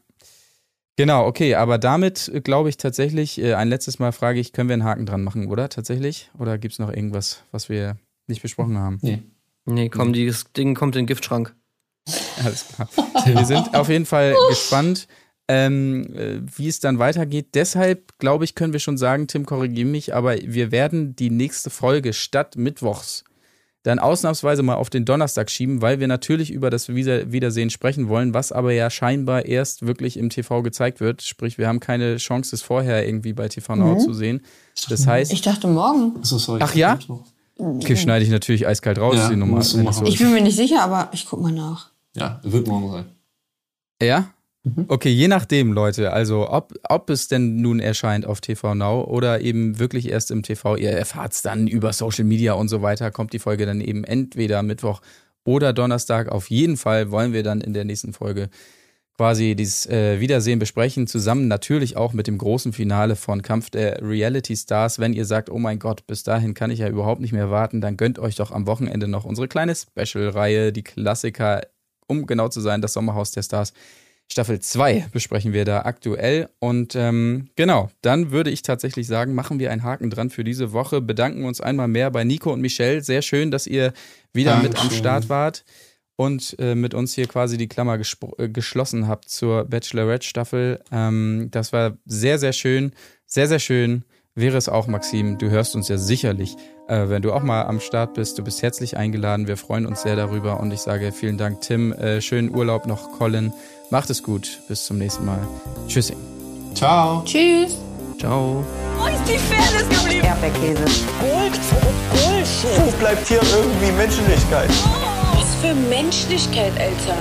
Genau, okay, aber damit äh, glaube ich tatsächlich, äh, ein letztes Mal frage ich, können wir einen Haken dran machen, oder? Tatsächlich? Oder gibt es noch irgendwas, was wir nicht besprochen haben? Nee. Nee, komm, dieses Ding kommt in den Giftschrank. <laughs> Alles klar. Wir sind auf jeden Fall gespannt, ähm, äh, wie es dann weitergeht. Deshalb, glaube ich, können wir schon sagen, Tim, korrigiere mich, aber wir werden die nächste Folge statt Mittwochs dann ausnahmsweise mal auf den Donnerstag schieben, weil wir natürlich über das Wieder Wiedersehen sprechen wollen, was aber ja scheinbar erst wirklich im TV gezeigt wird. Sprich, wir haben keine Chance, es vorher irgendwie bei TV Now zu sehen. Das heißt, Ich dachte morgen. Achso, sorry. Ach ja? okay, schneide ich natürlich eiskalt raus, Ja, die Nummer. Ich bin mir nicht sicher, aber ich guck mal nach. Ja, wird morgen sein. Ja? Okay, je nachdem, Leute. Also, ob, ob es denn nun erscheint auf TV Now oder eben wirklich erst im TV, ihr erfahrt es dann über Social Media und so weiter, kommt die Folge dann eben entweder Mittwoch oder Donnerstag. Auf jeden Fall wollen wir dann in der nächsten Folge quasi dieses äh, Wiedersehen besprechen, zusammen natürlich auch mit dem großen Finale von Kampf der Reality Stars. Wenn ihr sagt, oh mein Gott, bis dahin kann ich ja überhaupt nicht mehr warten, dann gönnt euch doch am Wochenende noch unsere kleine Special-Reihe, die Klassiker, um genau zu sein, das Sommerhaus der Stars. Staffel 2 besprechen wir da aktuell. Und ähm, genau, dann würde ich tatsächlich sagen, machen wir einen Haken dran für diese Woche. Bedanken uns einmal mehr bei Nico und Michelle. Sehr schön, dass ihr wieder mit am Dankeschön. Start wart und äh, mit uns hier quasi die Klammer äh, geschlossen habt zur Bachelorette-Staffel. Ähm, das war sehr, sehr schön. Sehr, sehr schön. Wäre es auch, Maxim. Du hörst uns ja sicherlich, äh, wenn du auch mal am Start bist. Du bist herzlich eingeladen. Wir freuen uns sehr darüber. Und ich sage vielen Dank, Tim. Äh, schönen Urlaub noch, Colin. Macht es gut. Bis zum nächsten Mal. Tschüssing. Ciao. Tschüss. Ciao. Wo ist die Fairness geblieben? Erdbeerkäse. Gold, Bullshit. Wo bleibt hier irgendwie Menschlichkeit? Was für Menschlichkeit, Alter.